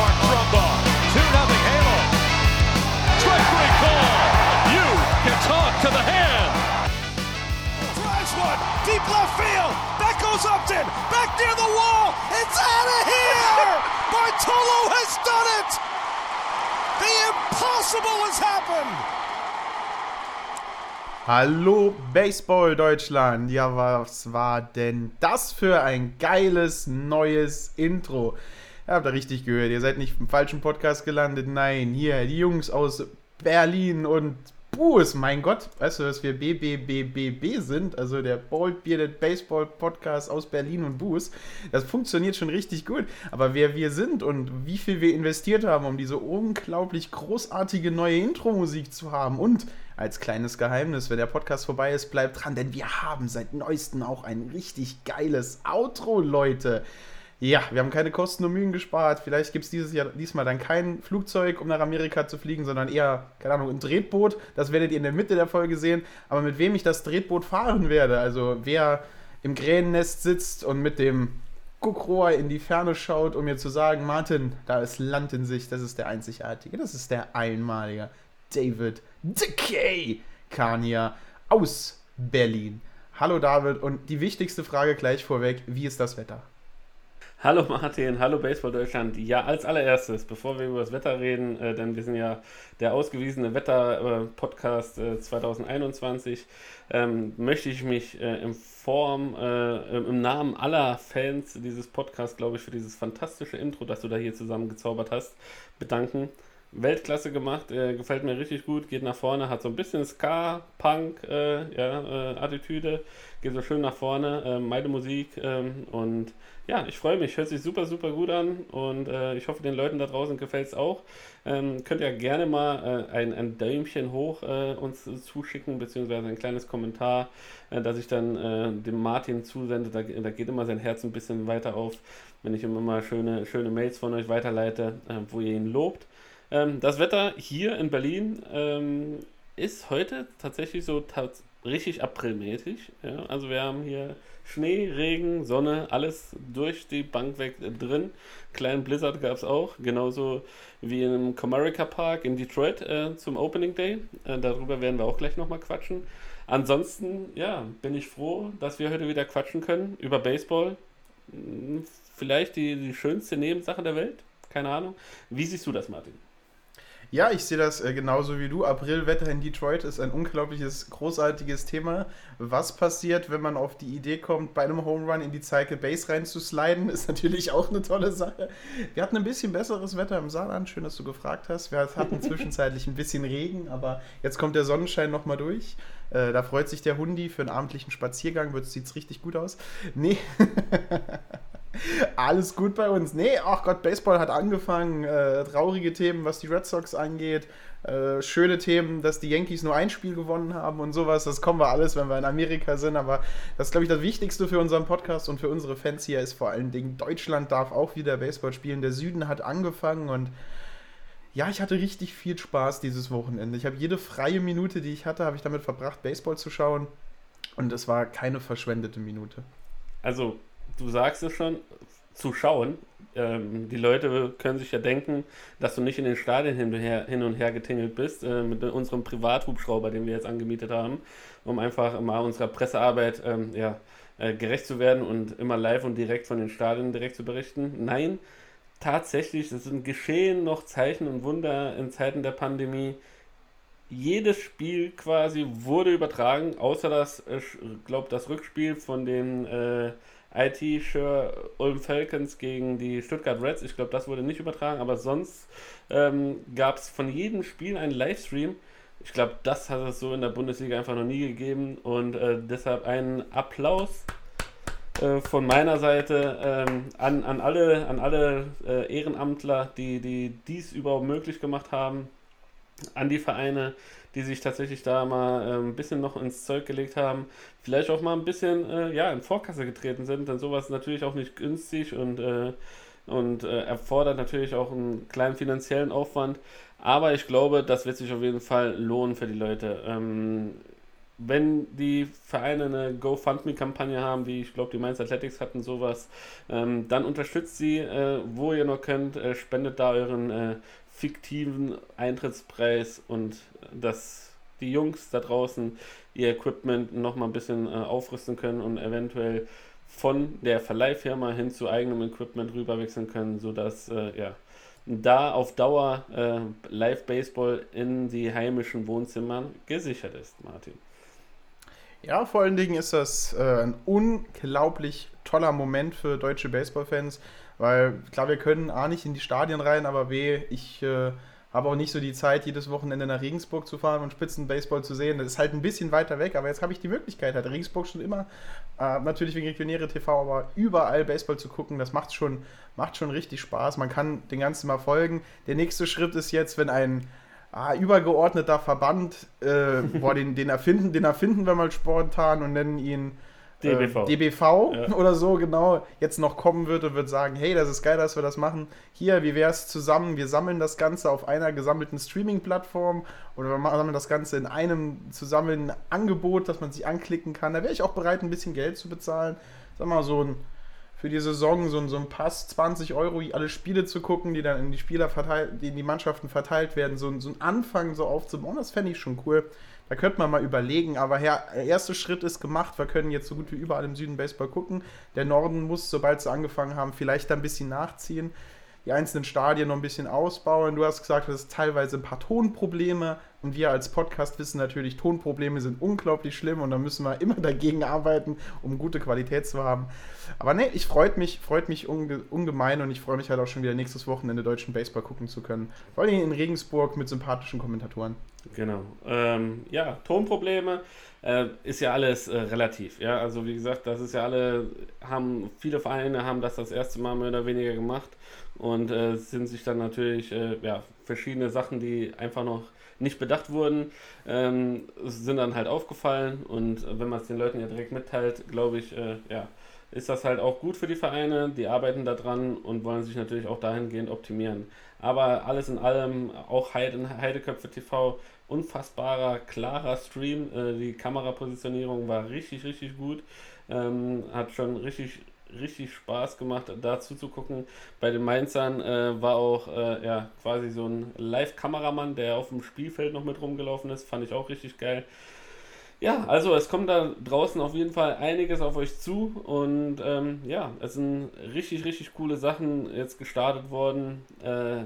Mark Trumbo. Two nothing Halo. Strike three call. You can talk to the hand. Drives one, deep left field. That goes Upton, back near the wall. It's out of here. Bartolo has done it. The impossible has happened. Hallo Baseball Deutschland! Ja, was war denn das für ein geiles neues Intro? Ihr habt da richtig gehört, ihr seid nicht im falschen Podcast gelandet. Nein, hier, die Jungs aus Berlin und Buß, mein Gott, weißt du, dass wir BBBBB sind, also der Bald Bearded Baseball Podcast aus Berlin und Buß. Das funktioniert schon richtig gut. Aber wer wir sind und wie viel wir investiert haben, um diese unglaublich großartige neue Intro-Musik zu haben und als kleines Geheimnis, wenn der Podcast vorbei ist, bleibt dran, denn wir haben seit neuestem auch ein richtig geiles Outro, Leute. Ja, wir haben keine Kosten und Mühen gespart. Vielleicht gibt es diesmal dann kein Flugzeug, um nach Amerika zu fliegen, sondern eher, keine Ahnung, ein Tretboot. Das werdet ihr in der Mitte der Folge sehen. Aber mit wem ich das Tretboot fahren werde, also wer im Krähennest sitzt und mit dem Guckrohr in die Ferne schaut, um mir zu sagen, Martin, da ist Land in sich, das ist der einzigartige, das ist der einmalige David Decay Kania aus Berlin. Hallo David und die wichtigste Frage gleich vorweg, wie ist das Wetter? Hallo Martin, hallo Baseball Deutschland. Ja, als allererstes, bevor wir über das Wetter reden, äh, denn wir sind ja der ausgewiesene Wetter-Podcast äh, 2021, ähm, möchte ich mich äh, in Form, äh, im Namen aller Fans dieses Podcasts, glaube ich, für dieses fantastische Intro, das du da hier zusammen gezaubert hast, bedanken. Weltklasse gemacht, äh, gefällt mir richtig gut, geht nach vorne, hat so ein bisschen Ska, Punk, äh, ja, äh, Attitüde, geht so schön nach vorne, äh, meine Musik ähm, und ja, ich freue mich, hört sich super, super gut an und äh, ich hoffe, den Leuten da draußen gefällt es auch. Ähm, könnt ihr gerne mal äh, ein, ein Däumchen hoch uns zuschicken, beziehungsweise ein kleines Kommentar, dass ich dann dem Martin zusende, da, da geht immer sein Herz ein bisschen weiter auf, wenn ich ihm immer schöne, schöne Mails von euch weiterleite, wo ihr ihn lobt. Ähm, das Wetter hier in Berlin ähm, ist heute tatsächlich so tats richtig aprilmäßig. Ja? Also wir haben hier Schnee, Regen, Sonne, alles durch die Bank weg drin. Kleinen Blizzard gab es auch, genauso wie im Comerica Park in Detroit äh, zum Opening Day. Äh, darüber werden wir auch gleich nochmal quatschen. Ansonsten, ja, bin ich froh, dass wir heute wieder quatschen können über Baseball. Hm, vielleicht die, die schönste Nebensache der Welt. Keine Ahnung. Wie siehst du das, Martin? Ja, ich sehe das äh, genauso wie du. Aprilwetter in Detroit ist ein unglaubliches, großartiges Thema. Was passiert, wenn man auf die Idee kommt, bei einem Home Run in die Cycle Base reinzusliden, ist natürlich auch eine tolle Sache. Wir hatten ein bisschen besseres Wetter im Saarland. Schön, dass du gefragt hast. Wir hatten zwischenzeitlich ein bisschen Regen, aber jetzt kommt der Sonnenschein nochmal durch. Äh, da freut sich der Hundi für einen abendlichen Spaziergang. Sieht es richtig gut aus. Nee. Alles gut bei uns. Nee, ach Gott, Baseball hat angefangen. Äh, traurige Themen, was die Red Sox angeht. Äh, schöne Themen, dass die Yankees nur ein Spiel gewonnen haben und sowas. Das kommen wir alles, wenn wir in Amerika sind. Aber das ist, glaube ich, das Wichtigste für unseren Podcast und für unsere Fans hier ist vor allen Dingen, Deutschland darf auch wieder Baseball spielen. Der Süden hat angefangen und ja, ich hatte richtig viel Spaß dieses Wochenende. Ich habe jede freie Minute, die ich hatte, habe ich damit verbracht, Baseball zu schauen. Und es war keine verschwendete Minute. Also, du sagst es schon, zu schauen. Ähm, die Leute können sich ja denken, dass du nicht in den Stadien hin und her, hin und her getingelt bist, äh, mit unserem Privathubschrauber, den wir jetzt angemietet haben, um einfach mal unserer Pressearbeit ähm, ja, äh, gerecht zu werden und immer live und direkt von den Stadien direkt zu berichten. Nein, tatsächlich, es sind Geschehen noch Zeichen und Wunder in Zeiten der Pandemie. Jedes Spiel quasi wurde übertragen, außer das, ich glaube, das Rückspiel von den äh, IT für Ulm Falcons gegen die Stuttgart Reds. Ich glaube, das wurde nicht übertragen, aber sonst ähm, gab es von jedem Spiel einen Livestream. Ich glaube, das hat es so in der Bundesliga einfach noch nie gegeben und äh, deshalb einen Applaus äh, von meiner Seite ähm, an, an alle, an alle äh, Ehrenamtler, die, die dies überhaupt möglich gemacht haben, an die Vereine, die sich tatsächlich da mal äh, ein bisschen noch ins Zeug gelegt haben, vielleicht auch mal ein bisschen äh, ja, in Vorkasse getreten sind, denn sowas ist natürlich auch nicht günstig und, äh, und äh, erfordert natürlich auch einen kleinen finanziellen Aufwand. Aber ich glaube, das wird sich auf jeden Fall lohnen für die Leute. Ähm, wenn die Vereine eine GoFundMe-Kampagne haben, wie ich glaube, die Mainz Athletics hatten sowas, ähm, dann unterstützt sie, äh, wo ihr noch könnt, äh, spendet da euren äh, fiktiven Eintrittspreis und dass die Jungs da draußen ihr Equipment noch mal ein bisschen äh, aufrüsten können und eventuell von der Verleihfirma hin zu eigenem Equipment rüberwechseln können, sodass äh, ja, da auf Dauer äh, Live-Baseball in die heimischen Wohnzimmern gesichert ist, Martin. Ja, vor allen Dingen ist das äh, ein unglaublich toller Moment für deutsche Baseballfans, weil klar, wir können A nicht in die Stadien rein, aber B, ich äh, habe auch nicht so die Zeit, jedes Wochenende nach Regensburg zu fahren und Spitzenbaseball zu sehen. Das ist halt ein bisschen weiter weg, aber jetzt habe ich die Möglichkeit, halt Regensburg schon immer, äh, natürlich wegen Regionäre TV, aber überall Baseball zu gucken, das macht schon, macht schon richtig Spaß. Man kann den Ganzen mal folgen. Der nächste Schritt ist jetzt, wenn ein ah, übergeordneter Verband, äh, boah, den, den, erfinden, den erfinden wir mal spontan und nennen ihn DBV. Äh, DBV ja. oder so, genau, jetzt noch kommen wird und wird sagen, hey, das ist geil, dass wir das machen. Hier, wie wäre es zusammen? Wir sammeln das Ganze auf einer gesammelten Streaming-Plattform oder wir sammeln das Ganze in einem zusammen Angebot, dass man sich anklicken kann. Da wäre ich auch bereit, ein bisschen Geld zu bezahlen. Sag mal, so ein für die Saison so ein, so ein Pass, 20 Euro, alle Spiele zu gucken, die dann in die Spieler verteilt, die in die Mannschaften verteilt werden, so, so ein Anfang so aufzubauen, das fände ich schon cool. Da könnte man mal überlegen, aber der erste Schritt ist gemacht. Wir können jetzt so gut wie überall im Süden Baseball gucken. Der Norden muss, sobald sie angefangen haben, vielleicht ein bisschen nachziehen die einzelnen Stadien noch ein bisschen ausbauen. Du hast gesagt, es ist teilweise ein paar Tonprobleme und wir als Podcast wissen natürlich, Tonprobleme sind unglaublich schlimm und da müssen wir immer dagegen arbeiten, um gute Qualität zu haben. Aber ne, ich freut mich, freut mich unge ungemein und ich freue mich halt auch schon wieder nächstes Wochenende deutschen Baseball gucken zu können. Vor allem in Regensburg mit sympathischen Kommentatoren. Genau. Ähm, ja, Tonprobleme äh, ist ja alles äh, relativ. Ja, also wie gesagt, das ist ja alle, haben, viele Vereine haben das das erste Mal mehr oder weniger gemacht und äh, sind sich dann natürlich, äh, ja, verschiedene Sachen, die einfach noch nicht bedacht wurden, ähm, sind dann halt aufgefallen und wenn man es den Leuten ja direkt mitteilt, glaube ich, äh, ja, ist das halt auch gut für die Vereine, die arbeiten da dran und wollen sich natürlich auch dahingehend optimieren. Aber alles in allem, auch Heide, Heideköpfe TV, unfassbarer, klarer Stream. Äh, die Kamerapositionierung war richtig, richtig gut. Ähm, hat schon richtig, richtig Spaß gemacht, dazu zu gucken. Bei den Mainzern äh, war auch äh, ja, quasi so ein Live-Kameramann, der auf dem Spielfeld noch mit rumgelaufen ist. Fand ich auch richtig geil. Ja, also es kommt da draußen auf jeden Fall einiges auf euch zu und ähm, ja, es sind richtig, richtig coole Sachen jetzt gestartet worden. Äh,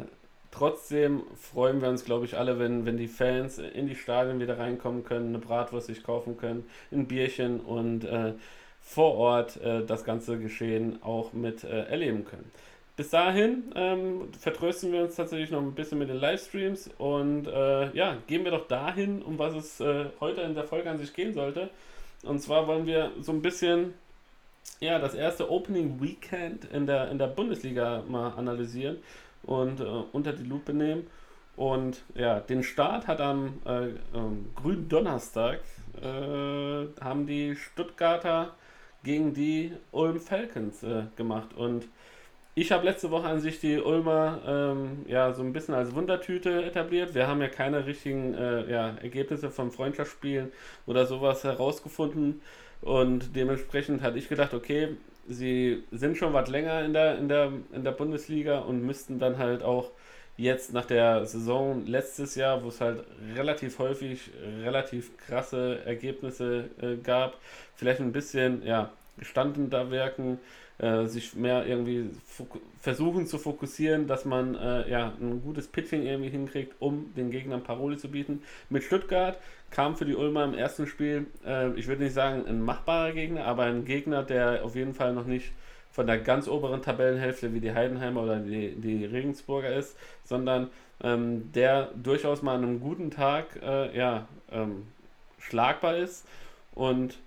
trotzdem freuen wir uns, glaube ich, alle, wenn, wenn die Fans in die Stadien wieder reinkommen können, eine Bratwurst sich kaufen können, ein Bierchen und äh, vor Ort äh, das ganze Geschehen auch mit äh, erleben können. Bis dahin ähm, vertrösten wir uns tatsächlich noch ein bisschen mit den Livestreams und äh, ja, gehen wir doch dahin, um was es äh, heute in der Folge an sich gehen sollte. Und zwar wollen wir so ein bisschen ja, das erste Opening Weekend in der, in der Bundesliga mal analysieren und äh, unter die Lupe nehmen. Und ja, den Start hat am äh, grünen Donnerstag äh, haben die Stuttgarter gegen die Ulm Falcons äh, gemacht und ich habe letzte Woche an sich die Ulmer ähm, ja so ein bisschen als Wundertüte etabliert. Wir haben ja keine richtigen äh, ja, Ergebnisse von Freundschaftsspielen oder sowas herausgefunden. Und dementsprechend hatte ich gedacht, okay, sie sind schon was länger in der, in der, in der Bundesliga und müssten dann halt auch jetzt nach der Saison letztes Jahr, wo es halt relativ häufig relativ krasse Ergebnisse äh, gab, vielleicht ein bisschen ja, gestanden da wirken äh, sich mehr irgendwie versuchen zu fokussieren, dass man äh, ja ein gutes Pitching irgendwie hinkriegt, um den Gegnern Paroli zu bieten. Mit Stuttgart kam für die Ulmer im ersten Spiel, äh, ich würde nicht sagen ein machbarer Gegner, aber ein Gegner, der auf jeden Fall noch nicht von der ganz oberen Tabellenhälfte wie die Heidenheimer oder die, die Regensburger ist, sondern ähm, der durchaus mal an einem guten Tag äh, ja, ähm, schlagbar ist und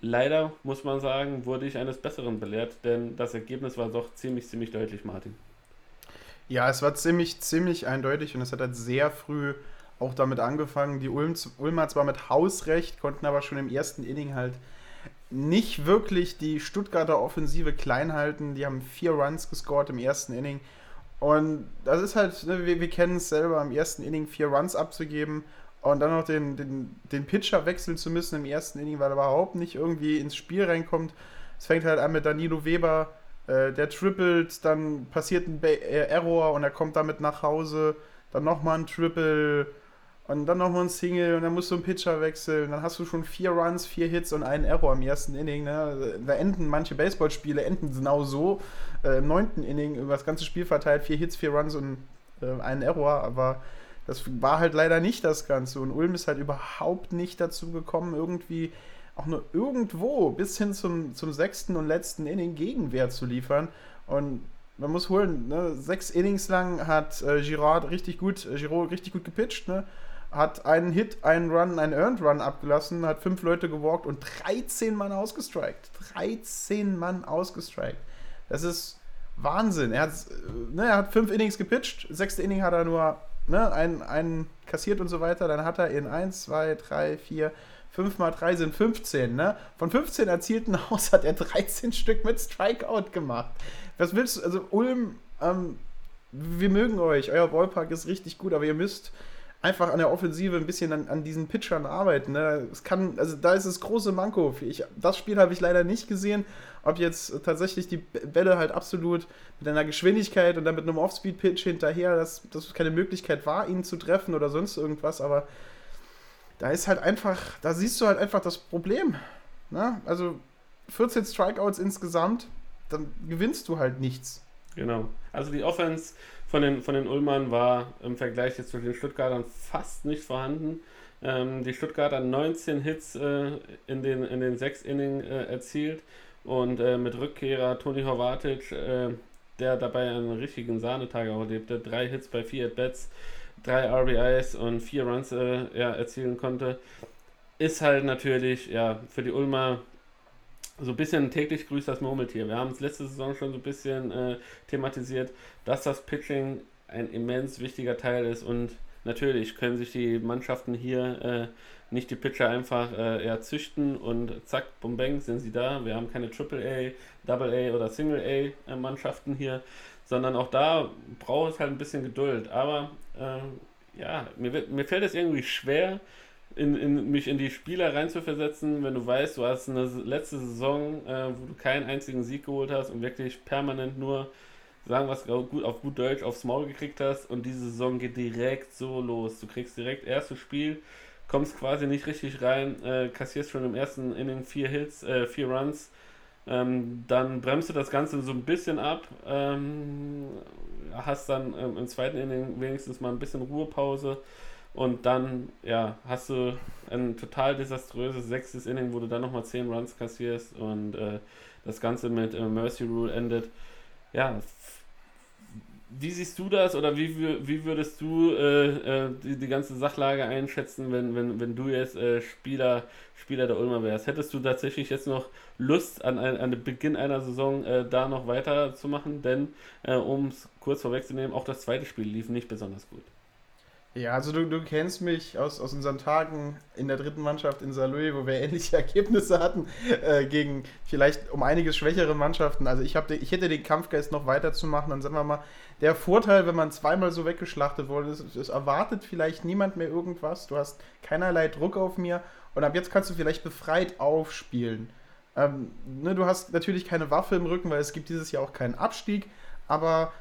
Leider muss man sagen, wurde ich eines Besseren belehrt, denn das Ergebnis war doch ziemlich, ziemlich deutlich, Martin. Ja, es war ziemlich, ziemlich eindeutig und es hat halt sehr früh auch damit angefangen. Die Ulm, Ulmer zwar mit Hausrecht, konnten aber schon im ersten Inning halt nicht wirklich die Stuttgarter Offensive klein halten. Die haben vier Runs gescored im ersten Inning. Und das ist halt, ne, wir, wir kennen es selber, im ersten Inning vier Runs abzugeben und dann noch den, den, den Pitcher wechseln zu müssen im ersten Inning, weil er überhaupt nicht irgendwie ins Spiel reinkommt. Es fängt halt an mit Danilo Weber, äh, der trippelt, dann passiert ein äh, Error und er kommt damit nach Hause. Dann nochmal ein Triple und dann nochmal ein Single und dann musst du einen Pitcher wechseln. Dann hast du schon vier Runs, vier Hits und einen Error im ersten Inning. Ne? Da enden manche Baseballspiele enden genau so. Äh, Im neunten Inning über das ganze Spiel verteilt, vier Hits, vier Runs und äh, einen Error. Aber das war halt leider nicht das Ganze. Und Ulm ist halt überhaupt nicht dazu gekommen, irgendwie auch nur irgendwo bis hin zum, zum sechsten und letzten Inning Gegenwehr zu liefern. Und man muss holen, ne? sechs Innings lang hat äh, Girard richtig gut, äh, Giraud richtig gut gepitcht, ne? hat einen Hit, einen Run, einen Earned Run abgelassen, hat fünf Leute gewalkt und 13 Mann ausgestrikt. 13 Mann ausgestrikt. Das ist Wahnsinn. Er hat, äh, ne, er hat fünf Innings gepitcht, sechste Inning hat er nur ne, einen, einen kassiert und so weiter. Dann hat er in 1, 2, 3, 4, 5 mal 3 sind 15. Ne? Von 15 erzielten Aus hat er 13 Stück mit Strikeout gemacht. Was willst du? Also Ulm, ähm, wir mögen euch. Euer Ballpark ist richtig gut, aber ihr müsst einfach an der Offensive ein bisschen an, an diesen Pitchern arbeiten. Ne? Es kann, also da ist das große Manko. Ich, das Spiel habe ich leider nicht gesehen, ob jetzt tatsächlich die Bälle halt absolut mit einer Geschwindigkeit und dann mit einem Off-Speed-Pitch hinterher, dass das keine Möglichkeit war, ihn zu treffen oder sonst irgendwas, aber da ist halt einfach, da siehst du halt einfach das Problem. Ne? Also 14 Strikeouts insgesamt, dann gewinnst du halt nichts. Genau. Also die Offense von den, von den Ulmern war im Vergleich jetzt zu den Stuttgartern fast nicht vorhanden. Ähm, die Stuttgarter 19 Hits äh, in, den, in den sechs Innings äh, erzielt und äh, mit Rückkehrer Toni Horvatic, äh, der dabei einen richtigen Sahnetag erlebte, drei Hits bei vier At-Bats, drei RBIs und vier Runs äh, ja, erzielen konnte, ist halt natürlich ja, für die Ulmer so ein bisschen täglich grüßt das Murmeltier. Wir haben es letzte Saison schon so ein bisschen äh, thematisiert, dass das Pitching ein immens wichtiger Teil ist und natürlich können sich die Mannschaften hier äh, nicht die Pitcher einfach äh, ja, züchten und zack, bum bang, sind sie da. Wir haben keine AAA, AA oder Single A äh, Mannschaften hier, sondern auch da braucht es halt ein bisschen Geduld. Aber äh, ja, mir, mir fällt es irgendwie schwer, in, in, mich in die Spieler reinzuversetzen, wenn du weißt, du hast eine letzte Saison, äh, wo du keinen einzigen Sieg geholt hast und wirklich permanent nur, sagen wir es gut, auf gut Deutsch, aufs Maul gekriegt hast und diese Saison geht direkt so los. Du kriegst direkt erstes Spiel, kommst quasi nicht richtig rein, äh, kassierst schon im ersten Inning vier Hits, äh, vier Runs, ähm, dann bremst du das Ganze so ein bisschen ab, ähm, hast dann ähm, im zweiten Inning wenigstens mal ein bisschen Ruhepause und dann, ja, hast du ein total desaströses sechstes Inning, wo du dann nochmal 10 Runs kassierst und äh, das Ganze mit äh, Mercy Rule endet. Ja, wie siehst du das oder wie, wie würdest du äh, äh, die, die ganze Sachlage einschätzen, wenn, wenn, wenn du jetzt äh, Spieler, Spieler der Ulmer wärst? Hättest du tatsächlich jetzt noch Lust, an, ein, an den Beginn einer Saison äh, da noch weiterzumachen? Denn, äh, um es kurz vorwegzunehmen, auch das zweite Spiel lief nicht besonders gut. Ja, also du, du kennst mich aus, aus unseren Tagen in der dritten Mannschaft in Saarlouis, wo wir ähnliche Ergebnisse hatten, äh, gegen vielleicht um einiges schwächere Mannschaften. Also ich, hab, ich hätte den Kampfgeist noch weiterzumachen und sagen wir mal, der Vorteil, wenn man zweimal so weggeschlachtet wurde, ist, es erwartet vielleicht niemand mehr irgendwas, du hast keinerlei Druck auf mir und ab jetzt kannst du vielleicht befreit aufspielen. Ähm, ne, du hast natürlich keine Waffe im Rücken, weil es gibt dieses Jahr auch keinen Abstieg, aber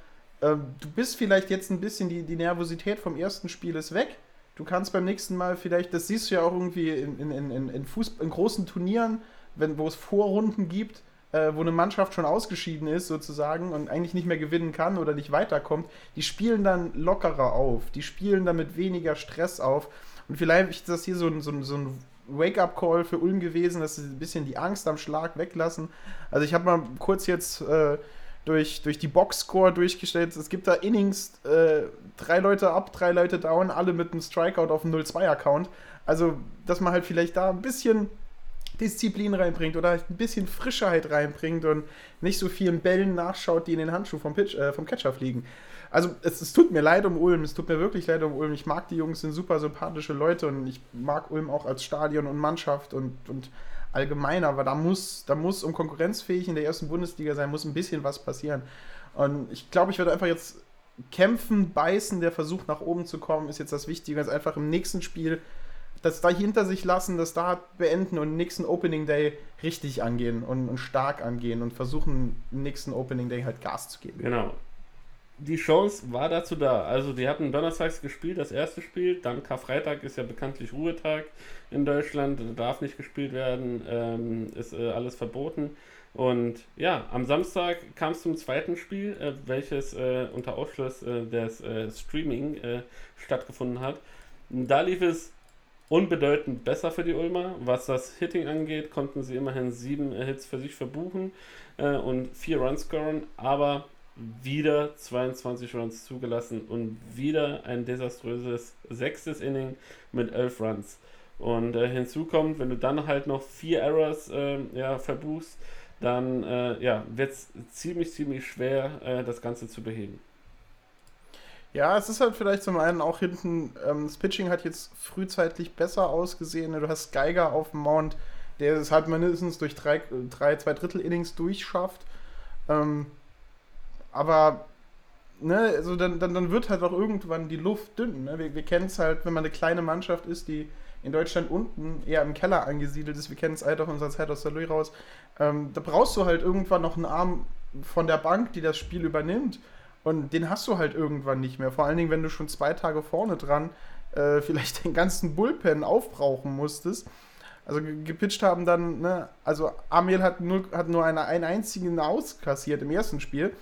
ähm, du bist vielleicht jetzt ein bisschen, die, die Nervosität vom ersten Spiel ist weg. Du kannst beim nächsten Mal vielleicht, das siehst du ja auch irgendwie in, in, in, in, in, Fuß, in großen Turnieren, wenn, wo es Vorrunden gibt, äh, wo eine Mannschaft schon ausgeschieden ist sozusagen und eigentlich nicht mehr gewinnen kann oder nicht weiterkommt, die spielen dann lockerer auf, die spielen dann mit weniger Stress auf und vielleicht ist das hier so ein, so ein, so ein Wake-up-Call für Ulm gewesen, dass sie ein bisschen die Angst am Schlag weglassen. Also ich habe mal kurz jetzt äh, durch, durch die Box-Score durchgestellt. Es gibt da Innings, äh, drei Leute ab, drei Leute down, alle mit einem Strikeout auf dem 0-2-Account. Also, dass man halt vielleicht da ein bisschen Disziplin reinbringt oder ein bisschen Frischheit reinbringt und nicht so vielen Bällen nachschaut, die in den Handschuh vom, Pitch, äh, vom Catcher fliegen. Also es, es, tut mir leid um Ulm, es tut mir wirklich leid um Ulm. Ich mag die Jungs, sind super sympathische Leute und ich mag Ulm auch als Stadion und Mannschaft und, und allgemein, aber da muss, da muss, um konkurrenzfähig in der ersten Bundesliga sein, muss ein bisschen was passieren. Und ich glaube, ich werde einfach jetzt kämpfen, beißen, der Versuch nach oben zu kommen, ist jetzt das Wichtige, als einfach im nächsten Spiel das da hinter sich lassen, das da beenden und nächsten Opening Day richtig angehen und, und stark angehen und versuchen, nächsten Opening Day halt Gas zu geben. Genau. Die Chance war dazu da. Also, die hatten donnerstags gespielt, das erste Spiel. Dann Karfreitag ist ja bekanntlich Ruhetag in Deutschland, darf nicht gespielt werden, ähm, ist äh, alles verboten. Und ja, am Samstag kam es zum zweiten Spiel, äh, welches äh, unter Ausschluss äh, des äh, Streaming äh, stattgefunden hat. Da lief es unbedeutend besser für die Ulmer. Was das Hitting angeht, konnten sie immerhin sieben Hits für sich verbuchen äh, und vier Runs scoren, aber wieder 22 Runs zugelassen und wieder ein desaströses sechstes Inning mit elf Runs. Und äh, hinzu kommt, wenn du dann halt noch vier Errors äh, ja, verbuchst, dann äh, ja, wird es ziemlich, ziemlich schwer, äh, das Ganze zu beheben. Ja, es ist halt vielleicht zum einen auch hinten, ähm, das Pitching hat jetzt frühzeitig besser ausgesehen. Du hast Geiger auf dem Mount, der es halt mindestens durch drei, drei zwei Drittel Innings durchschafft. Ähm, aber, ne, also dann, dann, dann wird halt auch irgendwann die Luft dünn. Ne? Wir, wir kennen es halt, wenn man eine kleine Mannschaft ist, die in Deutschland unten eher im Keller angesiedelt ist. Wir kennen es halt auch unserer Zeit aus der Louis raus. Ähm, da brauchst du halt irgendwann noch einen Arm von der Bank, die das Spiel übernimmt. Und den hast du halt irgendwann nicht mehr. Vor allen Dingen, wenn du schon zwei Tage vorne dran äh, vielleicht den ganzen Bullpen aufbrauchen musstest. Also gepitcht haben dann, ne, also Amel hat nur, hat nur eine, einen einzigen auskassiert im ersten Spiel.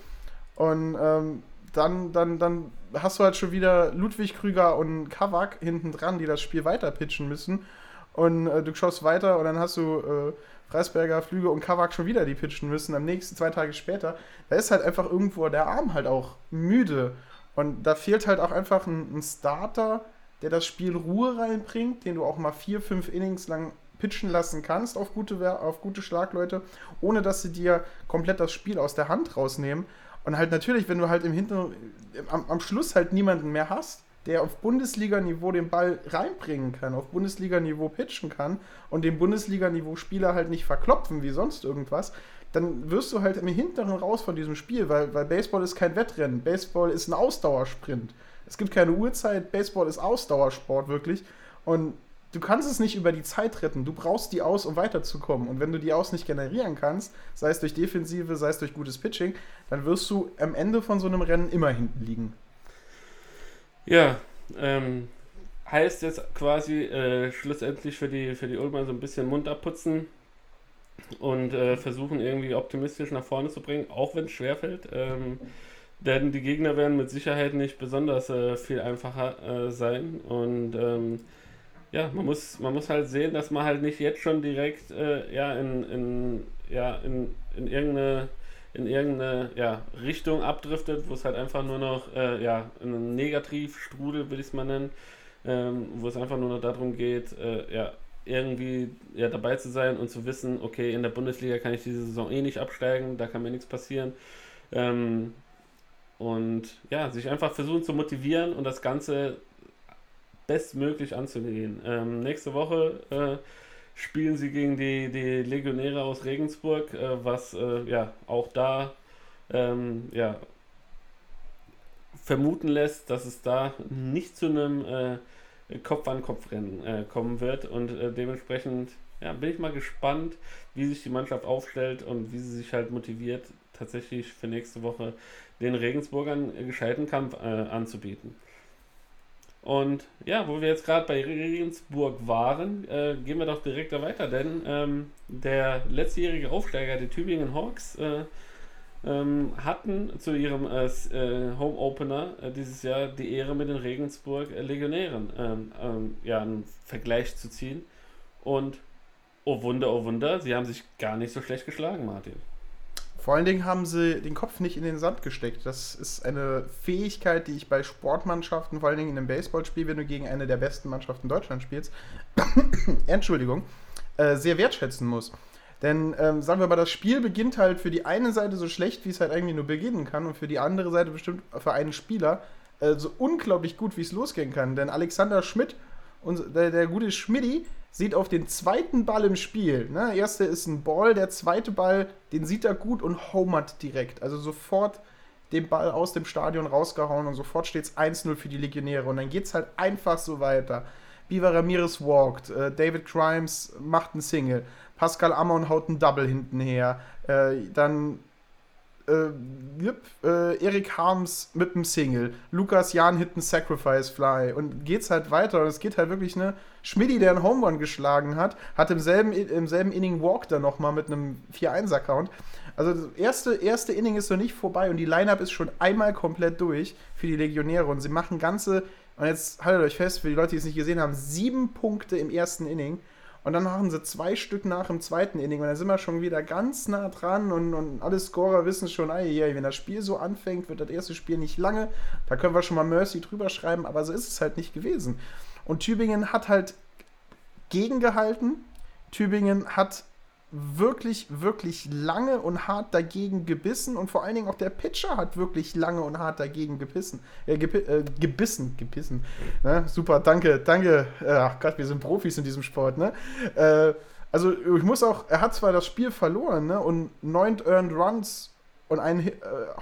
Und ähm, dann, dann, dann hast du halt schon wieder Ludwig Krüger und Kavak hinten dran, die das Spiel weiter pitchen müssen. Und äh, du schaust weiter und dann hast du äh, Freisberger, Flüge und Kavak schon wieder die pitchen müssen, am nächsten, zwei Tage später, da ist halt einfach irgendwo der Arm halt auch müde. Und da fehlt halt auch einfach ein, ein Starter, der das Spiel Ruhe reinbringt, den du auch mal vier, fünf Innings lang pitchen lassen kannst auf gute, auf gute Schlagleute, ohne dass sie dir komplett das Spiel aus der Hand rausnehmen. Und halt natürlich, wenn du halt im Hinter am, am Schluss halt niemanden mehr hast, der auf Bundesliga-Niveau den Ball reinbringen kann, auf Bundesliga-Niveau pitchen kann und den Bundesliga-Niveau Spieler halt nicht verklopfen wie sonst irgendwas, dann wirst du halt im Hinteren raus von diesem Spiel, weil, weil Baseball ist kein Wettrennen, Baseball ist ein Ausdauersprint. Es gibt keine Uhrzeit, Baseball ist Ausdauersport wirklich. Und du kannst es nicht über die Zeit retten. Du brauchst die aus, um weiterzukommen. Und wenn du die aus nicht generieren kannst, sei es durch Defensive, sei es durch gutes Pitching, dann wirst du am Ende von so einem Rennen immer hinten liegen. Ja, ähm, heißt jetzt quasi äh, schlussendlich für die, für die Ulmer so ein bisschen Mund abputzen und äh, versuchen irgendwie optimistisch nach vorne zu bringen, auch wenn es schwerfällt. Ähm, denn die Gegner werden mit Sicherheit nicht besonders äh, viel einfacher äh, sein und ähm, ja, man muss, man muss halt sehen, dass man halt nicht jetzt schon direkt äh, ja, in, in, ja, in, in irgendeine in irgendeine ja, Richtung abdriftet, wo es halt einfach nur noch äh, ja, einen Negativstrudel, würde ich es mal nennen, ähm, wo es einfach nur noch darum geht, äh, ja, irgendwie ja, dabei zu sein und zu wissen, okay, in der Bundesliga kann ich diese Saison eh nicht absteigen, da kann mir nichts passieren. Ähm, und ja, sich einfach versuchen zu motivieren und das Ganze bestmöglich anzugehen. Ähm, nächste Woche äh, spielen sie gegen die, die Legionäre aus Regensburg, äh, was äh, ja auch da ähm, ja, vermuten lässt, dass es da nicht zu einem äh, Kopf-an-Kopf-Rennen äh, kommen wird. Und äh, dementsprechend ja, bin ich mal gespannt, wie sich die Mannschaft aufstellt und wie sie sich halt motiviert, tatsächlich für nächste Woche den Regensburgern gescheiten Kampf anzubieten. Und ja, wo wir jetzt gerade bei Regensburg waren, äh, gehen wir doch direkt da weiter, denn ähm, der letztjährige Aufsteiger, die Tübingen Hawks, äh, ähm, hatten zu ihrem äh, äh Home Opener äh, dieses Jahr die Ehre mit den Regensburg Legionären ähm, ähm, ja, einen Vergleich zu ziehen. Und oh Wunder, oh Wunder, sie haben sich gar nicht so schlecht geschlagen, Martin. Vor allen Dingen haben sie den Kopf nicht in den Sand gesteckt. Das ist eine Fähigkeit, die ich bei Sportmannschaften, vor allen Dingen in einem Baseballspiel, wenn du gegen eine der besten Mannschaften Deutschlands spielst, Entschuldigung, äh, sehr wertschätzen muss. Denn ähm, sagen wir mal, das Spiel beginnt halt für die eine Seite so schlecht, wie es halt eigentlich nur beginnen kann, und für die andere Seite bestimmt für einen Spieler äh, so unglaublich gut, wie es losgehen kann. Denn Alexander Schmidt, und der, der gute Schmidti, sieht auf den zweiten Ball im Spiel. Ne? Erste ist ein Ball, der zweite Ball, den sieht er gut und homert direkt. Also sofort den Ball aus dem Stadion rausgehauen und sofort steht es 1-0 für die Legionäre. Und dann geht es halt einfach so weiter. Viva Ramirez walked, äh, David Grimes macht einen Single, Pascal Amon haut einen Double hinten her, äh, dann äh, yep, äh, Erik Harms mit einem Single, Lukas Jahn hit einen Sacrifice Fly und geht's halt weiter und es geht halt wirklich, ne, Schmidti, der einen Home Run geschlagen hat, hat im selben, im selben Inning Walk dann nochmal mit einem 4-1-Account. Also das erste, erste Inning ist noch nicht vorbei und die Lineup ist schon einmal komplett durch für die Legionäre und sie machen ganze, und jetzt haltet euch fest, für die Leute, die es nicht gesehen haben, sieben Punkte im ersten Inning und dann machen sie zwei Stück nach im zweiten Inning und dann sind wir schon wieder ganz nah dran und, und alle Scorer wissen schon, ey, wenn das Spiel so anfängt, wird das erste Spiel nicht lange. Da können wir schon mal Mercy drüber schreiben, aber so ist es halt nicht gewesen. Und Tübingen hat halt gegengehalten. Tübingen hat wirklich, wirklich lange und hart dagegen gebissen und vor allen Dingen auch der Pitcher hat wirklich lange und hart dagegen gebissen. Äh, gebi äh, gebissen, gebissen. Ne? Super, danke, danke. Ach Gott, wir sind Profis in diesem Sport, ne? Äh, also ich muss auch, er hat zwar das Spiel verloren, ne? Und neun Earned Runs und einen äh,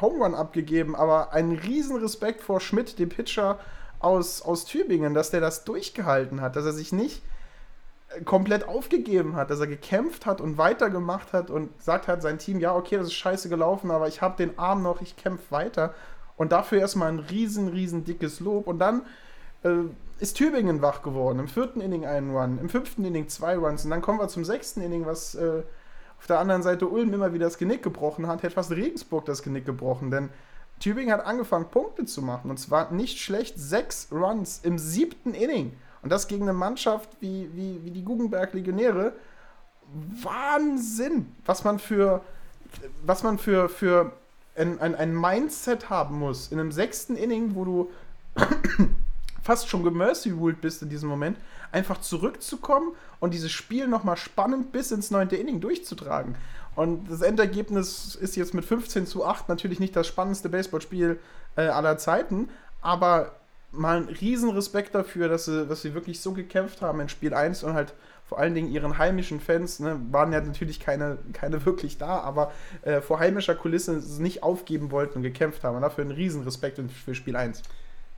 Home Run abgegeben, aber einen riesen Respekt vor Schmidt, dem Pitcher aus, aus Tübingen, dass der das durchgehalten hat, dass er sich nicht komplett aufgegeben hat, dass er gekämpft hat und weitergemacht hat und sagt hat sein Team, ja, okay, das ist scheiße gelaufen, aber ich habe den Arm noch, ich kämpfe weiter. Und dafür erstmal ein riesen, riesen dickes Lob. Und dann äh, ist Tübingen wach geworden. Im vierten Inning einen Run, im fünften Inning zwei Runs. Und dann kommen wir zum sechsten Inning, was äh, auf der anderen Seite Ulm immer wieder das Genick gebrochen hat, hätte fast Regensburg das Genick gebrochen. Denn Tübingen hat angefangen, Punkte zu machen. Und zwar nicht schlecht, sechs Runs im siebten Inning. Und das gegen eine Mannschaft wie, wie, wie die Guggenberg Legionäre. Wahnsinn, was man für, was man für, für ein, ein, ein Mindset haben muss. In einem sechsten Inning, wo du fast schon gemercy-ruled bist in diesem Moment, einfach zurückzukommen und dieses Spiel nochmal spannend bis ins neunte Inning durchzutragen. Und das Endergebnis ist jetzt mit 15 zu 8 natürlich nicht das spannendste Baseballspiel äh, aller Zeiten, aber mal einen riesen Respekt dafür, dass sie, dass sie wirklich so gekämpft haben in Spiel 1 und halt vor allen Dingen ihren heimischen Fans, ne, waren ja natürlich keine, keine wirklich da, aber äh, vor heimischer Kulisse nicht aufgeben wollten und gekämpft haben. Und dafür einen riesen Respekt für Spiel 1.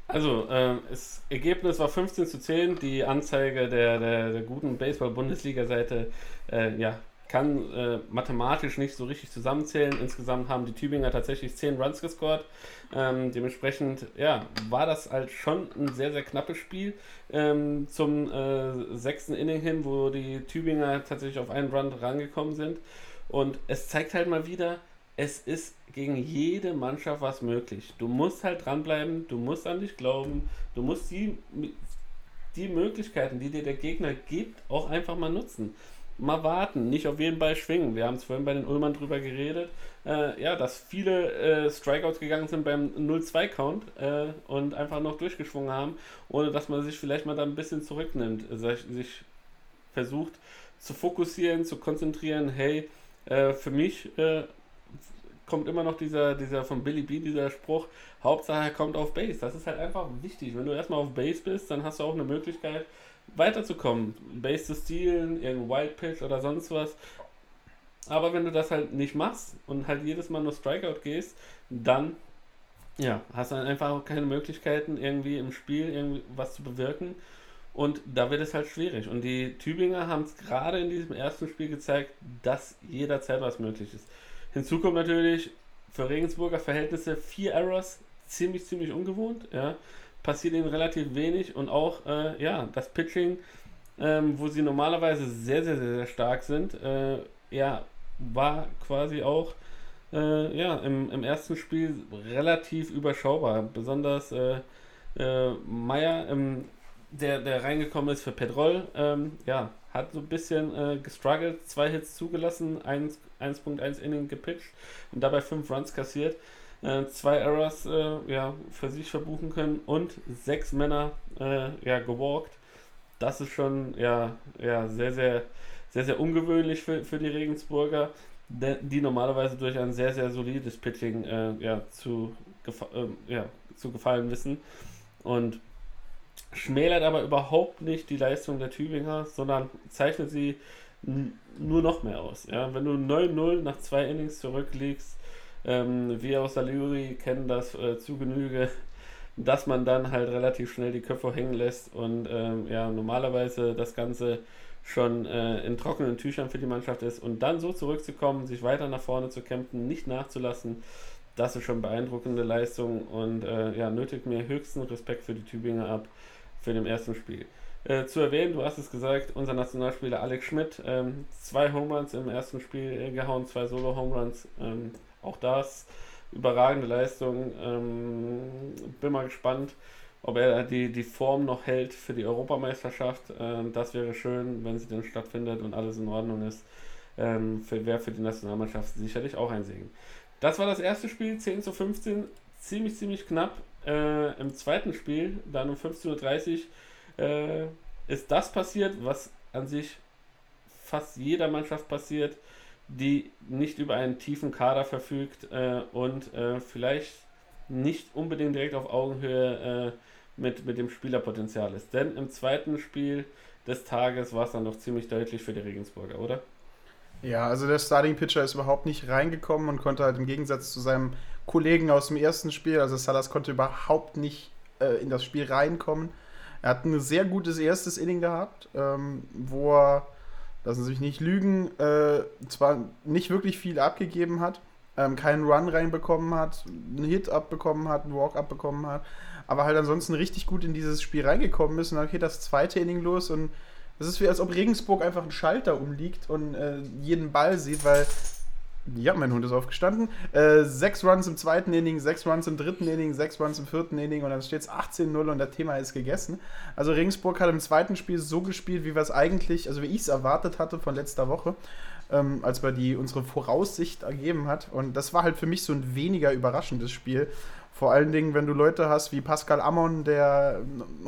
Also, äh, das Ergebnis war 15 zu 10. Die Anzeige der, der, der guten Baseball-Bundesliga-Seite äh, ja, kann äh, mathematisch nicht so richtig zusammenzählen. Insgesamt haben die Tübinger tatsächlich 10 Runs gescored. Ähm, dementsprechend ja, war das halt schon ein sehr, sehr knappes Spiel ähm, zum äh, sechsten Inning hin, wo die Tübinger tatsächlich auf einen Run rangekommen sind. Und es zeigt halt mal wieder, es ist gegen jede Mannschaft was möglich. Du musst halt dranbleiben, du musst an dich glauben, du musst die, die Möglichkeiten, die dir der Gegner gibt, auch einfach mal nutzen mal warten, nicht auf jeden Ball schwingen. Wir haben es vorhin bei den Ullmann drüber geredet, äh, ja, dass viele äh, Strikeouts gegangen sind beim 0-2-Count äh, und einfach noch durchgeschwungen haben, ohne dass man sich vielleicht mal da ein bisschen zurücknimmt, sich, sich versucht zu fokussieren, zu konzentrieren. Hey, äh, für mich äh, kommt immer noch dieser, dieser von Billy B, dieser Spruch, Hauptsache er kommt auf Base. Das ist halt einfach wichtig. Wenn du erstmal auf Base bist, dann hast du auch eine Möglichkeit, weiterzukommen, Base zu stehlen, irgendein Wild Pitch oder sonst was. Aber wenn du das halt nicht machst und halt jedes Mal nur Strikeout gehst, dann ja, hast du einfach auch keine Möglichkeiten, irgendwie im Spiel irgendwie was zu bewirken. Und da wird es halt schwierig. Und die Tübinger haben es gerade in diesem ersten Spiel gezeigt, dass jederzeit was möglich ist. Hinzu kommt natürlich für Regensburger Verhältnisse vier Errors, ziemlich, ziemlich ungewohnt. Ja passiert ihnen relativ wenig und auch äh, ja, das Pitching, ähm, wo sie normalerweise sehr, sehr, sehr, sehr stark sind, äh, ja, war quasi auch äh, ja, im, im ersten Spiel relativ überschaubar. Besonders äh, äh, Meyer, ähm, der, der reingekommen ist für Pedroll, ähm, ja, hat so ein bisschen äh, gestruggelt, zwei Hits zugelassen, 1.1 Inning gepitcht und dabei fünf Runs kassiert äh, zwei Errors äh, ja, für sich verbuchen können und sechs Männer äh, ja, gewalkt. Das ist schon ja, ja, sehr, sehr sehr, sehr ungewöhnlich für, für die Regensburger, die normalerweise durch ein sehr, sehr solides Pitching äh, ja, zu, äh, ja, zu gefallen wissen. Und schmälert aber überhaupt nicht die Leistung der Tübinger, sondern zeichnet sie nur noch mehr aus. Ja? Wenn du 9-0 nach zwei Innings zurückliegst, ähm, wir aus der kennen das äh, zu Genüge, dass man dann halt relativ schnell die Köpfe hängen lässt und ähm, ja, normalerweise das Ganze schon äh, in trockenen Tüchern für die Mannschaft ist und dann so zurückzukommen, sich weiter nach vorne zu kämpfen, nicht nachzulassen, das ist schon beeindruckende Leistung und äh, ja, nötigt mir höchsten Respekt für die Tübinger ab für den ersten Spiel. Äh, zu erwähnen, du hast es gesagt, unser Nationalspieler Alex Schmidt, ähm, zwei Homeruns im ersten Spiel äh, gehauen, zwei Solo-Homeruns, ähm, auch das überragende Leistung. Ähm, bin mal gespannt, ob er die, die Form noch hält für die Europameisterschaft. Ähm, das wäre schön, wenn sie denn stattfindet und alles in Ordnung ist. Ähm, Wäre für die Nationalmannschaft sicherlich auch ein Segen. Das war das erste Spiel, 10 zu 15, ziemlich, ziemlich knapp. Äh, Im zweiten Spiel, dann um 15.30 Uhr, äh, ist das passiert, was an sich fast jeder Mannschaft passiert, die nicht über einen tiefen Kader verfügt äh, und äh, vielleicht nicht unbedingt direkt auf Augenhöhe äh, mit, mit dem Spielerpotenzial ist. Denn im zweiten Spiel des Tages war es dann doch ziemlich deutlich für die Regensburger, oder? Ja, also der Starting Pitcher ist überhaupt nicht reingekommen und konnte halt im Gegensatz zu seinem Kollegen aus dem ersten Spiel, also Salas konnte überhaupt nicht äh, in das Spiel reinkommen. Er hat ein sehr gutes erstes Inning gehabt, ähm, wo er, lassen Sie sich nicht lügen, äh, zwar nicht wirklich viel abgegeben hat, ähm, keinen Run reinbekommen hat, einen Hit abbekommen hat, einen Walk abbekommen hat, aber halt ansonsten richtig gut in dieses Spiel reingekommen ist und dann geht das zweite Inning los und das ist wie, als ob Regensburg einfach einen Schalter umliegt und äh, jeden Ball sieht, weil. Ja, mein Hund ist aufgestanden. Äh, sechs Runs im zweiten Inning, sechs Runs im dritten Inning, sechs Runs im vierten Inning und dann steht es 18-0 und das Thema ist gegessen. Also Regensburg hat im zweiten Spiel so gespielt, wie wir es eigentlich, also wie ich es erwartet hatte von letzter Woche, ähm, als wir die unsere Voraussicht ergeben hat. Und das war halt für mich so ein weniger überraschendes Spiel. Vor allen Dingen, wenn du Leute hast wie Pascal Ammon, der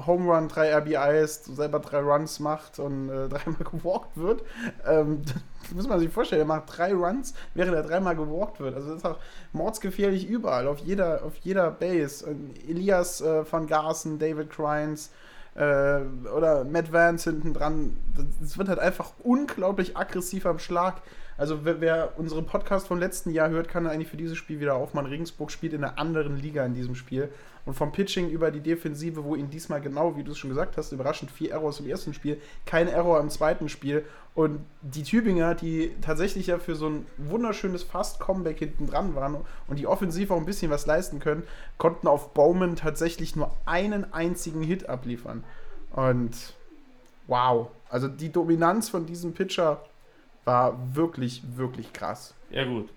Home Run, drei RBIs, selber drei Runs macht und äh, dreimal gewalkt wird. Ähm, das muss man sich vorstellen, er macht drei Runs, während er dreimal gewalkt wird. Also das ist auch mordsgefährlich überall, auf jeder, auf jeder Base. Und Elias äh, van Garsen, David Crines, äh, oder Matt Vance hinten dran. Es wird halt einfach unglaublich aggressiv am Schlag. Also wer, wer unseren Podcast vom letzten Jahr hört, kann eigentlich für dieses Spiel wieder aufmachen. Regensburg spielt in einer anderen Liga in diesem Spiel. Und vom Pitching über die Defensive, wo ihn diesmal genau, wie du es schon gesagt hast, überraschend vier Errors im ersten Spiel, kein Error im zweiten Spiel. Und die Tübinger, die tatsächlich ja für so ein wunderschönes Fast-Comeback hinten dran waren und die offensiv auch ein bisschen was leisten können, konnten auf Bowman tatsächlich nur einen einzigen Hit abliefern. Und wow, also die Dominanz von diesem Pitcher war wirklich, wirklich krass. Ja, gut.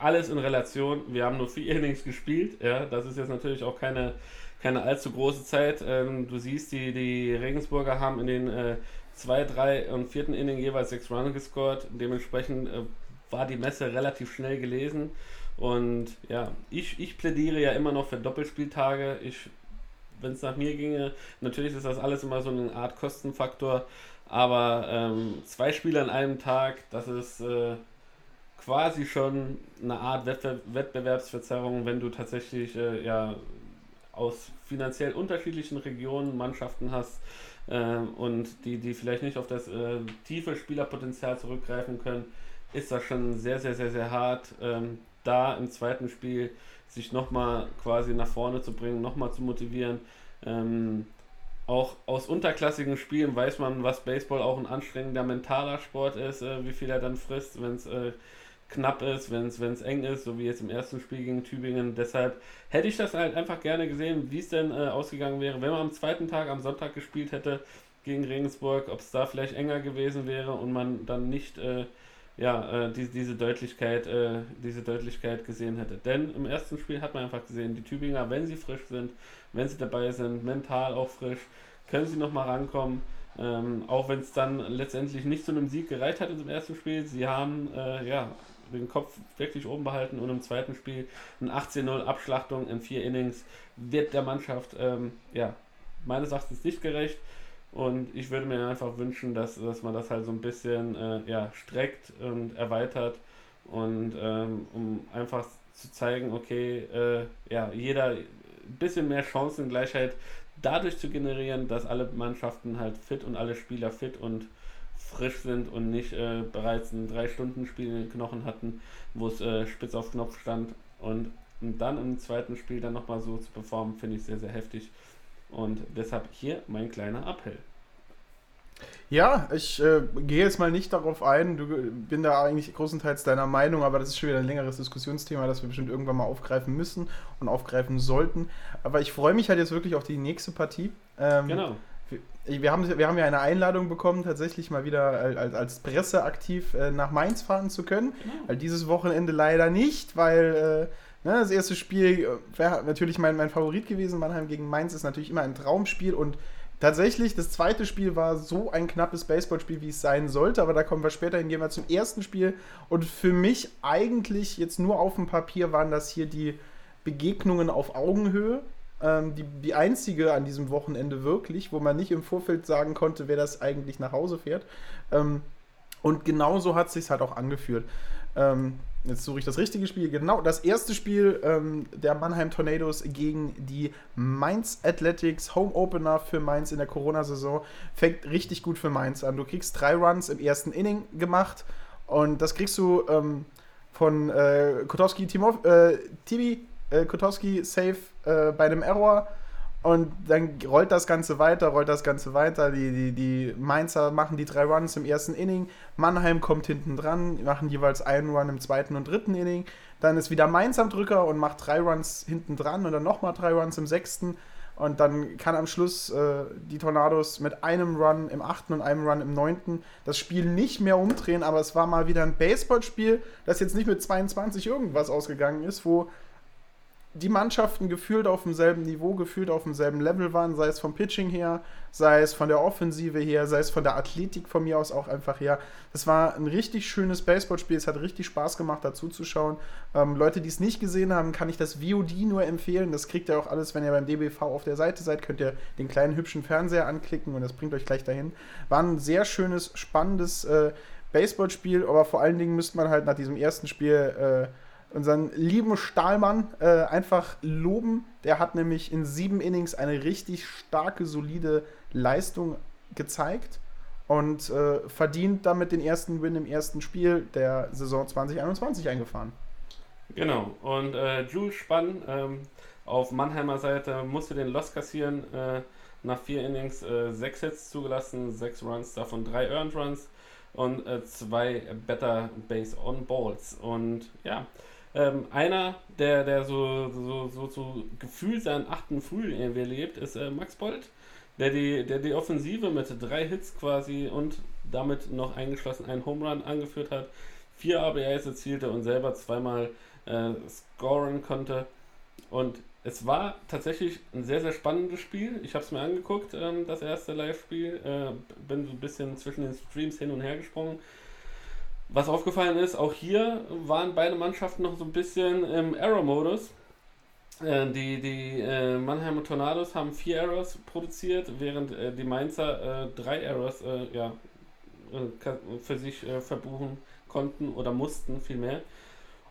Alles in Relation. Wir haben nur vier Innings gespielt. Ja, das ist jetzt natürlich auch keine, keine allzu große Zeit. Ähm, du siehst, die, die Regensburger haben in den äh, zwei, drei und vierten Inning jeweils sechs Runs gescored. Dementsprechend äh, war die Messe relativ schnell gelesen. Und ja, ich, ich plädiere ja immer noch für Doppelspieltage. Ich, wenn es nach mir ginge, natürlich ist das alles immer so eine Art Kostenfaktor. Aber ähm, zwei Spiele an einem Tag, das ist äh, quasi schon eine Art Wettbe Wettbewerbsverzerrung, wenn du tatsächlich äh, ja, aus finanziell unterschiedlichen Regionen Mannschaften hast äh, und die, die vielleicht nicht auf das äh, tiefe Spielerpotenzial zurückgreifen können, ist das schon sehr, sehr, sehr, sehr hart, ähm, da im zweiten Spiel sich nochmal quasi nach vorne zu bringen, nochmal zu motivieren. Ähm, auch aus unterklassigen Spielen weiß man, was Baseball auch ein anstrengender mentaler Sport ist, äh, wie viel er dann frisst, wenn es äh, knapp ist, wenn es eng ist, so wie jetzt im ersten Spiel gegen Tübingen. Deshalb hätte ich das halt einfach gerne gesehen, wie es denn äh, ausgegangen wäre, wenn man am zweiten Tag, am Sonntag gespielt hätte gegen Regensburg, ob es da vielleicht enger gewesen wäre und man dann nicht äh, ja, äh, die, diese, Deutlichkeit, äh, diese Deutlichkeit gesehen hätte. Denn im ersten Spiel hat man einfach gesehen, die Tübinger, wenn sie frisch sind, wenn sie dabei sind, mental auch frisch, können sie nochmal rankommen. Ähm, auch wenn es dann letztendlich nicht zu einem Sieg gereicht hat im ersten Spiel. Sie haben äh, ja, den Kopf wirklich oben behalten und im zweiten Spiel ein 18-0 Abschlachtung in vier Innings wird der Mannschaft ähm, ja, meines Erachtens nicht gerecht. Und ich würde mir einfach wünschen, dass, dass man das halt so ein bisschen äh, ja, streckt und erweitert und ähm, um einfach zu zeigen, okay, äh, ja, jeder ein bisschen mehr Chancengleichheit dadurch zu generieren, dass alle Mannschaften halt fit und alle Spieler fit und frisch sind und nicht äh, bereits ein Drei-Stunden-Spiel in den Knochen hatten, wo es äh, spitz auf Knopf stand. Und, und dann im zweiten Spiel dann nochmal so zu performen, finde ich sehr, sehr heftig. Und deshalb hier mein kleiner Appell. Ja, ich äh, gehe jetzt mal nicht darauf ein. Du bin da eigentlich großenteils deiner Meinung, aber das ist schon wieder ein längeres Diskussionsthema, das wir bestimmt irgendwann mal aufgreifen müssen und aufgreifen sollten. Aber ich freue mich halt jetzt wirklich auf die nächste Partie. Ähm, Genau. wir, wir, haben, wir haben ja eine Einladung bekommen, tatsächlich mal wieder als, als Presse aktiv äh, nach Mainz fahren zu können. Genau. Weil dieses Wochenende leider nicht, weil äh, ne, das erste Spiel äh, wäre natürlich mein, mein Favorit gewesen. Mannheim gegen Mainz ist natürlich immer ein Traumspiel und tatsächlich, das zweite Spiel war so ein knappes Baseballspiel, wie es sein sollte, aber da kommen wir später hin. Gehen wir zum ersten Spiel und für mich eigentlich jetzt nur auf dem Papier waren das hier die Begegnungen auf Augenhöhe. Ähm, die, die einzige an diesem Wochenende wirklich, wo man nicht im Vorfeld sagen konnte, wer das eigentlich nach Hause fährt. Ähm, und genauso hat es sich halt auch angeführt. Ähm, jetzt suche ich das richtige Spiel. Genau, das erste Spiel ähm, der Mannheim Tornadoes gegen die Mainz Athletics Home Opener für Mainz in der Corona-Saison fängt richtig gut für Mainz an. Du kriegst drei Runs im ersten Inning gemacht und das kriegst du ähm, von äh, Kotowski, Timov, äh, Tibi, äh, Kotowski safe äh, bei einem Error. Und dann rollt das Ganze weiter, rollt das Ganze weiter. Die, die, die Mainzer machen die drei Runs im ersten Inning. Mannheim kommt hinten dran, machen jeweils einen Run im zweiten und dritten Inning. Dann ist wieder Mainz am Drücker und macht drei Runs hinten dran und dann nochmal drei Runs im sechsten. Und dann kann am Schluss äh, die Tornados mit einem Run im achten und einem Run im neunten das Spiel nicht mehr umdrehen. Aber es war mal wieder ein Baseballspiel, das jetzt nicht mit 22 irgendwas ausgegangen ist, wo die Mannschaften gefühlt auf demselben Niveau, gefühlt auf demselben Level waren, sei es vom Pitching her, sei es von der Offensive her, sei es von der Athletik von mir aus auch einfach her. Das war ein richtig schönes Baseballspiel, es hat richtig Spaß gemacht, dazu zu schauen. Ähm, Leute, die es nicht gesehen haben, kann ich das VOD nur empfehlen. Das kriegt ihr auch alles, wenn ihr beim DBV auf der Seite seid, könnt ihr den kleinen hübschen Fernseher anklicken und das bringt euch gleich dahin. War ein sehr schönes, spannendes äh, Baseballspiel, aber vor allen Dingen müsste man halt nach diesem ersten Spiel äh, unseren lieben Stahlmann äh, einfach loben. Der hat nämlich in sieben Innings eine richtig starke, solide Leistung gezeigt und äh, verdient damit den ersten Win im ersten Spiel der Saison 2021 eingefahren. Genau. Und äh, Jules Spann ähm, auf Mannheimer Seite musste den Loss kassieren. Äh, nach vier Innings äh, sechs Hits zugelassen, sechs Runs, davon drei Earned Runs und äh, zwei Better Base on Balls. Und ja, ähm, einer, der, der so, so, so, so gefühlt seinen achten Frühling irgendwie erlebt, ist äh, Max Bolt, der die, der die Offensive mit drei Hits quasi und damit noch eingeschlossen einen Home Run angeführt hat, vier ABAs erzielte und selber zweimal äh, scoren konnte. Und es war tatsächlich ein sehr, sehr spannendes Spiel. Ich habe es mir angeguckt, ähm, das erste Live-Spiel. Äh, bin so ein bisschen zwischen den Streams hin und her gesprungen. Was aufgefallen ist, auch hier waren beide Mannschaften noch so ein bisschen im Error-Modus. Äh, die die äh, Mannheimer Tornados haben vier Errors produziert, während äh, die Mainzer drei Errors ja, für sich verbuchen konnten oder mussten vielmehr.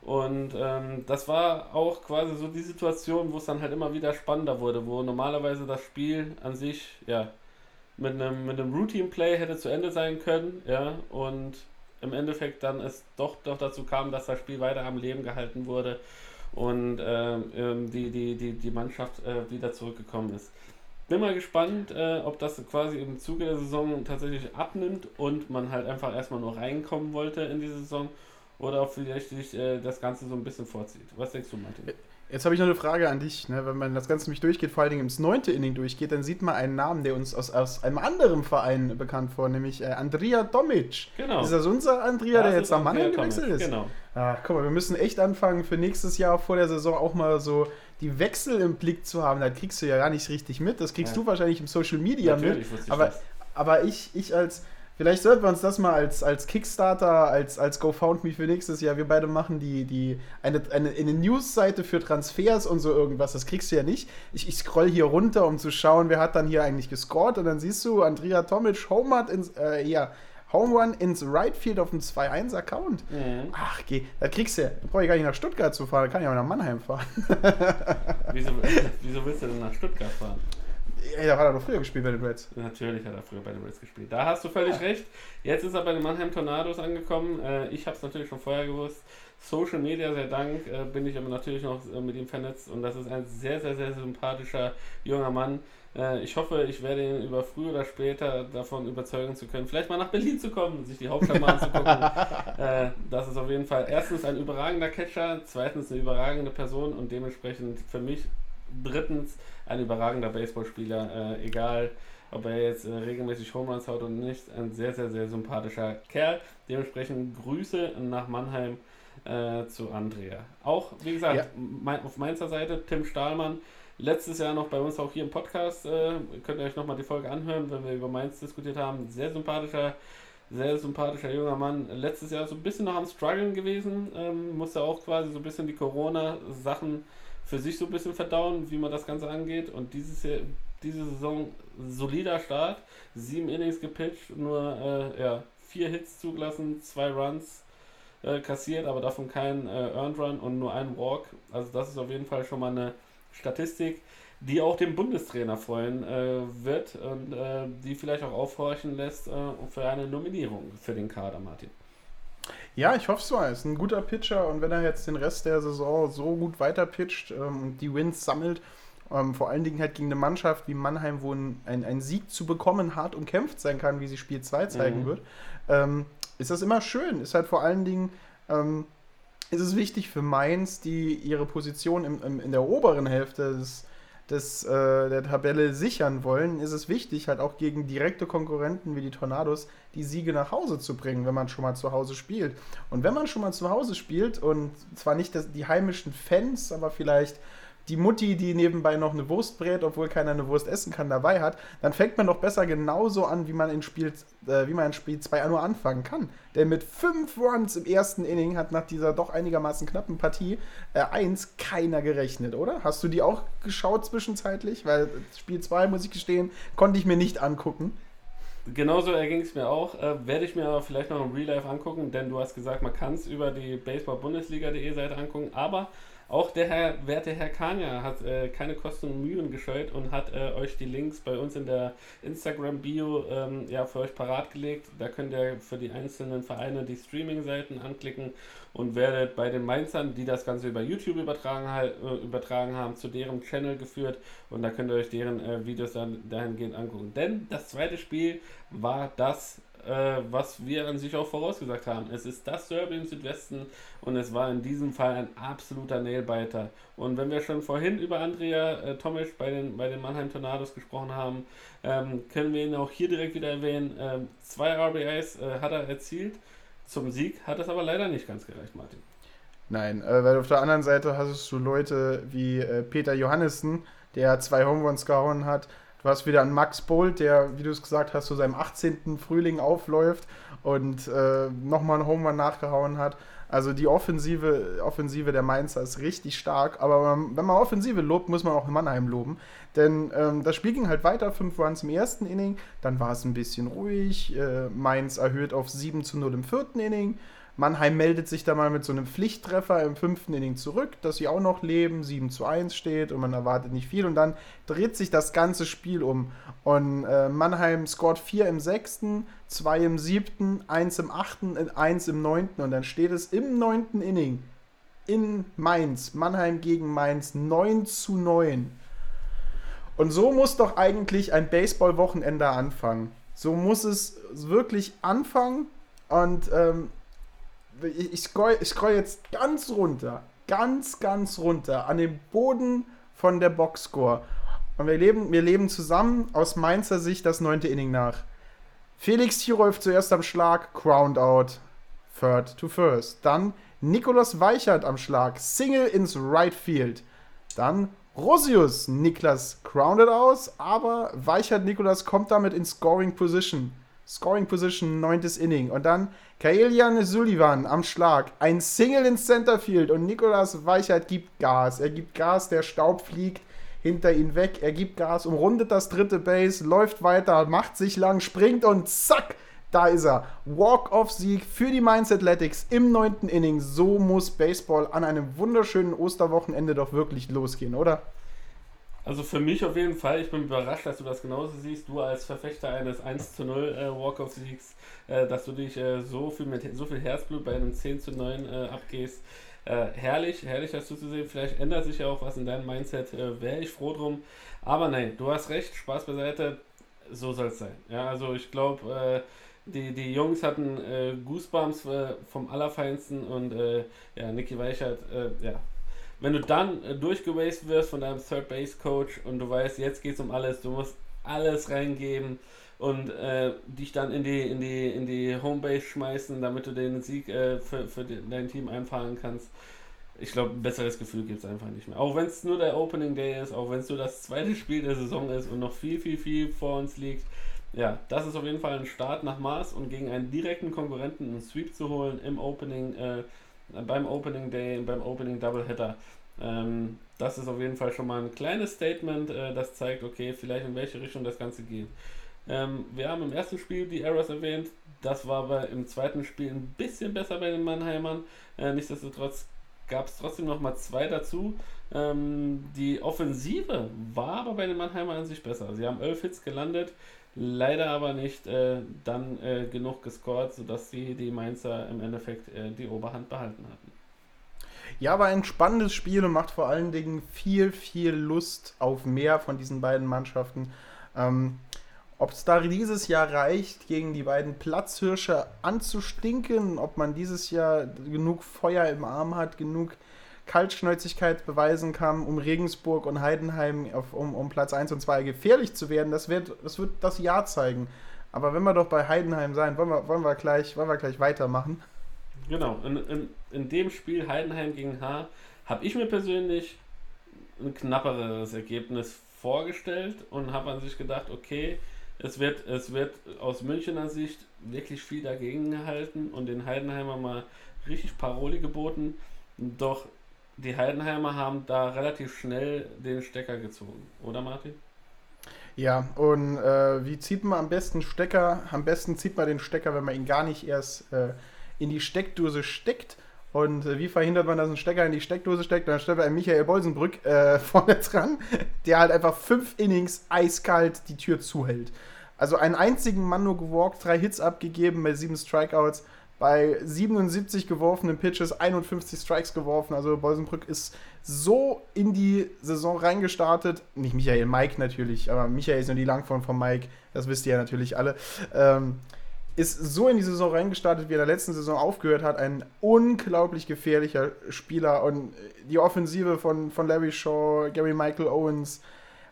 Und ähm, das war auch quasi so die Situation, wo es dann halt immer wieder spannender wurde, wo normalerweise das Spiel an sich ja mit einem, mit einem Routine-Play hätte zu Ende sein können, ja, und im Endeffekt dann es doch, doch dazu kam, dass das Spiel weiter am Leben gehalten wurde und ähm, die, die, die, die Mannschaft äh, wieder zurückgekommen ist. Bin mal gespannt, äh, ob das quasi im Zuge der Saison tatsächlich abnimmt und man halt einfach erstmal nur reinkommen wollte in die Saison oder ob vielleicht sich äh, das Ganze so ein bisschen vorzieht. Was denkst du, Martin? Jetzt habe ich noch eine Frage an dich. Ne? Wenn man das Ganze nämlich durchgeht, vor allen Dingen ins neunte Inning durchgeht, dann sieht man einen Namen, der uns aus, aus einem anderen Verein bekannt vor, nämlich äh, Andrea Domic. Genau. Ist das unser Andrea, Das der jetzt nach Mannheim gewechselt ist? Genau. Ach, guck mal, wir müssen echt anfangen, für nächstes Jahr vor der Saison auch mal so die Wechsel im Blick zu haben. Das kriegst du ja gar nicht richtig mit. Das kriegst Ja. du wahrscheinlich im Social Media Natürlich mit. Aber, das. aber ich, ich als, Vielleicht sollten wir uns das mal als, als Kickstarter, als, als GoFoundMe für nächstes Jahr, wir beide machen die, die eine, eine, eine News-Seite für Transfers und so irgendwas. Das kriegst du ja nicht. Ich, ich scroll hier runter, um zu schauen, wer hat dann hier eigentlich gescored. Und dann siehst du, Andrea Tomic, Home ins, äh, ja, Home Run ins Right Field auf dem 2-1-Account. Mhm. Ach, geh, das kriegst du ja. Da brauche ich gar nicht nach Stuttgart zu fahren, da kann ich auch nach Mannheim fahren. Wieso, wieso willst du denn nach Stuttgart fahren? Ey, da hat er doch früher gespielt bei den Reds. Natürlich hat er früher bei den Reds gespielt. Da hast du völlig recht. Jetzt ist er bei den Mannheim Tornados angekommen. Äh, ich habe es natürlich schon vorher gewusst. Social Media, sehr dank, äh, bin ich aber natürlich noch äh, mit ihm vernetzt und das ist ein sehr, sehr, sehr sympathischer junger Mann. Äh, ich hoffe, ich werde ihn über früh oder später davon überzeugen zu können, vielleicht mal nach Berlin zu kommen, sich die Hauptstadt mal anzugucken. Äh, das ist auf jeden Fall erstens ein überragender Catcher, zweitens eine überragende Person und dementsprechend für mich drittens ein überragender Baseballspieler, äh, egal ob er jetzt äh, regelmäßig Home Runs haut oder nicht, ein sehr, sehr, sehr sympathischer Kerl. Dementsprechend Grüße nach Mannheim äh, zu Andrea. Auch, wie gesagt, Ja. mein, auf Mainzer Seite Tim Stahlmann, letztes Jahr noch bei uns auch hier im Podcast, äh, könnt ihr euch nochmal die Folge anhören, wenn wir über Mainz diskutiert haben. Sehr sympathischer, sehr sympathischer junger Mann. Letztes Jahr so ein bisschen noch am Struggeln gewesen, ähm, musste auch quasi so ein bisschen die Corona-Sachen für sich so ein bisschen verdauen, wie man das Ganze angeht. Und dieses Jahr, diese Saison solider Start, sieben Innings gepitcht, nur äh, ja, vier Hits zugelassen, zwei Runs äh, kassiert, aber davon kein äh, Earned Run und nur ein Walk. Also das ist auf jeden Fall schon mal eine Statistik, die auch den Bundestrainer freuen äh, wird und äh, die vielleicht auch aufhorchen lässt äh, für eine Nominierung für den Kader, Martin. Ja, ich hoffe es mal. Er ist ein guter Pitcher und wenn er jetzt den Rest der Saison so gut weiter pitcht ähm, und die Wins sammelt, ähm, vor allen Dingen halt gegen eine Mannschaft wie Mannheim, wo ein, ein, ein Sieg zu bekommen hart umkämpft sein kann, wie sie Spiel 2 zeigen Mhm. wird, ähm, ist das immer schön. Ist halt vor allen Dingen, ähm, ist es wichtig für Mainz, die ihre Position im, im, in der oberen Hälfte des, des, äh, der Tabelle sichern wollen, ist es wichtig, halt auch gegen direkte Konkurrenten wie die Tornados die Siege nach Hause zu bringen, wenn man schon mal zu Hause spielt. Und wenn man schon mal zu Hause spielt und zwar nicht das, die heimischen Fans, aber vielleicht die Mutti, die nebenbei noch eine Wurst brät, obwohl keiner eine Wurst essen kann, dabei hat, dann fängt man doch besser genauso an, wie man in Spiel, äh, wie man in Spiel 2 nur anfangen kann. Denn mit fünf Runs im ersten Inning hat nach dieser doch einigermaßen knappen Partie äh, 1 keiner gerechnet, oder? Hast du die auch geschaut zwischenzeitlich? Weil Spiel 2, muss ich gestehen, konnte ich mir nicht angucken. Genauso erging es mir auch. Äh, werde ich mir aber vielleicht noch im Real Life angucken, denn du hast gesagt, man kann es über die Baseball-Bundesliga.de Seite angucken, aber auch der Herr, werte Herr Kania hat äh, keine Kosten und Mühen gescheut und hat äh, euch die Links bei uns in der Instagram-Bio ähm, ja, für euch parat gelegt. Da könnt ihr für die einzelnen Vereine die Streaming-Seiten anklicken und werdet bei den Mainzern, die das Ganze über YouTube übertragen, äh, übertragen haben, zu deren Channel geführt und da könnt ihr euch deren äh, Videos dann dahingehend angucken. Denn das zweite Spiel war das, äh, was wir an sich auch vorausgesagt haben. Es ist das Derby im Südwesten und es war in diesem Fall ein absoluter Nailbiter. Und wenn wir schon vorhin über Andrea äh, Tomisch bei den, bei den Mannheim Tornados gesprochen haben, ähm, können wir ihn auch hier direkt wieder erwähnen. Ähm, zwei RBIs äh, hat er erzielt. Zum Sieg hat es aber leider nicht ganz gereicht, Martin. Nein, äh, weil auf der anderen Seite hast du Leute wie äh, Peter Johannessen, der zwei Home Runs gehauen hat. Du hast wieder einen Max Bolt, der, wie du es gesagt hast, zu seinem 18. Frühling aufläuft und äh, nochmal einen Home Run nachgehauen hat. Also die Offensive, Offensive der Mainzer ist richtig stark, aber wenn man Offensive lobt, muss man auch Mannheim loben. Denn ähm, das Spiel ging halt weiter, 5 Runs im ersten Inning, dann war es ein bisschen ruhig, äh, Mainz erhöht auf 7 zu 0 im vierten Inning, Mannheim meldet sich da mal mit so einem Pflichttreffer im fünften Inning zurück, dass sie auch noch leben, 7 zu 1 steht und man erwartet nicht viel und dann dreht sich das ganze Spiel um. Und äh, Mannheim scoret 4 im sechsten, 2 im siebten, 1 im achten, 1 im neunten und dann steht es im neunten Inning in Mainz, Mannheim gegen Mainz 9 zu 9. Und so muss doch eigentlich ein Baseball-Wochenende anfangen. So muss es wirklich anfangen und ähm, ich, scroll, ich scroll jetzt ganz runter, ganz, ganz runter an den Boden von der Boxscore. Und wir leben, wir leben zusammen aus Mainzer Sicht das neunte Inning nach. Felix Tirolf zuerst am Schlag, Crowned out, third to first. Dann Nikolaus Weichert am Schlag, Single ins Right Field. Dann Rosius, Niklas grounded aus, aber Weichert Nikolaus kommt damit in Scoring Position. Scoring Position, neuntes Inning. Und dann Kaelian Sullivan am Schlag. Ein Single ins Centerfield und Nikolas Weichert gibt Gas. Er gibt Gas, der Staub fliegt hinter ihn weg. Er gibt Gas, umrundet das dritte Base, läuft weiter, macht sich lang, springt und zack, da ist er. Walk-off-Sieg für die Mainz Athletics im neunten Inning. So muss Baseball an einem wunderschönen Osterwochenende doch wirklich losgehen, oder? Also für mich auf jeden Fall, ich bin überrascht, dass du das genauso siehst, du als Verfechter eines 1 zu 0 äh, Walk-Off-Siegs, äh, dass du dich äh, so viel mit so viel Herzblut bei einem 10 zu 9 äh, abgehst. Äh, herrlich, herrlich das zuzusehen. Vielleicht ändert sich ja auch was in deinem Mindset, äh, wäre ich froh drum. Aber nein, du hast recht, Spaß beiseite, so soll es sein. Ja, also ich glaube, die, die Jungs hatten Goosebumps vom Allerfeinsten und ja, Nicky Weichert, ja, wenn du dann äh, durchgewaced wirst von deinem Third Base Coach und du weißt, jetzt geht es um alles, du musst alles reingeben und äh, dich dann in die, in die, in die Homebase schmeißen, damit du den Sieg äh, für, für dein Team einfahren kannst. Ich glaube, ein besseres Gefühl gibt es einfach nicht mehr. Auch wenn es nur der Opening Day ist, auch wenn es nur das zweite Spiel der Saison ist und noch viel, viel, viel vor uns liegt. Ja, das ist auf jeden Fall ein Start nach Maß und gegen einen direkten Konkurrenten einen Sweep zu holen im Opening äh, beim Opening Day, beim Opening Doubleheader. Ähm, das ist auf jeden Fall schon mal ein kleines Statement, äh, das zeigt, okay, vielleicht in welche Richtung das Ganze geht. Ähm, wir haben im ersten Spiel die Errors erwähnt, das war aber im zweiten Spiel ein bisschen besser bei den Mannheimern. Äh, nichtsdestotrotz gab es trotzdem noch mal zwei dazu. Ähm, die Offensive war aber bei den Mannheimern an sich besser. Sie haben elf Hits gelandet, leider aber nicht äh, dann äh, genug gescored, sodass sie die Mainzer im Endeffekt äh, die Oberhand behalten hatten. Ja, war ein spannendes Spiel und macht vor allen Dingen viel, viel Lust auf mehr von diesen beiden Mannschaften. Ähm, ob es da dieses Jahr reicht, gegen die beiden Platzhirsche anzustinken, ob man dieses Jahr genug Feuer im Arm hat, genug Kaltschnäuzigkeit beweisen kann, um Regensburg und Heidenheim auf, um, um Platz 1 und 2 gefährlich zu werden, das wird, das wird das Jahr zeigen. Aber wenn wir doch bei Heidenheim sein, wollen wir, wollen wir, gleich, wollen wir gleich weitermachen. Genau, in, in, in dem Spiel Heidenheim gegen H habe ich mir persönlich ein knapperes Ergebnis vorgestellt und habe an sich gedacht, okay, es wird, es wird aus Münchner Sicht wirklich viel dagegen gehalten und den Heidenheimer mal richtig Paroli geboten. Doch die Heidenheimer haben da relativ schnell den Stecker gezogen, oder Martin? Ja, und äh, wie zieht man am besten Stecker? Am besten zieht man den Stecker, wenn man ihn gar nicht erst äh, in die Steckdose steckt. Und äh, wie verhindert man, dass ein Stecker in die Steckdose steckt? Dann stellt man Michael Bolsenbrück äh, vorne dran, der halt einfach fünf Innings eiskalt die Tür zuhält. Also einen einzigen Mann nur gewalkt, drei Hits abgegeben bei sieben Strikeouts bei 77 geworfenen Pitches 51 Strikes geworfen. Also Bolsenbrück ist so in die Saison reingestartet. Nicht Michael, Mike natürlich, aber Michael ist nur die Langform von Mike. Das wisst ihr ja natürlich alle. Ähm, ist so in die Saison reingestartet, wie er in der letzten Saison aufgehört hat. Ein unglaublich gefährlicher Spieler. Und die Offensive von, von Larry Shaw, Gary Michael Owens,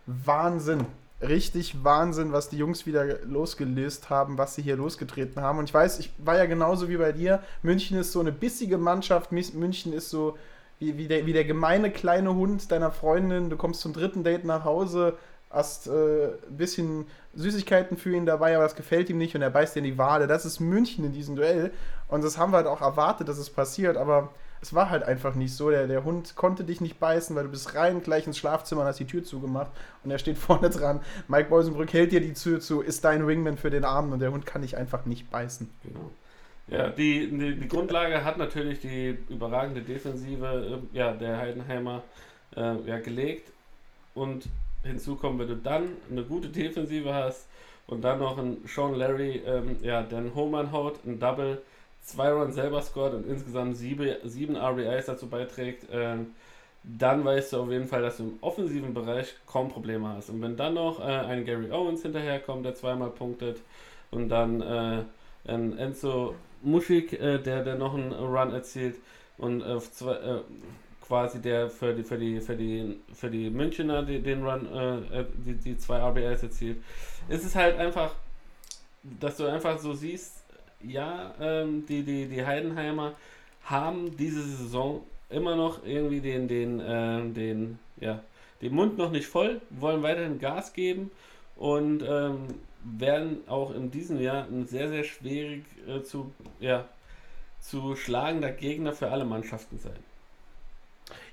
Wahnsinn richtig Wahnsinn, was die Jungs wieder losgelöst haben, was sie hier losgetreten haben. Und ich weiß, ich war ja genauso wie bei dir. München ist so eine bissige Mannschaft. München ist so wie, wie, der, wie der gemeine kleine Hund deiner Freundin. Du kommst zum dritten Date nach Hause, hast äh, ein bisschen Süßigkeiten für ihn dabei, aber das gefällt ihm nicht und er beißt dir in die Wade. Das ist München in diesem Duell. Und das haben wir halt auch erwartet, dass es passiert. Aber es war halt einfach nicht so. Der, der Hund konnte dich nicht beißen, weil du bist rein gleich ins Schlafzimmer und hast die Tür zugemacht. Und er steht vorne dran. Mike Beusenbrück hält dir die Tür zu, ist dein Wingman für den Abend und der Hund kann dich einfach nicht beißen. Genau. Ja, die, die, die, Grundlage hat natürlich die überragende Defensive äh, ja, der Heidenheimer äh, ja, gelegt. Und hinzu kommt, wenn du dann eine gute Defensive hast und dann noch einen Sean Larry, ähm, ja, der einen Homer haut, ein Double, zwei Runs selber scored und insgesamt sieben, sieben RBIs dazu beiträgt, ähm, dann weißt du auf jeden Fall, dass du im offensiven Bereich kaum Probleme hast. Und wenn dann noch äh, ein Gary Owens hinterherkommt, der zweimal punktet, und dann äh, ein Enzo Muschik, äh, der, der noch einen Run erzielt, und äh, zwei, äh, quasi der für die, für die, für die, für die Münchner die, den Run, äh, die, die zwei RBIs erzielt, ist es halt einfach, dass du einfach so siehst, ja, ähm, die, die, die Heidenheimer haben diese Saison immer noch irgendwie den, den, äh, den, ja, den Mund noch nicht voll, wollen weiterhin Gas geben und ähm, werden auch in diesem Jahr ein sehr, sehr schwierig äh, zu, ja, zu schlagender Gegner für alle Mannschaften sein.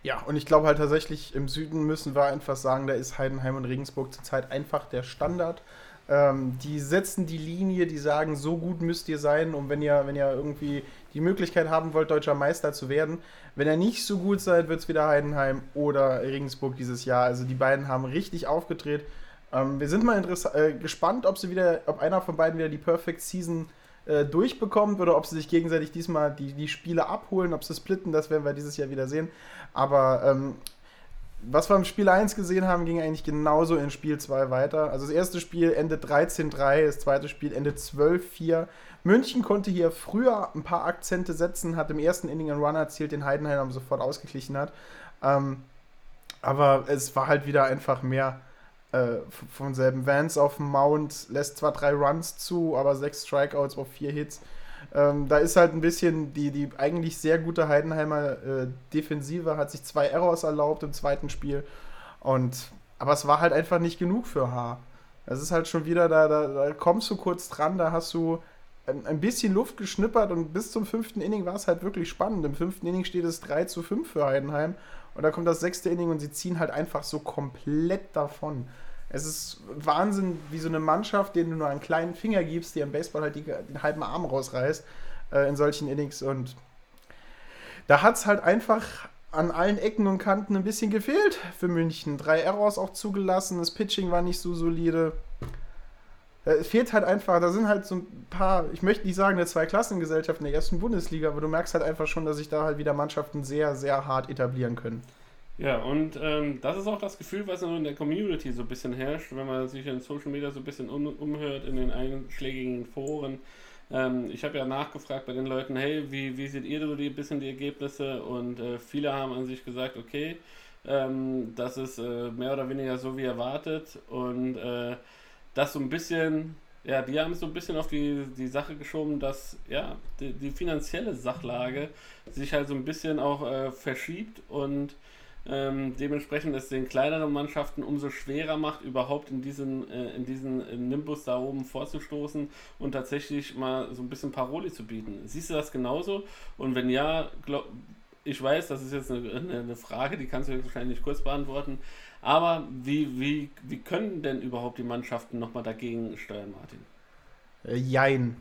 Ja, und ich glaube halt tatsächlich, im Süden müssen wir einfach sagen, da ist Heidenheim und Regensburg zurzeit einfach der Standard. Ähm, die setzen die Linie, die sagen, so gut müsst ihr sein, um wenn ihr, wenn ihr irgendwie die Möglichkeit haben wollt, deutscher Meister zu werden. Wenn ihr nicht so gut seid, wird es wieder Heidenheim oder Regensburg dieses Jahr. Also die beiden haben richtig aufgedreht. Ähm, wir sind mal äh, gespannt, ob sie wieder, ob einer von beiden wieder die Perfect Season äh, durchbekommt oder ob sie sich gegenseitig diesmal die, die Spiele abholen, ob sie splitten, das werden wir dieses Jahr wieder sehen. Aber ähm, was wir im Spiel 1 gesehen haben, ging eigentlich genauso in Spiel 2 weiter. Also das erste Spiel endet 13-3, das zweite Spiel endet 12-4. München konnte hier früher ein paar Akzente setzen, hat im ersten Inning einen Run erzielt, den Heidenheim sofort ausgeglichen hat. Ähm, aber es war halt wieder einfach mehr äh, vom selben. Vance auf dem Mount lässt zwar drei Runs zu, aber sechs Strikeouts auf vier Hits. Ähm, da ist halt ein bisschen die, die eigentlich sehr gute Heidenheimer äh, Defensive, hat sich zwei Errors erlaubt im zweiten Spiel. Und, aber es war halt einfach nicht genug für H. Es ist halt schon wieder, da, da, da kommst du kurz dran, da hast du ein, ein, bisschen Luft geschnippert und bis zum fünften Inning war es halt wirklich spannend. Im fünften Inning steht es 3 zu 5 für Heidenheim und da kommt das sechste Inning und sie ziehen halt einfach so komplett davon. Es ist Wahnsinn, wie so eine Mannschaft, denen du nur einen kleinen Finger gibst, die am Baseball halt die, den halben Arm rausreißt äh, in solchen Innings. Und da hat es halt einfach an allen Ecken und Kanten ein bisschen gefehlt für München. Drei Errors auch zugelassen, das Pitching war nicht so solide. Äh, es fehlt halt einfach, da sind halt so ein paar, ich möchte nicht sagen, eine Zweiklassengesellschaft in der ersten Bundesliga, aber du merkst halt einfach schon, dass sich da halt wieder Mannschaften sehr, sehr hart etablieren können. Ja, und ähm, das ist auch das Gefühl, was in der Community so ein bisschen herrscht, wenn man sich in Social Media so ein bisschen um, umhört, in den einschlägigen Foren. Ähm, ich habe ja nachgefragt bei den Leuten, hey, wie, wie seht ihr so die bisschen die Ergebnisse? Und äh, viele haben an sich gesagt, okay, ähm, das ist äh, mehr oder weniger so wie erwartet. Und äh, das so ein bisschen, ja, die haben es so ein bisschen auf die, die Sache geschoben, dass ja, die, die finanzielle Sachlage sich halt so ein bisschen auch äh, verschiebt und ähm, dementsprechend es den kleineren Mannschaften umso schwerer macht, überhaupt in diesen, äh, in diesen äh, Nimbus da oben vorzustoßen und tatsächlich mal so ein bisschen Paroli zu bieten. Siehst du das genauso? Und wenn ja, glaub, ich weiß, das ist jetzt eine, eine Frage, die kannst du wahrscheinlich nicht kurz beantworten, aber wie, wie, wie können denn überhaupt die Mannschaften nochmal dagegen steuern, Martin? Äh, jein.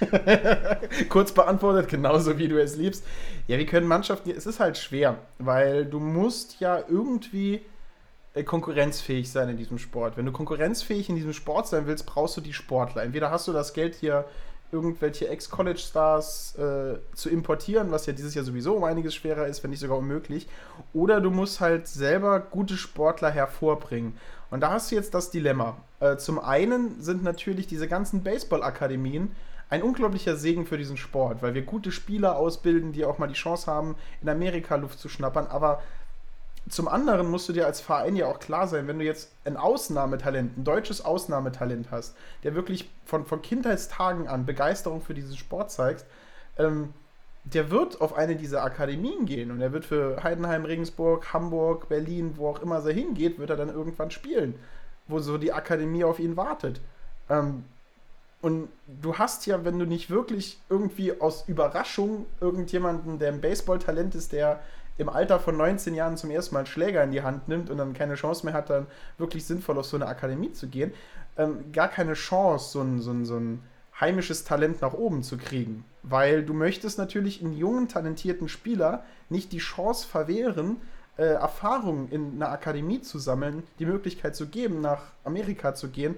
Kurz beantwortet, genauso wie du es liebst. Ja, wir können Mannschaften, es ist halt schwer, weil du musst ja irgendwie äh, konkurrenzfähig sein in diesem Sport. Wenn du konkurrenzfähig in diesem Sport sein willst, brauchst du die Sportler. Entweder hast du das Geld hier, irgendwelche Ex-College-Stars äh, zu importieren, was ja dieses Jahr sowieso um einiges schwerer ist, wenn nicht sogar unmöglich, oder du musst halt selber gute Sportler hervorbringen. Und da hast du jetzt das Dilemma. Äh, zum einen sind natürlich diese ganzen Baseball-Akademien ein unglaublicher Segen für diesen Sport, weil wir gute Spieler ausbilden, die auch mal die Chance haben, in Amerika Luft zu schnappern. Aber zum anderen musst du dir als Verein ja auch klar sein, wenn du jetzt ein Ausnahmetalent, ein deutsches Ausnahmetalent hast, der wirklich von, von Kindheitstagen an Begeisterung für diesen Sport zeigt, ähm, der wird auf eine dieser Akademien gehen und er wird für Heidenheim, Regensburg, Hamburg, Berlin, wo auch immer er hingeht, wird er dann irgendwann spielen, wo so die Akademie auf ihn wartet. Ähm, und du hast ja, wenn du nicht wirklich irgendwie aus Überraschung irgendjemanden, der ein Baseball-Talent ist, der im Alter von 19 Jahren zum ersten Mal einen Schläger in die Hand nimmt und dann keine Chance mehr hat, dann wirklich sinnvoll auf so eine Akademie zu gehen, ähm, gar keine Chance, so ein, so, ein, so ein heimisches Talent nach oben zu kriegen. Weil du möchtest natürlich in jungen, talentierten Spieler nicht die Chance verwehren, äh, Erfahrungen in einer Akademie zu sammeln, die Möglichkeit zu geben, nach Amerika zu gehen,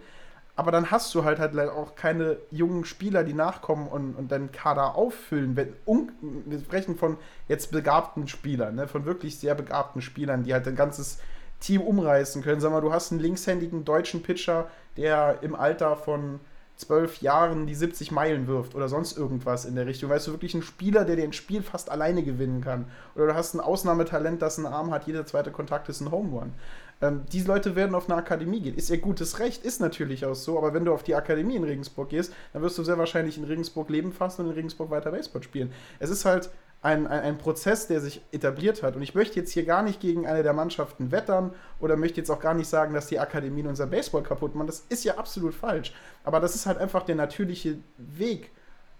aber dann hast du halt halt auch keine jungen Spieler, die nachkommen und, und deinen Kader auffüllen. Wenn, un, wir sprechen von jetzt begabten Spielern, ne? von wirklich sehr begabten Spielern, die halt ein ganzes Team umreißen können. Sag mal, du hast einen linkshändigen deutschen Pitcher, der im Alter von zwölf Jahren die 70 Meilen wirft oder sonst irgendwas in der Richtung. Weißt du, wirklich ein Spieler, der den Spiel fast alleine gewinnen kann. Oder du hast ein Ausnahmetalent, das einen Arm hat, jeder zweite Kontakt ist ein Home Run. Ähm, diese Leute werden auf eine Akademie gehen. Ist ihr gutes Recht, ist natürlich auch so, aber wenn du auf die Akademie in Regensburg gehst, dann wirst du sehr wahrscheinlich in Regensburg leben fast und in Regensburg weiter Baseball spielen. Es ist halt ein, ein, ein, Prozess, der sich etabliert hat. Und ich möchte jetzt hier gar nicht gegen eine der Mannschaften wettern oder möchte jetzt auch gar nicht sagen, dass die Akademien unser Baseball kaputt machen. Das ist ja absolut falsch. Aber das ist halt einfach der natürliche Weg.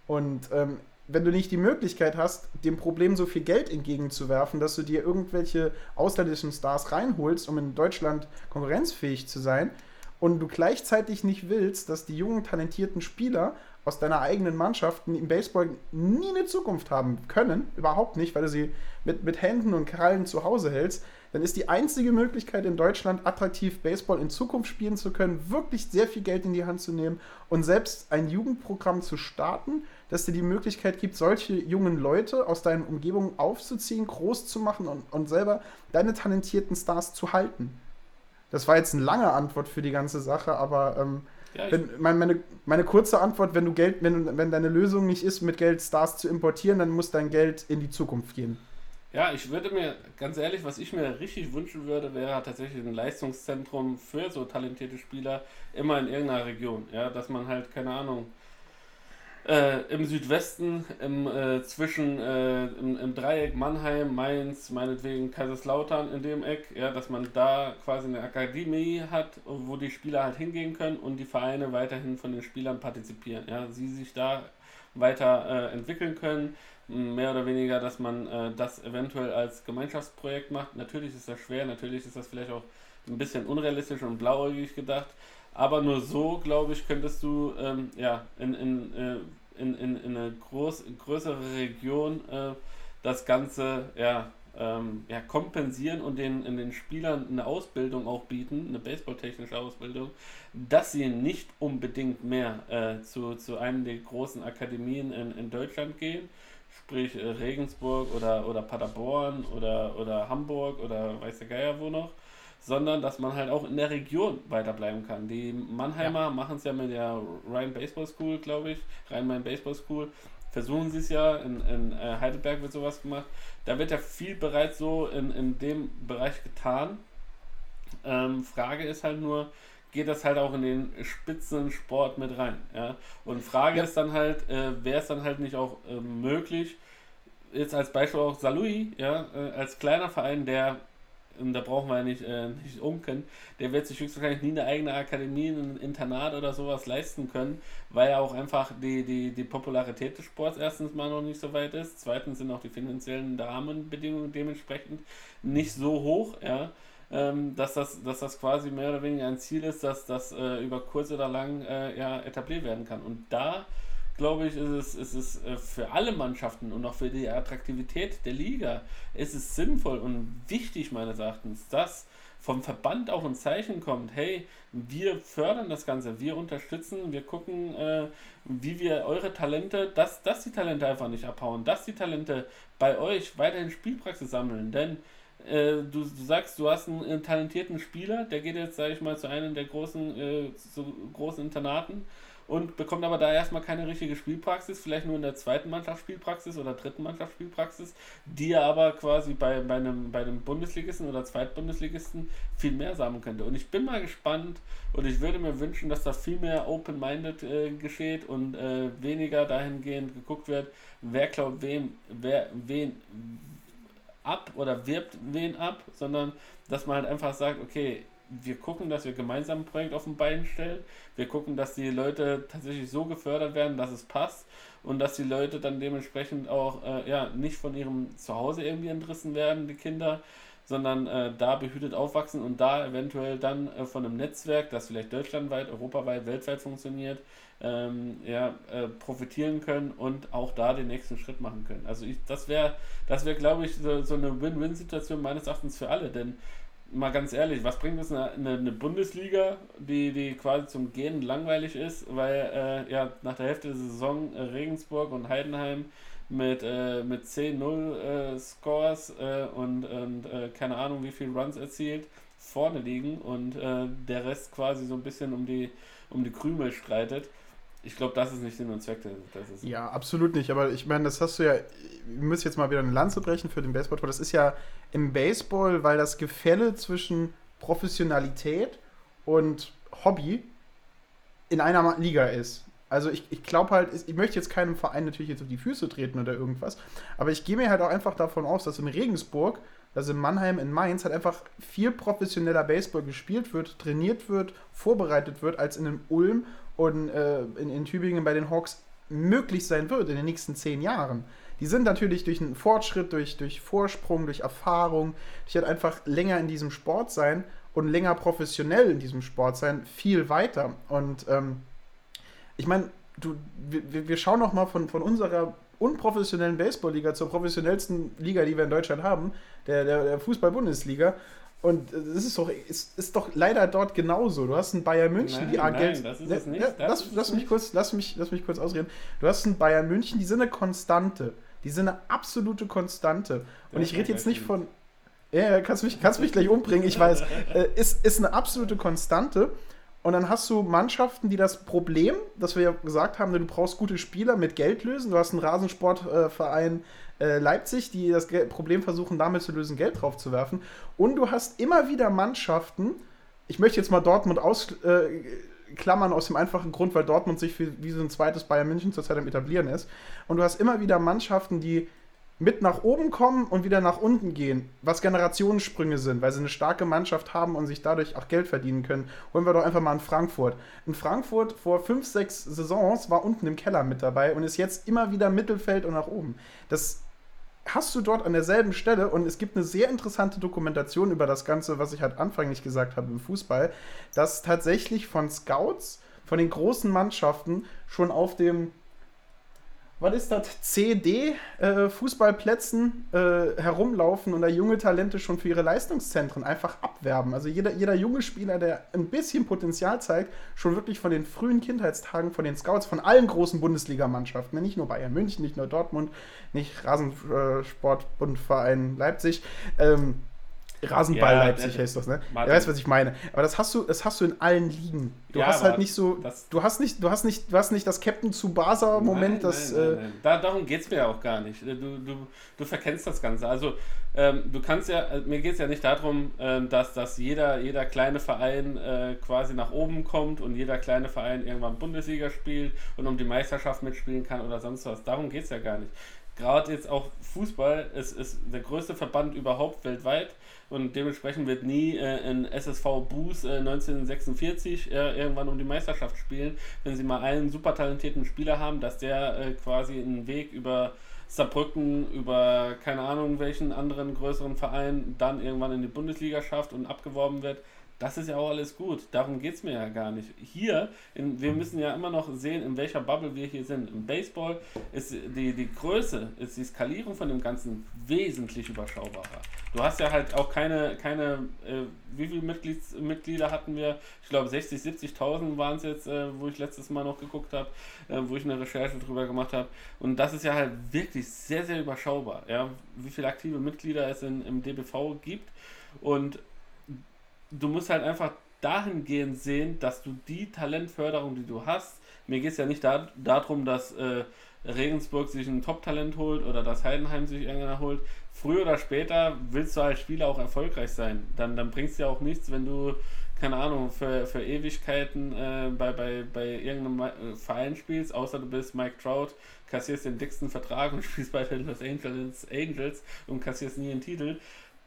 Und ähm, wenn du nicht die Möglichkeit hast, dem Problem so viel Geld entgegenzuwerfen, dass du dir irgendwelche ausländischen Stars reinholst, um in Deutschland konkurrenzfähig zu sein, und du gleichzeitig nicht willst, dass die jungen, talentierten Spieler aus deiner eigenen Mannschaft im Baseball nie eine Zukunft haben können, überhaupt nicht, weil du sie mit, mit Händen und Krallen zu Hause hältst, dann ist die einzige Möglichkeit in Deutschland attraktiv Baseball in Zukunft spielen zu können, wirklich sehr viel Geld in die Hand zu nehmen und selbst ein Jugendprogramm zu starten, das dir die Möglichkeit gibt, solche jungen Leute aus deiner Umgebung aufzuziehen, groß zu machen und, und selber deine talentierten Stars zu halten. Das war jetzt eine lange Antwort für die ganze Sache, aber ähm, ja, wenn, meine, meine kurze Antwort, wenn du Geld, wenn, wenn deine Lösung nicht ist, mit Geld Stars zu importieren, dann muss dein Geld in die Zukunft gehen. Ja, ich würde mir, ganz ehrlich, was ich mir richtig wünschen würde, wäre tatsächlich ein Leistungszentrum für so talentierte Spieler immer in irgendeiner Region. Ja, dass man halt, keine Ahnung, äh, im Südwesten, im, äh, zwischen äh, im, im, Dreieck Mannheim, Mainz, meinetwegen Kaiserslautern in dem Eck, ja, dass man da quasi eine Akademie hat, wo die Spieler halt hingehen können und die Vereine weiterhin von den Spielern partizipieren. Ja, sie sich da weiter äh, entwickeln können, mehr oder weniger, dass man äh, das eventuell als Gemeinschaftsprojekt macht. Natürlich ist das schwer, natürlich ist das vielleicht auch ein bisschen unrealistisch und blauäugig gedacht, aber nur so, glaube ich, könntest du ähm, ja, in, in, äh, in, in, in eine groß, größere Region äh, das Ganze ja, ähm, ja, kompensieren und den, in den Spielern eine Ausbildung auch bieten, eine baseballtechnische Ausbildung, dass sie nicht unbedingt mehr äh, zu, zu einem der großen Akademien in, in Deutschland gehen, sprich äh, Regensburg oder, oder Paderborn oder, oder Hamburg oder weiß der Geier wo noch, sondern dass man halt auch in der Region weiterbleiben kann. Die Mannheimer ja. machen es ja mit der Rhein Baseball School, glaube ich, Rhein-Main Baseball School. Versuchen sie es ja, in, in äh, Heidelberg wird sowas gemacht. Da wird ja viel bereits so in, in dem Bereich getan. Ähm, Frage ist halt nur, geht das halt auch in den Spitzensport mit rein? Ja? Und Frage ja. ist dann halt, äh, wäre es dann halt nicht auch äh, möglich, jetzt als Beispiel auch Salui, ja, äh, als kleiner Verein, der und da brauchen wir ja nicht, äh, nicht umkennen, der wird sich höchstwahrscheinlich nie eine eigene Akademie, ein Internat oder sowas leisten können, weil ja auch einfach die, die, die Popularität des Sports erstens mal noch nicht so weit ist, zweitens sind auch die finanziellen Rahmenbedingungen dementsprechend nicht so hoch, ja, ähm, dass, das, dass das quasi mehr oder weniger ein Ziel ist, dass das äh, über kurz oder lang äh, ja, etabliert werden kann. Und da glaube ich, ist es, ist es äh, für alle Mannschaften und auch für die Attraktivität der Liga ist es sinnvoll und wichtig meines Erachtens, dass vom Verband auch ein Zeichen kommt, hey, wir fördern das Ganze, wir unterstützen, wir gucken, äh, wie wir eure Talente, dass, dass die Talente einfach nicht abhauen, dass die Talente bei euch weiterhin Spielpraxis sammeln, denn äh, du, du, sagst, du hast einen, einen, talentierten Spieler, der geht jetzt, sage ich mal, zu einem der großen, äh, großen Internaten und bekommt aber da erstmal keine richtige Spielpraxis, vielleicht nur in der zweiten Mannschaft Spielpraxis oder dritten Mannschaft Spielpraxis, die er aber quasi bei, bei, einem, bei einem Bundesligisten oder Zweitbundesligisten viel mehr sammeln könnte. Und ich bin mal gespannt und ich würde mir wünschen, dass da viel mehr open-minded äh, geschieht und äh, weniger dahingehend geguckt wird, wer glaubt wem, wer wen ab oder wirbt wen ab, sondern dass man halt einfach sagt, okay, wir gucken, dass wir gemeinsam ein Projekt auf den Bein stellen. Wir gucken, dass die Leute tatsächlich so gefördert werden, dass es passt und dass die Leute dann dementsprechend auch äh, ja, nicht von ihrem Zuhause irgendwie entrissen werden, die Kinder, sondern äh, da behütet aufwachsen und da eventuell dann äh, von einem Netzwerk, das vielleicht deutschlandweit, europaweit, weltweit funktioniert, ähm, ja, äh, profitieren können und auch da den nächsten Schritt machen können. Also ich, das wäre, das wäre, glaube ich, so, so eine Win-Win-Situation meines Erachtens für alle, denn mal ganz ehrlich, was bringt es eine, eine, Bundesliga, die, die quasi zum Gehen langweilig ist, weil äh, ja nach der Hälfte der Saison äh, Regensburg und Heidenheim mit, äh, mit 10-0 äh, Scores äh, und, und äh, keine Ahnung wie viel Runs erzielt vorne liegen und der Rest quasi so ein bisschen um die, um die Krümel streitet ich glaube, das ist nicht Sinn und Zweck. Das ist ja, absolut nicht. Aber ich meine, das hast du ja. Wir müssen jetzt mal wieder eine Lanze brechen für den Baseball. Das ist ja im Baseball, weil das Gefälle zwischen Professionalität und Hobby in einer Liga ist. Also ich, ich glaube halt, ich möchte jetzt keinem Verein natürlich jetzt auf die Füße treten oder irgendwas, aber ich gehe mir halt auch einfach davon aus, dass in Regensburg, dass in Mannheim, in Mainz halt einfach viel professioneller Baseball gespielt wird, trainiert wird, vorbereitet wird, als in einem Ulm und äh, in, in Tübingen bei den Hawks möglich sein wird in den nächsten zehn Jahren. Die sind natürlich durch einen Fortschritt, durch, durch Vorsprung, durch Erfahrung, durch halt einfach länger in diesem Sport sein und länger professionell in diesem Sport sein, viel weiter. Und ähm, ich meine, wir, wir schauen noch mal von, von unserer unprofessionellen Baseballliga zur professionellsten Liga, die wir in Deutschland haben, der, der, der Fußball-Bundesliga. Und es ist doch, ist, ist doch leider dort genauso. Du hast einen Bayern München, Nein, die nein, Geld. das ist es nicht. ja, Das lass, ist lass es mich nicht. kurz, lass mich, lass mich kurz ausreden. Du hast einen Bayern München, die sind eine Konstante. Die sind eine absolute Konstante. Und ich rede jetzt nicht von. Ja, kannst mich, kannst mich gleich umbringen, ich weiß. Äh, ist, ist eine absolute Konstante. Und dann hast du Mannschaften, die das Problem, das wir ja gesagt haben, du brauchst gute Spieler mit Geld lösen. Du hast einen Rasensportverein äh, Leipzig, die das Problem versuchen, damit zu lösen, Geld drauf zu werfen. Und du hast immer wieder Mannschaften, ich möchte jetzt mal Dortmund ausklammern, äh, klammern aus dem einfachen Grund, weil Dortmund sich für, wie so ein zweites Bayern München zurzeit am etablieren ist. Und du hast immer wieder Mannschaften, die mit nach oben kommen und wieder nach unten gehen, was Generationensprünge sind, weil sie eine starke Mannschaft haben und sich dadurch auch Geld verdienen können. Holen wir doch einfach mal in Frankfurt. In Frankfurt vor fünf, sechs Saisons war unten im Keller mit dabei und ist jetzt immer wieder Mittelfeld und nach oben. Das hast du dort an derselben Stelle und es gibt eine sehr interessante Dokumentation über das Ganze, was ich halt anfänglich gesagt habe im Fußball, dass tatsächlich von Scouts, von den großen Mannschaften schon auf dem was ist das? CD äh, äh, herumlaufen und da junge Talente schon für ihre Leistungszentren einfach abwerben. Also jeder, jeder junge Spieler, der ein bisschen Potenzial zeigt, schon wirklich von den frühen Kindheitstagen von den Scouts, von allen großen Bundesligamannschaften, nicht nur Bayern München, nicht nur Dortmund, nicht Rasensportbundverein Leipzig, ähm, Rasenball Ja, Leipzig der- heißt das, ne? Martin. Ja, weißt was ich meine? Aber das hast du, das hast du in allen Ligen. Du Ja, hast halt nicht so, das- du hast nicht, du hast nicht, du hast nicht das Captain Tsubasa Moment, Nein, das nein, nein, äh, nein. Da, darum geht es mir ja auch gar nicht. Du, du, du verkennst das Ganze. Also ähm, du kannst ja, äh, mir geht es ja nicht darum, ähm, dass, dass jeder, jeder kleine Verein äh, quasi nach oben kommt und jeder kleine Verein irgendwann Bundesliga spielt und um die Meisterschaft mitspielen kann oder sonst was. Darum geht es ja gar nicht. Gerade jetzt auch Fußball ist, ist der größte Verband überhaupt weltweit und dementsprechend wird nie äh, ein SSV Boos äh, 1946 äh, irgendwann um die Meisterschaft spielen, wenn sie mal einen super talentierten Spieler haben, dass der äh, quasi einen Weg über Saarbrücken, über keine Ahnung welchen anderen größeren Verein dann irgendwann in die Bundesliga schafft und abgeworben wird. Das ist ja auch alles gut. Darum geht es mir ja gar nicht. Hier, in, wir müssen ja immer noch sehen, in welcher Bubble wir hier sind. Im Baseball ist die, die Größe, ist die Skalierung von dem Ganzen wesentlich überschaubarer. Du hast ja halt auch keine, keine äh, wie viele Mitglieds, Mitglieder hatten wir? Ich glaube 60, 70.000 waren es jetzt, äh, wo ich letztes Mal noch geguckt habe, äh, wo ich eine Recherche drüber gemacht habe. Und das ist ja halt wirklich sehr, sehr überschaubar. Ja? Wie viele aktive Mitglieder es in, im DBV gibt. Und du musst halt einfach dahingehend sehen, dass du die Talentförderung, die du hast, mir geht es ja nicht da, darum, dass äh, Regensburg sich ein Top-Talent holt oder dass Heidenheim sich irgendeiner holt. Früher oder später willst du als Spieler auch erfolgreich sein. Dann, dann bringt es dir auch nichts, wenn du, keine Ahnung, für, für Ewigkeiten äh, bei, bei, bei irgendeinem äh, Verein spielst, außer du bist Mike Trout, kassierst den dicksten Vertrag und spielst bei den Los Angeles Angels und kassierst nie einen Titel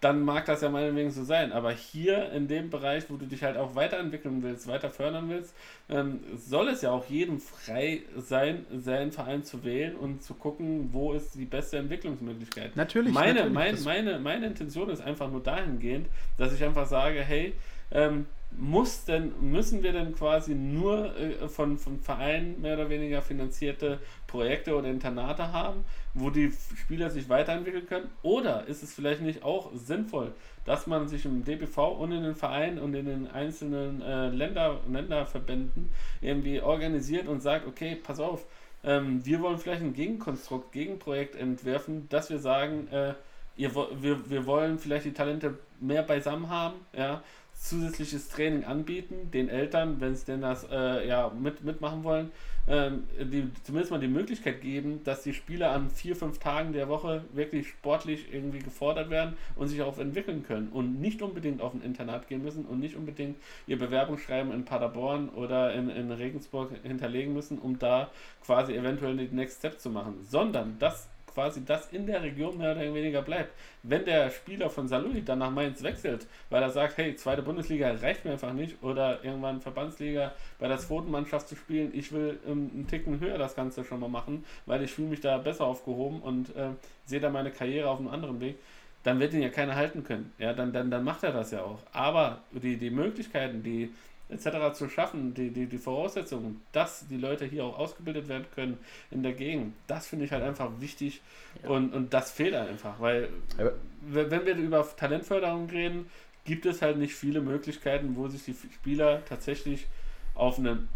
dann mag das ja meinetwegen so sein. Aber hier in dem Bereich, wo du dich halt auch weiterentwickeln willst, weiter fördern willst, ähm, soll es ja auch jedem frei sein, seinen Verein zu wählen und zu gucken, wo ist die beste Entwicklungsmöglichkeit. Natürlich, Meine, natürlich, mein, meine, meine Intention ist einfach nur dahingehend, dass ich einfach sage, hey, ähm, muss denn, müssen wir denn quasi nur äh, von, von Vereinen mehr oder weniger finanzierte Projekte oder Internate haben, wo die Spieler sich weiterentwickeln können? Oder ist es vielleicht nicht auch sinnvoll, dass man sich im DBV und in den Vereinen und in den einzelnen äh, Länder, Länderverbänden irgendwie organisiert und sagt, okay, pass auf, ähm, wir wollen vielleicht ein Gegenkonstrukt, Gegenprojekt entwerfen, dass wir sagen, äh, ihr, wir, wir wollen vielleicht die Talente mehr beisammen haben, ja, zusätzliches Training anbieten, den Eltern, wenn es denn das äh, ja, mit, mitmachen wollen, ähm, die, zumindest mal die Möglichkeit geben, dass die Spieler an vier, fünf Tagen der Woche wirklich sportlich irgendwie gefordert werden und sich auch entwickeln können und nicht unbedingt auf ein Internat gehen müssen und nicht unbedingt ihr Bewerbungsschreiben in Paderborn oder in, in Regensburg hinterlegen müssen, um da quasi eventuell den Next Step zu machen, sondern dass quasi das in der Region mehr oder weniger bleibt. Wenn der Spieler von Salui dann nach Mainz wechselt, weil er sagt, hey, zweite Bundesliga reicht mir einfach nicht oder irgendwann Verbandsliga bei der zweiten Mannschaft zu spielen, ich will ähm, einen Ticken höher das Ganze schon mal machen, weil ich fühle mich da besser aufgehoben und äh, sehe da meine Karriere auf einem anderen Weg, dann wird ihn ja keiner halten können. Ja, dann, dann, dann macht er das ja auch. Aber die, die Möglichkeiten, die etc. zu schaffen, die, die, die Voraussetzungen, dass die Leute hier auch ausgebildet werden können in der Gegend, das finde ich halt einfach wichtig ja. und, und das fehlt einfach, weil Aber wenn wir über Talentförderung reden, gibt es halt nicht viele Möglichkeiten, wo sich die Spieler tatsächlich auf einem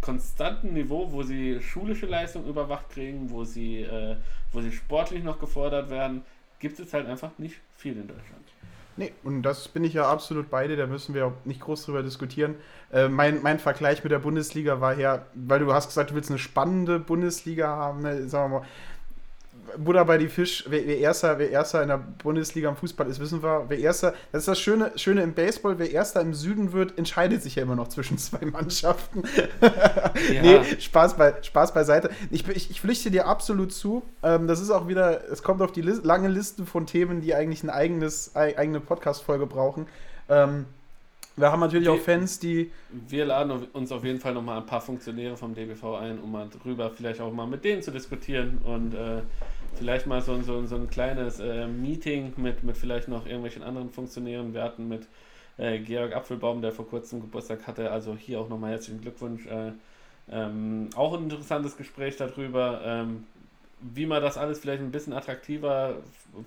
konstanten Niveau, wo sie schulische Leistung überwacht kriegen, wo sie, äh, wo sie sportlich noch gefordert werden, gibt es halt einfach nicht viel in Deutschland. Nee, und das bin ich ja absolut beide, da müssen wir nicht groß drüber diskutieren. Äh, mein, mein Vergleich mit der Bundesliga war ja, weil du hast gesagt, du willst eine spannende Bundesliga haben, ne, sagen wir mal, Buddha bei die Fisch, wer, wer, erster, wer erster in der Bundesliga im Fußball ist, wissen wir, wer erster, das ist das Schöne, Schöne im Baseball, wer erster im Süden wird, entscheidet sich ja immer noch zwischen zwei Mannschaften. Ja. nee, Spaß, bei, Spaß beiseite. Ich, ich, ich pflichte dir absolut zu. Ähm, das ist auch wieder, es kommt auf die Liste, lange Liste von Themen, die eigentlich eine eigenes, eigene Podcast-Folge brauchen. Ähm, wir haben natürlich wir, auch Fans, die. Wir laden uns auf jeden Fall nochmal ein paar Funktionäre vom DBV ein, um mal drüber vielleicht auch mal mit denen zu diskutieren und äh, vielleicht mal so, so, so ein kleines äh, Meeting mit, mit vielleicht noch irgendwelchen anderen Funktionären. Wir hatten mit äh, Georg Apfelbaum, der vor kurzem Geburtstag hatte, also hier auch nochmal herzlichen Glückwunsch. Äh, ähm, auch ein interessantes Gespräch darüber, ähm, wie man das alles vielleicht ein bisschen attraktiver,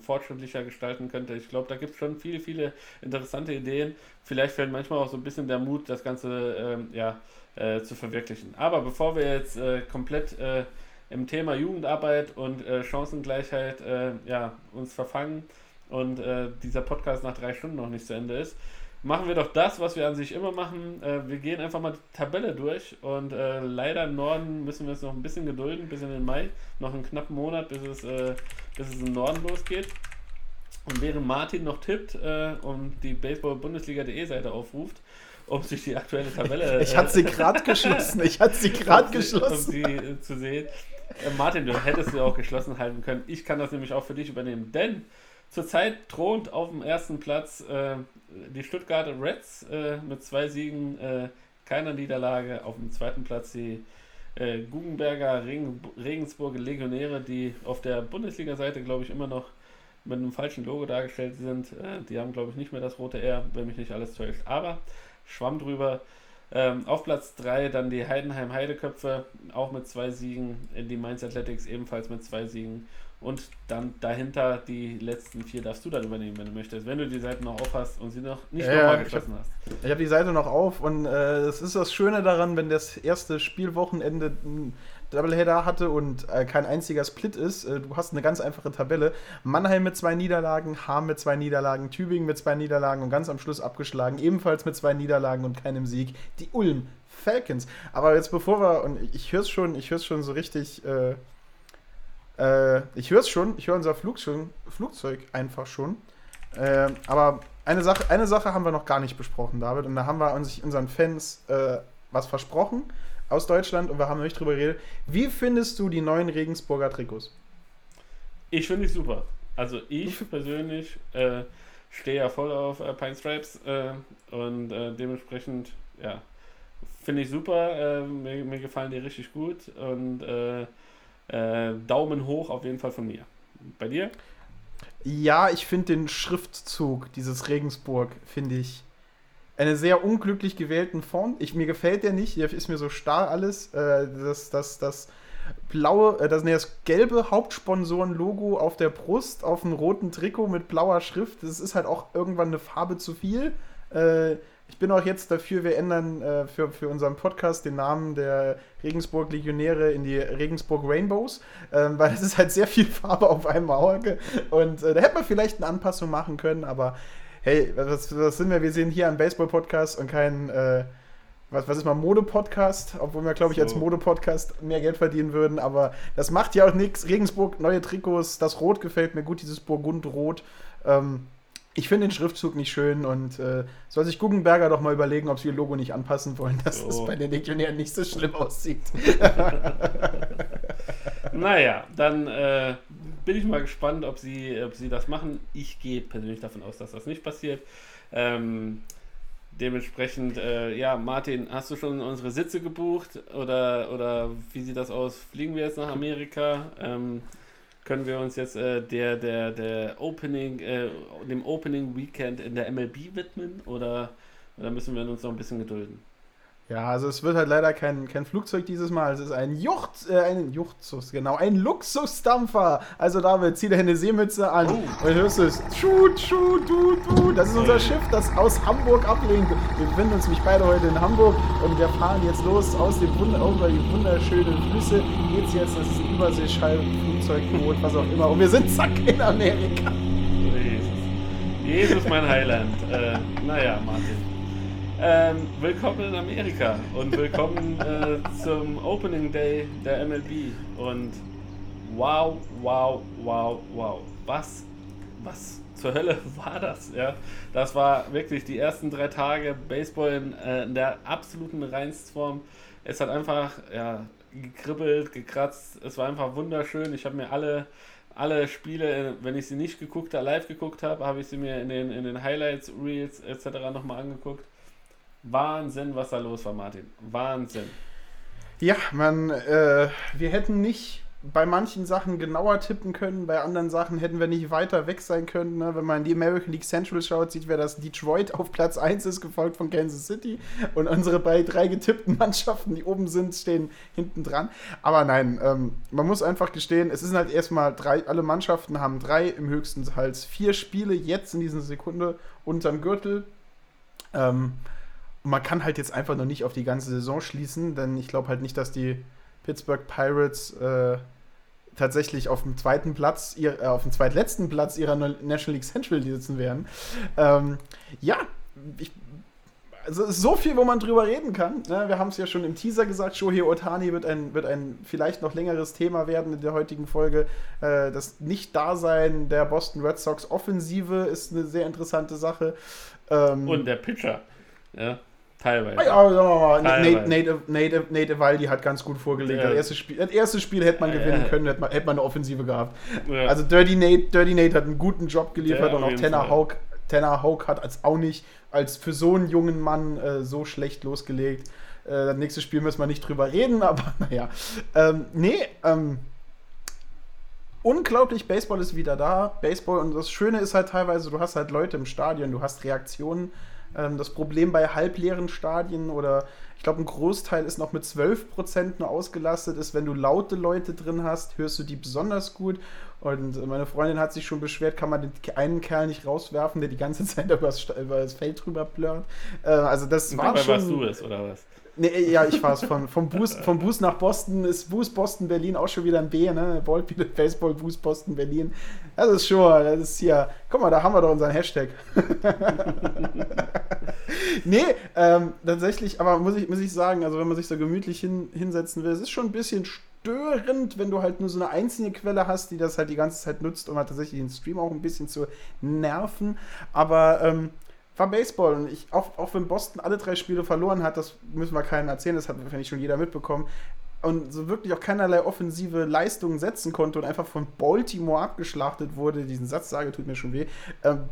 fortschrittlicher gestalten könnte. Ich glaube, da gibt es schon viele, viele interessante Ideen. Vielleicht fällt manchmal auch so ein bisschen der Mut, das Ganze ähm, ja, äh, zu verwirklichen. Aber bevor wir jetzt äh, komplett äh, im Thema Jugendarbeit und äh, Chancengleichheit äh, ja, uns verfangen und äh, dieser Podcast nach drei Stunden noch nicht zu Ende ist, machen wir doch das, was wir an sich immer machen. Äh, wir gehen einfach mal die Tabelle durch und äh, leider im Norden müssen wir uns noch ein bisschen gedulden, bis in den Mai, noch einen knappen Monat, bis es, äh, bis es im Norden losgeht. Und während Martin noch tippt äh, und die Baseball-Bundesliga.de Seite aufruft, um sich die aktuelle Tabelle. ich hatte sie gerade geschlossen. Ich hatte sie gerade geschlossen. Um sie äh, zu sehen. Äh, Martin, du hättest sie auch geschlossen halten können. Ich kann das nämlich auch für dich übernehmen, denn Zurzeit thront auf dem ersten Platz äh, die Stuttgarter Reds äh, mit zwei Siegen, äh, keiner Niederlage. Auf dem zweiten Platz die äh, Guggenberger Regen, Regensburger Legionäre, die auf der Bundesliga-Seite, glaube ich, immer noch mit einem falschen Logo dargestellt sind. Äh, die haben, glaube ich, nicht mehr das rote R, wenn mich nicht alles täuscht. Aber schwamm drüber. Ähm, auf Platz 3 dann die Heidenheim Heideköpfe, auch mit zwei Siegen. Die Mainz Athletics ebenfalls mit zwei Siegen. Und dann dahinter die letzten vier darfst du dann übernehmen, wenn du möchtest. Wenn du die Seite noch auf hast und sie noch nicht ja, nochmal geschlossen hast. Ich habe die Seite noch auf und äh, das ist das Schöne daran, wenn das erste Spielwochenende Doubleheader hatte und äh, kein einziger Split ist. Äh, du hast eine ganz einfache Tabelle. Mannheim mit zwei Niederlagen, Hamm mit zwei Niederlagen, Tübingen mit zwei Niederlagen und ganz am Schluss abgeschlagen, ebenfalls mit zwei Niederlagen und keinem Sieg. Die Ulm Falcons. Aber jetzt bevor wir, und ich höre es schon, ich höre es schon so richtig äh, äh, ich höre es schon, ich höre unser Flug schon, Flugzeug einfach schon. Äh, aber eine Sache, eine Sache haben wir noch gar nicht besprochen, David, und da haben wir uns, unseren Fans äh, was versprochen aus Deutschland und wir haben nicht drüber geredet. Wie findest du die neuen Regensburger Trikots? Ich finde es super. Also ich persönlich äh, stehe ja voll auf äh, Pine Stripes äh, und äh, dementsprechend, ja, finde ich super. Äh, mir, mir, gefallen die richtig gut und äh, Daumen hoch auf jeden Fall von mir. Bei dir? Ja, ich finde den Schriftzug dieses Regensburg, finde ich eine sehr unglücklich gewählten Font. Ich, mir gefällt der nicht, der ist mir so starr alles. Äh, das, das, das blaue, äh, das, nee, das gelbe Hauptsponsoren-Logo auf der Brust, auf einem roten Trikot mit blauer Schrift, das ist halt auch irgendwann eine Farbe zu viel. Äh, ich bin auch jetzt dafür, wir ändern äh, für, für unseren Podcast den Namen der Regensburg Legionäre in die Regensburg Rainbows, ähm, weil es ist halt sehr viel Farbe auf einem Auge und äh, da hätte man vielleicht eine Anpassung machen können, aber hey, was, was sind wir? Wir sind hier ein Baseball-Podcast und kein, äh, was, was ist mal, Mode-Podcast, obwohl wir, glaube ich, So. als Mode-Podcast mehr Geld verdienen würden, aber das macht ja auch nichts. Regensburg, neue Trikots, das Rot gefällt mir gut, dieses Burgund-Rot. Ähm, ich finde den Schriftzug nicht schön und äh, soll sich Guggenberger doch mal überlegen, ob sie ihr Logo nicht anpassen wollen, dass So. es bei den Legionären nicht so schlimm aussieht. Naja, dann äh, bin ich mal gespannt, ob sie, ob sie das machen. Ich gehe persönlich davon aus, dass das nicht passiert. Ähm, dementsprechend, äh, ja, Martin, hast du schon unsere Sitze gebucht oder, oder wie sieht das aus? Fliegen wir jetzt nach Amerika? Ähm, können wir uns jetzt äh, der, der, der Opening, äh, dem Opening Weekend in der MLB widmen oder, oder müssen wir uns noch ein bisschen gedulden? Ja, also es wird halt leider kein, kein Flugzeug dieses Mal. Es ist ein Jucht, äh, ein Juchtsus, genau, ein Luxusdampfer. Also David, zieh deine Seemütze an Oh. und hörst es. Schu, schu, du, du. Das ist unser Ui. Schiff, das aus Hamburg ablenkt. Wir befinden uns nämlich beide heute in Hamburg und wir fahren jetzt los aus dem Wunder, über die wunderschönen Flüsse. Geht's jetzt, das ist ein Überseeschallflugzeugboot, was auch immer. Und wir sind zack in Amerika. Jesus. Jesus, mein Heiland. Äh, naja, Martin. Ähm, willkommen in Amerika und willkommen äh, zum Opening Day der MLB. Und wow, wow, wow, wow. Was, was zur Hölle war das? Ja, das war wirklich die ersten drei Tage Baseball in, äh, in der absoluten Reinstform. Es hat einfach ja, gekribbelt, gekratzt. Es war einfach wunderschön. Ich habe mir alle alle Spiele, wenn ich sie nicht geguckt habe, live geguckt habe, habe ich sie mir in den, in den Highlights, Reels etc. nochmal angeguckt. Wahnsinn, was da los war, Martin. Wahnsinn. Ja, man, äh, wir hätten nicht bei manchen Sachen genauer tippen können, bei anderen Sachen hätten wir nicht weiter weg sein können. Ne? Wenn man in die American League Central schaut, sieht man, dass Detroit auf Platz 1 ist, gefolgt von Kansas City. Und unsere bei drei getippten Mannschaften, die oben sind, stehen hinten dran. Aber nein, ähm, man muss einfach gestehen, es sind halt erstmal drei, alle Mannschaften haben drei, im höchsten Hals vier Spiele jetzt in dieser Sekunde unterm Gürtel. Ähm, man kann halt jetzt einfach noch nicht auf die ganze Saison schließen, denn ich glaube halt nicht, dass die Pittsburgh Pirates äh, tatsächlich auf dem zweiten Platz, ihr, äh, auf dem zweitletzten Platz ihrer National League Central sitzen werden. Ähm, ja, ich, also ist so viel, wo man drüber reden kann. Ne? Wir haben es ja schon im Teaser gesagt, Shohei Otani wird ein, wird ein vielleicht noch längeres Thema werden in der heutigen Folge. Äh, das Nicht-Dasein der Boston Red Sox Offensive ist eine sehr interessante Sache. Ähm, Und der Pitcher. Ja, teilweise. Ah Ja, mal, Teilweise. Nate, Nate, Nate, Nate Evaldi hat ganz gut vorgelegt. Ja. Das, erste Spiel, das erste Spiel hätte man Ja, gewinnen ja. können, hätte man, hätte man eine Offensive gehabt. Ja. Also Dirty Nate, Dirty Nate hat einen guten Job geliefert und auch Tanner. Hawk, Tanner Hawk hat als auch nicht als für so einen jungen Mann äh, so schlecht losgelegt. Äh, das nächste Spiel müssen wir nicht drüber reden, aber naja. Ähm, nee, ähm, unglaublich, Baseball ist wieder da. Baseball und das Schöne ist halt teilweise, du hast halt Leute im Stadion, du hast Reaktionen. Ähm, das Problem bei halbleeren Stadien oder ich glaube, ein Großteil ist noch mit 12% nur ausgelastet, ist, wenn du laute Leute drin hast, hörst du die besonders gut. Und meine Freundin hat sich schon beschwert, kann man den einen Kerl nicht rauswerfen, der die ganze Zeit über das, Feld drüber plört. Äh, also das Und war schon... warst du es, oder was? Nee, ja, ich war es. Von, vom, Boost, vom Boost nach Boston ist Boost Boston Berlin auch schon wieder ein B, ne? Ball, Baseball Boost Boston Berlin. Das ist schon, das ist hier. Guck mal, da haben wir doch unseren Hashtag. nee, ähm, tatsächlich, aber muss ich, muss ich sagen, also wenn man sich so gemütlich hin, hinsetzen will, es ist schon ein bisschen störend, wenn du halt nur so eine einzelne Quelle hast, die das halt die ganze Zeit nutzt, um halt tatsächlich den Stream auch ein bisschen zu nerven. Aber ähm, war Baseball und ich, auch, auch wenn Boston alle drei Spiele verloren hat, das müssen wir keinen erzählen, das hat wahrscheinlich schon jeder mitbekommen, und so wirklich auch keinerlei offensive Leistungen setzen konnte und einfach von Baltimore abgeschlachtet wurde, diesen Satz sage, tut mir schon weh, ähm,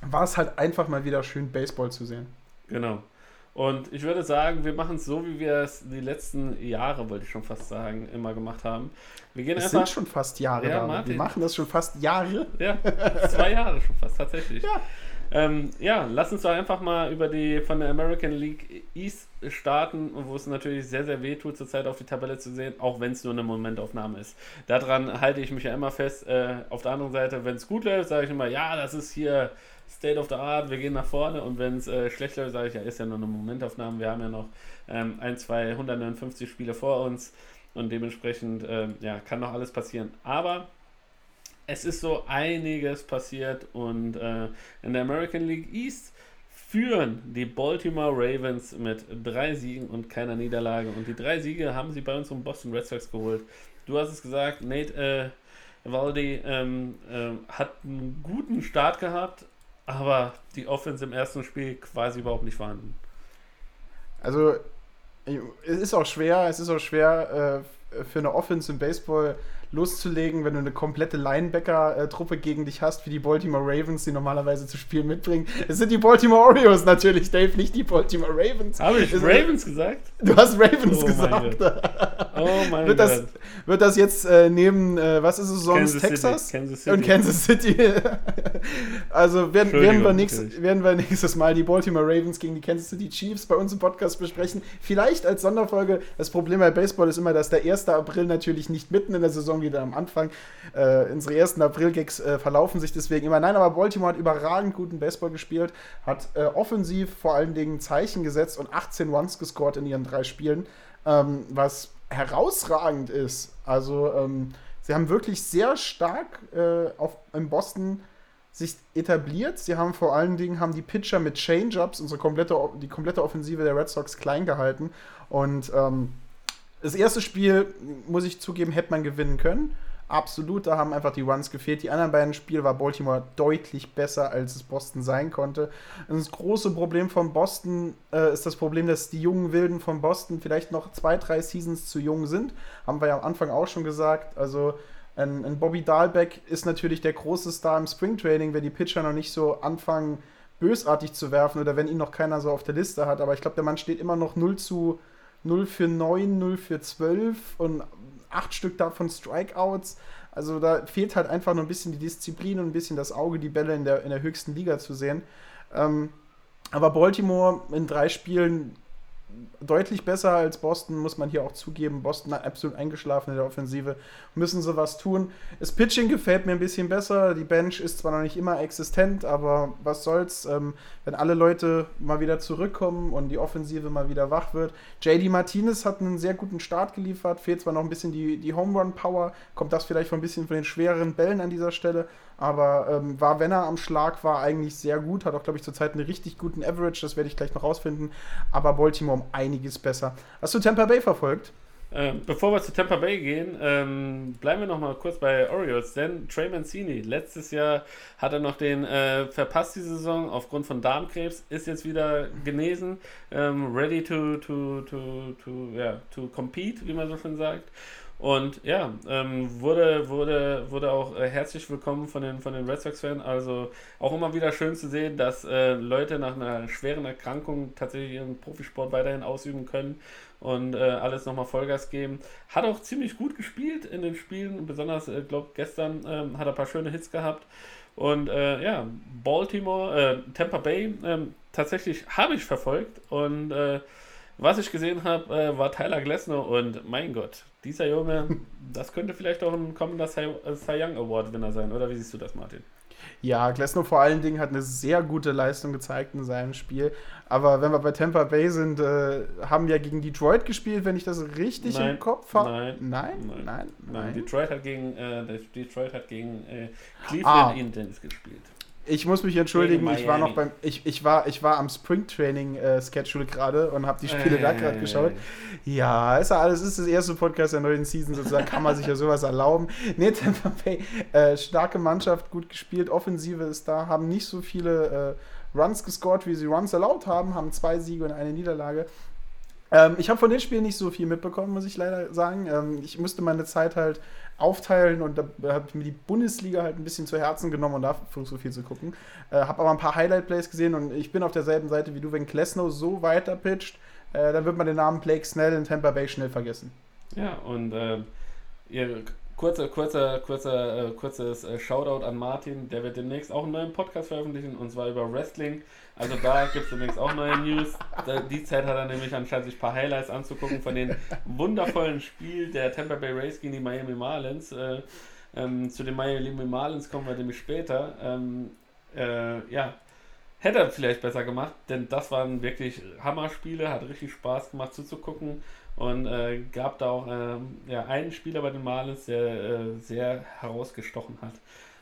war es halt einfach mal wieder schön, Baseball zu sehen. Genau. Und ich würde sagen, wir machen es so, wie wir es die letzten Jahre, wollte ich schon fast sagen, immer gemacht haben. Wir gehen Es einfach. sind schon fast Jahre Ja, da. Martin. Wir machen das schon fast Jahre. Ja, zwei Jahre schon fast, tatsächlich. Ja. Ähm, ja, lass uns doch einfach mal über die von der American League East starten, wo es natürlich sehr, sehr weh tut, zurzeit auf die Tabelle zu sehen, auch wenn es nur eine Momentaufnahme ist. Daran halte ich mich ja immer fest. Äh, auf der anderen Seite, wenn es gut läuft, sage ich immer, ja, das ist hier State of the Art, wir gehen nach vorne. Und wenn es äh, schlecht läuft, sage ich, ja, ist ja nur eine Momentaufnahme. Wir haben ja noch ähm, ein, zwei, 159 Spiele vor uns und dementsprechend ähm, ja, kann noch alles passieren. Aber es ist so einiges passiert und äh, in der American League East führen die Baltimore Ravens mit drei Siegen und keiner Niederlage. Und die drei Siege haben sie bei uns um Boston Red Sox geholt. Du hast es gesagt, Nate äh, Valdi ähm, äh, hat einen guten Start gehabt, aber die Offense im ersten Spiel quasi überhaupt nicht vorhanden. Also, es ist auch schwer, es ist auch schwer äh, für eine Offense im Baseball loszulegen, wenn du eine komplette Linebacker-Truppe gegen dich hast, wie die Baltimore Ravens, die normalerweise zu spielen mitbringen. Es sind die Baltimore Orioles natürlich, Dave, nicht die Baltimore Ravens. Habe ich es Ravens gesagt? Du hast Ravens Oh mein gesagt. Oh mein wird, das, Gott. wird das jetzt äh, neben, äh, was ist es sonst, Kansas City, Texas? Kansas City. Und Kansas City. also werden, werden, wir nächst, werden wir nächstes Mal die Baltimore Ravens gegen die Kansas City Chiefs bei uns im Podcast besprechen. Vielleicht als Sonderfolge. Das Problem bei Baseball ist immer, dass der 1. April natürlich nicht mitten in der Saison wieder am Anfang. Äh, unsere ersten April-Gags äh, verlaufen sich deswegen immer. Nein, aber Baltimore hat überragend guten Baseball gespielt, hat äh, offensiv vor allen Dingen Zeichen gesetzt und 18 Runs gescored in ihren drei Spielen, ähm, was herausragend ist. Also ähm, sie haben wirklich sehr stark äh, auf, in Boston sich etabliert. Sie haben vor allen Dingen haben die Pitcher mit Change-ups unsere komplette, die komplette Offensive der Red Sox klein gehalten. Und ähm, das erste Spiel, muss ich zugeben, hätte man gewinnen können. Absolut, da haben einfach die Runs gefehlt. Die anderen beiden Spiele war Baltimore deutlich besser, als es Boston sein konnte. Das große Problem von Boston äh, ist das Problem, dass die jungen Wilden von Boston vielleicht noch zwei, drei Seasons zu jung sind. Haben wir ja am Anfang auch schon gesagt. Also ein, ein Bobby Dahlbeck ist natürlich der große Star im Springtraining, wenn die Pitcher noch nicht so anfangen, bösartig zu werfen oder wenn ihn noch keiner so auf der Liste hat. Aber ich glaube, der Mann steht immer noch 0 zu 0 für 9, 0 für 12 und acht Stück davon Strikeouts. Also da fehlt halt einfach nur ein bisschen die Disziplin und ein bisschen das Auge, die Bälle in der, in der höchsten Liga zu sehen. Ähm, aber Baltimore in drei Spielen deutlich besser als Boston, muss man hier auch zugeben. Boston hat absolut eingeschlafen in der Offensive. Müssen sie was tun. Das Pitching gefällt mir ein bisschen besser. Die Bench ist zwar noch nicht immer existent, aber was soll's, ähm, wenn alle Leute mal wieder zurückkommen und die Offensive mal wieder wach wird. JD Martinez hat einen sehr guten Start geliefert. Fehlt zwar noch ein bisschen die, die Home Run Power, kommt das vielleicht von ein bisschen von den schwereren Bällen an dieser Stelle, aber ähm, war, wenn er am Schlag war, eigentlich sehr gut. Hat auch, glaube ich, zurzeit einen richtig guten Average, das werde ich gleich noch rausfinden. Aber Baltimore um einiges besser. Hast du Tampa Bay verfolgt? Ähm, bevor wir zu Tampa Bay gehen, ähm, bleiben wir noch mal kurz bei Orioles, denn Trey Mancini, letztes Jahr hat er noch den äh, verpasst die Saison aufgrund von Darmkrebs, ist jetzt wieder genesen, ähm, ready to, to, to, to, ja, to compete, wie man so schön sagt. Und ja, ähm, wurde, wurde, wurde auch äh, herzlich willkommen von den, von den Red Sox-Fans. Also auch immer wieder schön zu sehen, dass äh, Leute nach einer schweren Erkrankung tatsächlich ihren Profisport weiterhin ausüben können und äh, alles nochmal Vollgas geben. Hat auch ziemlich gut gespielt in den Spielen, besonders, äh, glaube gestern ähm, hat er ein paar schöne Hits gehabt. Und äh, ja, Baltimore, äh, Tampa Bay, ähm, tatsächlich habe ich verfolgt und äh, was ich gesehen habe, äh, war Tyler Glessner und mein Gott, dieser Junge, das könnte vielleicht auch ein kommender Cy, äh, Cy Young Award-Winner sein, oder wie siehst du das, Martin? Ja, Glasnow vor allen Dingen hat eine sehr gute Leistung gezeigt in seinem Spiel. Aber wenn wir bei Tampa Bay sind, äh, haben wir gegen Detroit gespielt, wenn ich das richtig Nein, im Kopf habe. nein, nein, nein, nein, Nein, Detroit hat gegen, äh, Detroit hat gegen äh, Ah. Cleveland Indians gespielt. Ich muss mich entschuldigen, ich war noch beim, ich, ich war, ich war am Springtraining äh, gerade und habe die Spiele da gerade Äh. geschaut. Ja, ist ja alles, ist das erste Podcast der neuen Season sozusagen, kann man sich ja sowas erlauben. Nee, Tampa Bay, äh, starke Mannschaft, gut gespielt, Offensive ist da, haben nicht so viele äh, Runs gescored, wie sie Runs erlaubt haben, haben zwei Siege und eine Niederlage. Ähm, ich habe von den Spielen nicht so viel mitbekommen, muss ich leider sagen. Ähm, ich musste meine Zeit halt aufteilen und da habe ich mir die Bundesliga halt ein bisschen zu Herzen genommen und dafür so viel zu gucken. Äh, habe aber ein paar Highlight-Plays gesehen und ich bin auf derselben Seite wie du, wenn Klesno so weiter pitcht, äh, dann wird man den Namen Blake Snell in Tampa Bay schnell vergessen. Ja, und äh, ihr kurzer, kurzer, kurzer, äh, kurzes äh, Shoutout an Martin, der wird demnächst auch einen neuen Podcast veröffentlichen und zwar über Wrestling. Also da gibt es demnächst auch neue News. Die Zeit hat er nämlich anscheinend sich ein paar Highlights anzugucken von den wundervollen Spiel der Tampa Bay Rays gegen die Miami Marlins. Äh, ähm, zu den Miami Marlins kommen wir nämlich später. Ähm, äh, ja, hätte er vielleicht besser gemacht, denn das waren wirklich Hammerspiele, hat richtig Spaß gemacht zuzugucken und äh, gab da auch äh, ja, einen Spieler bei den Marlins, der äh, sehr herausgestochen hat.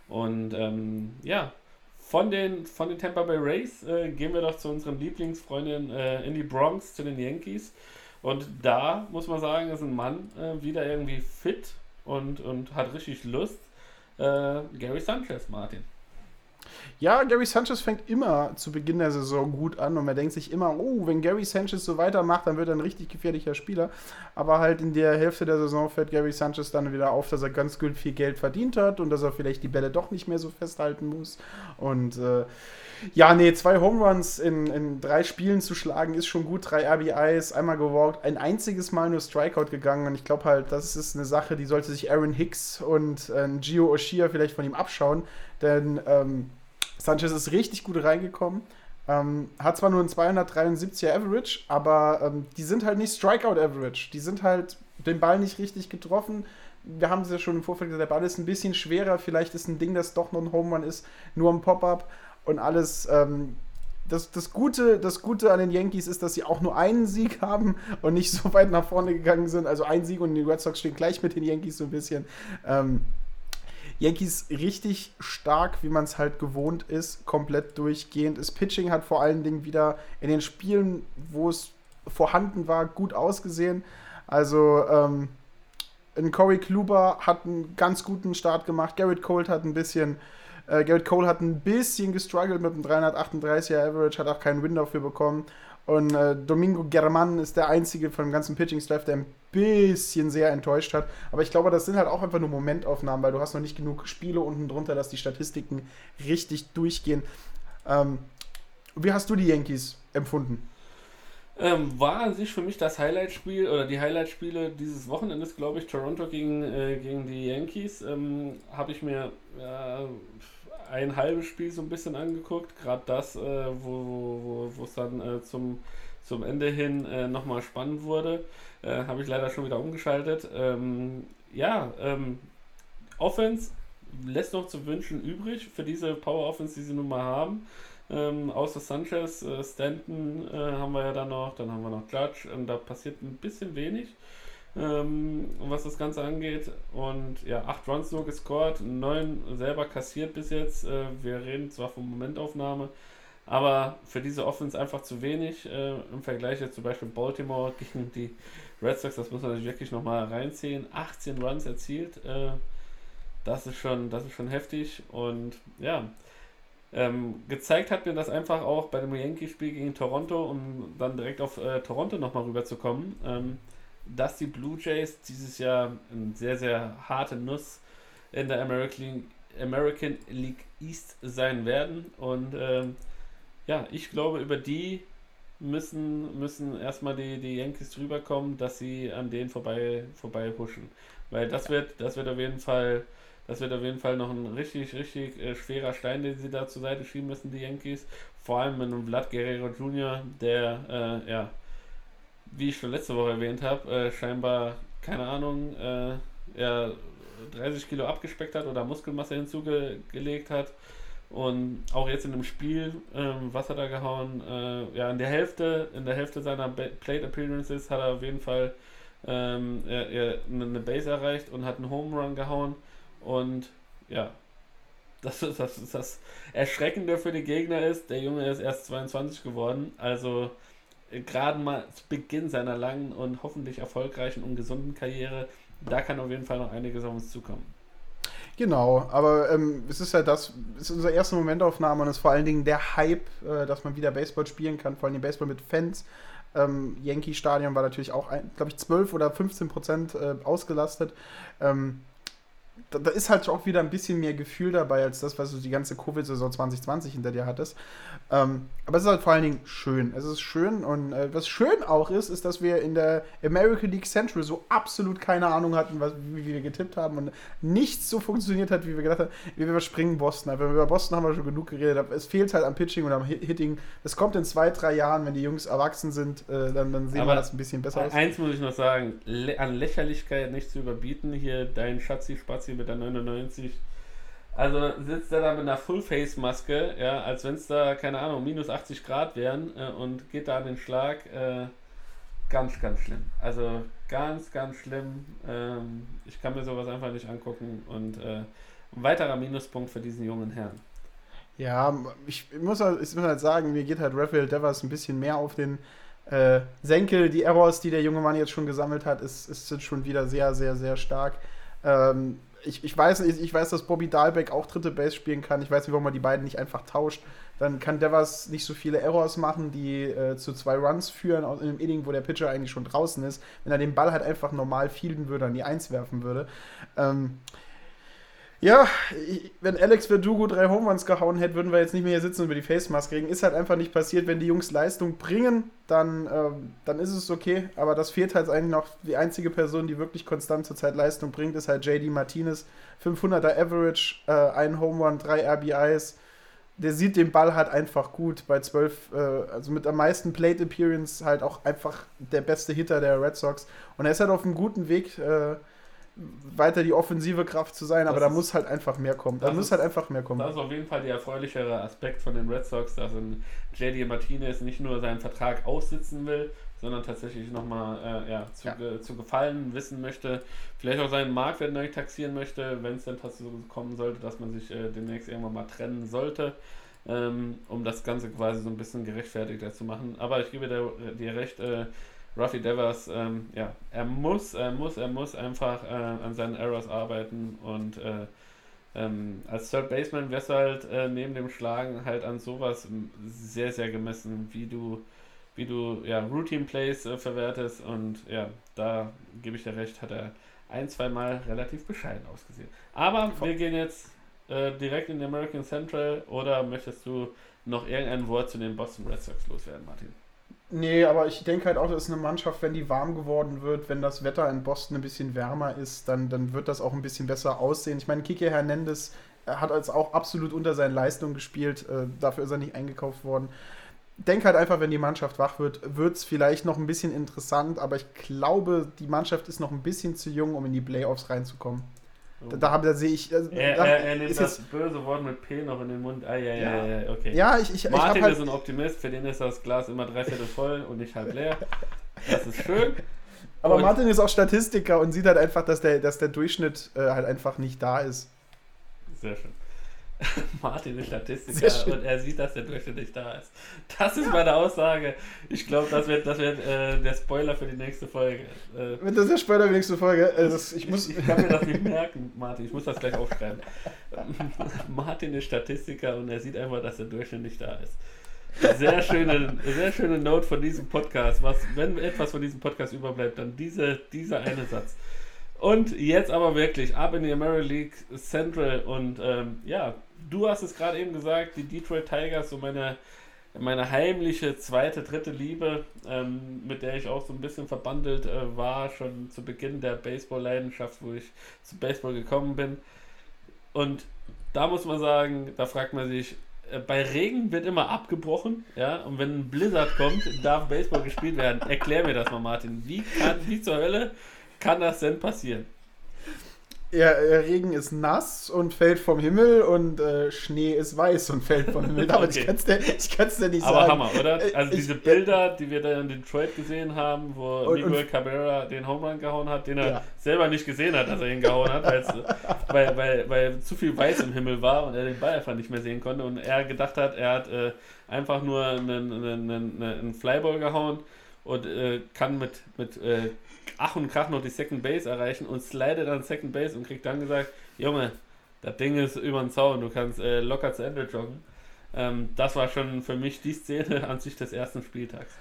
Und ähm, ja, von den, von den Tampa Bay Rays äh, gehen wir doch zu unseren Lieblingsfreundinnen äh, in die Bronx, zu den Yankees. Und da muss man sagen, ist ein Mann äh, wieder irgendwie fit und, und hat richtig Lust. Gary Sanchez, Martin. Ja, Gary Sanchez fängt immer zu Beginn der Saison gut an und man denkt sich immer, oh, wenn Gary Sanchez so weitermacht, dann wird er ein richtig gefährlicher Spieler. Aber halt in der Hälfte der Saison fällt Gary Sanchez dann wieder auf, dass er ganz gut viel Geld verdient hat und dass er vielleicht die Bälle doch nicht mehr so festhalten muss. Und äh, ja, nee, zwei Home Runs in, in drei Spielen zu schlagen ist schon gut. Drei RBIs, einmal gewalkt, ein einziges Mal nur Strikeout gegangen. Und ich glaube halt, das ist eine Sache, die sollte sich Aaron Hicks und äh, Gio Oshia vielleicht von ihm abschauen. Denn ähm, Sanchez ist richtig gut reingekommen. Ähm, hat zwar nur ein 273er Average, aber ähm, die sind halt nicht Strikeout Average. Die sind halt den Ball nicht richtig getroffen. Wir haben es ja schon im Vorfeld gesagt, der Ball ist ein bisschen schwerer. Vielleicht ist ein Ding, das doch noch ein Home Run ist, nur ein Pop-Up und alles. Ähm, das, das, Gute, das Gute an den Yankees ist, dass sie auch nur einen Sieg haben und nicht so weit nach vorne gegangen sind. Also ein Sieg und die Red Sox stehen gleich mit den Yankees so ein bisschen. Ähm, Yankees richtig stark, wie man es halt gewohnt ist, komplett durchgehend. Das Pitching hat vor allen Dingen wieder in den Spielen, wo es vorhanden war, gut ausgesehen. Also ähm, Corey Kluber hat einen ganz guten Start gemacht. Garrett Cole hat ein bisschen äh, Garrett Cole hat ein bisschen gestruggelt mit einem 338er Average, hat auch keinen Win dafür bekommen. Und äh, Domingo German ist der einzige von dem ganzen Pitching-Staff, der ein bisschen sehr enttäuscht hat. Aber ich glaube, das sind halt auch einfach nur Momentaufnahmen, weil du hast noch nicht genug Spiele unten drunter, dass die Statistiken richtig durchgehen. Ähm, wie hast du die Yankees empfunden? Ähm, war an sich für mich das Highlight-Spiel oder die Highlight-Spiele dieses Wochenendes, glaube ich, Toronto gegen, äh, gegen die Yankees. Ähm, Habe ich mir äh, ein halbes Spiel so ein bisschen angeguckt, gerade das, äh, wo es dann äh, zum, zum Ende hin äh, nochmal spannend wurde, äh, habe ich leider schon wieder umgeschaltet. Ähm, ja, ähm, Offense lässt noch zu wünschen übrig für diese Power Offense, die sie nun mal haben. Ähm, außer Sanchez, äh, Stanton äh, haben wir ja dann noch, dann haben wir noch Judge und da passiert ein bisschen wenig ähm, was das Ganze angeht. Und ja, 8 Runs nur gescored, 9 selber kassiert bis jetzt. Äh, wir reden zwar von Momentaufnahme, aber für diese Offense einfach zu wenig äh, im Vergleich jetzt zum Beispiel Baltimore gegen die Red Sox. Das muss man sich wirklich nochmal reinziehen. 18 Runs erzielt. Äh, das ist schon, das ist schon heftig. Und ja, ähm, gezeigt hat mir das einfach auch bei dem Yankee-Spiel gegen Toronto, um dann direkt auf äh, Toronto nochmal rüberzukommen. Ähm, dass die Blue Jays dieses Jahr eine sehr, sehr harte Nuss in der American, American League East sein werden. Und ähm, ja, ich glaube, über die müssen, müssen erstmal die, die Yankees drüber kommen, dass sie an denen vorbei, vorbei huschen. Weil das wird, das wird auf jeden Fall, das wird auf jeden Fall noch ein richtig, richtig äh, schwerer Stein, den sie da zur Seite schieben müssen, die Yankees. Vor allem mit einem Vlad Guerrero Jr., der äh, ja wie ich schon letzte Woche erwähnt habe, äh, scheinbar, keine Ahnung, äh, er 30 Kilo abgespeckt hat oder Muskelmasse hinzugelegt hat. Und auch jetzt in dem Spiel, ähm, was hat er gehauen? Äh, ja, in der Hälfte, in der Hälfte seiner Plate Appearances hat er auf jeden Fall ähm, er, er eine Base erreicht und hat einen Home Run gehauen. Und ja, das ist das, ist das Erschreckende für die Gegner ist, der Junge ist erst 22 geworden. Also gerade mal zu Beginn seiner langen und hoffentlich erfolgreichen und gesunden Karriere, da kann auf jeden Fall noch einiges auf uns zukommen. Genau, aber ähm, es ist ja das, es ist unsere erste Momentaufnahme und es ist vor allen Dingen der Hype, äh, dass man wieder Baseball spielen kann, vor allem Baseball mit Fans. Ähm, Yankee Stadion war natürlich auch, glaube ich, 12 oder 15 Prozent äh, ausgelastet. Ähm, da, da, ist halt auch wieder ein bisschen mehr Gefühl dabei, als das, was du die ganze Covid-Saison 2020 hinter dir hattest. Ähm, aber es ist halt vor allen Dingen schön. Es ist schön und äh, was schön auch ist, ist, dass wir in der American League Central so absolut keine Ahnung hatten, was, wie, wie wir getippt haben und nichts so funktioniert hat, wie wir gedacht haben. Wir überspringen Boston. Aber über Boston haben wir schon genug geredet. Es fehlt halt am Pitching und am Hitting. Das kommt in zwei, drei Jahren, wenn die Jungs erwachsen sind, äh, dann, dann sehen aber wir das ein bisschen besser aus. Eins muss ich noch sagen: an Lächerlichkeit nicht zu überbieten. Hier dein Schatzi-Spazi mit der 99 Also sitzt er da mit einer Full-Face-Maske, ja, als wenn es da, keine Ahnung, minus 80 Grad wären äh, und geht da an den Schlag. Äh, ganz, ganz schlimm. Also ganz, ganz schlimm. Ähm, ich kann mir sowas einfach nicht angucken und äh, ein weiterer Minuspunkt für diesen jungen Herrn. Ja, ich muss, halt, ich muss halt sagen, mir geht halt Raphael Devers ein bisschen mehr auf den äh, Senkel. Die Errors, die der junge Mann jetzt schon gesammelt hat, ist, ist schon wieder sehr, sehr, sehr stark. Ähm, ich, ich, weiß, ich, ich weiß, dass Bobby Dahlbeck auch dritte Base spielen kann. Ich weiß nicht, warum man die beiden nicht einfach tauscht. Dann kann Devers nicht so viele Errors machen, die äh, zu zwei Runs führen in einem Inning, wo der Pitcher eigentlich schon draußen ist. Wenn er den Ball halt einfach normal fielden würde, an die Eins werfen würde. Ähm, ja, wenn Alex Verdugo drei Home Runs gehauen hätte, würden wir jetzt nicht mehr hier sitzen und über die Face Mask reden. Ist halt einfach nicht passiert. Wenn die Jungs Leistung bringen, dann, ähm, dann ist es okay. Aber das fehlt halt eigentlich noch. Die einzige Person, die wirklich konstant zurzeit Leistung bringt, ist halt JD Martinez. 500er Average, äh, ein Home Run, drei RBIs. Der sieht den Ball halt einfach gut. Bei 12, äh, also mit am meisten Plate Appearance halt auch einfach der beste Hitter der Red Sox. Und er ist halt auf einem guten Weg. Äh, weiter die offensive Kraft zu sein, das aber da muss halt einfach mehr kommen. Da muss ist, halt einfach mehr kommen. Das ist auf jeden Fall der erfreulichere Aspekt von den Red Sox, dass ein JD Martinez nicht nur seinen Vertrag aussitzen will, sondern tatsächlich nochmal äh, ja, zu, ja. Zu gefallen wissen möchte, vielleicht auch seinen Marktwert neu taxieren möchte, wenn es dann tatsächlich kommen sollte, dass man sich äh, demnächst irgendwann mal trennen sollte. Ähm, um das Ganze quasi so ein bisschen gerechtfertigter zu machen. Aber ich gebe dir, dir recht, äh, Ruffy Devers, ähm, ja, er muss, er muss, er muss einfach äh, an seinen Errors arbeiten und äh, ähm, als Third Baseman wirst du halt äh, neben dem Schlagen halt an sowas sehr, sehr gemessen, wie du, wie du ja, Routine Plays äh, verwertest und ja, da gebe ich dir recht, hat er ein, zwei Mal relativ bescheiden ausgesehen. Aber wir gehen jetzt äh, direkt in den American Central oder möchtest du noch irgendein Wort zu den Boston Red Sox loswerden, Martin? Nee, aber ich denke halt auch, das ist eine Mannschaft, wenn die warm geworden wird, wenn das Wetter in Boston ein bisschen wärmer ist, dann, dann wird das auch ein bisschen besser aussehen. Ich meine, Kike Hernandez hat als auch absolut unter seinen Leistungen gespielt. Äh, dafür ist er nicht eingekauft worden. Denke halt einfach, wenn die Mannschaft wach wird, wird es vielleicht noch ein bisschen interessant, aber ich glaube, die Mannschaft ist noch ein bisschen zu jung, um in die Playoffs reinzukommen. Da, da, da sehe ich. Also, er, da, er, er nimmt das böse Wort mit P noch in den Mund. Ah, ja, ja, ja, ja okay. Ja, ich, ich, Martin ich halt ist ein Optimist, für den ist das Glas immer dreiviertel voll und nicht halb leer. Das ist schön. Aber und Martin ist auch Statistiker und sieht halt einfach, dass der, dass der Durchschnitt äh, halt einfach nicht da ist. Sehr schön. Martin ist Statistiker und er sieht, dass der Durchschnitt nicht da ist. Das ist ja. meine Aussage. Ich glaube, das wird, das wird äh, der Spoiler für die nächste Folge. Äh, das ist der Spoiler für die nächste Folge. Äh, das, ich, muss ich, ich kann mir das nicht merken, Martin. Ich muss das gleich aufschreiben. Martin ist Statistiker und er sieht einfach, dass der Durchschnitt nicht da ist. Sehr schöne, sehr schöne Note von diesem Podcast. Was, wenn etwas von diesem Podcast überbleibt, dann diese, dieser eine Satz. Und jetzt aber wirklich ab in die American League Central und ähm, ja, du hast es gerade eben gesagt, die Detroit Tigers, so meine, meine heimliche zweite, dritte Liebe, ähm, mit der ich auch so ein bisschen verbandelt äh, war, schon zu Beginn der Baseball-Leidenschaft, wo ich zu Baseball gekommen bin. Und da muss man sagen, da fragt man sich, äh, bei Regen wird immer abgebrochen, ja, und wenn ein Blizzard kommt, darf Baseball gespielt werden. Erklär mir das mal, Martin. Wie, kann, wie zur Hölle kann das denn passieren? Ja, Regen ist nass und fällt vom Himmel und äh, Schnee ist weiß und fällt vom Himmel. Aber okay. ich kann es dir, ich kann's dir nicht Aber sagen. Aber Hammer, oder? Äh, also ich, diese Bilder, die wir da in Detroit gesehen haben, wo und, Miguel und, Cabrera den Home Run gehauen hat, den er ja. selber nicht gesehen hat, dass er ihn gehauen hat, weil, weil, weil zu viel Weiß im Himmel war und er den Ball einfach nicht mehr sehen konnte und er gedacht hat, er hat äh, einfach nur einen, einen, einen, einen Flyball gehauen und äh, kann mit, mit äh, Ach und Krach noch die Second Base erreichen und slide dann Second Base und kriegt dann gesagt, Junge, das Ding ist über den Zaun, du kannst äh, locker zu Ende joggen. Ähm, das war schon für mich die Szene an sich des ersten Spieltags.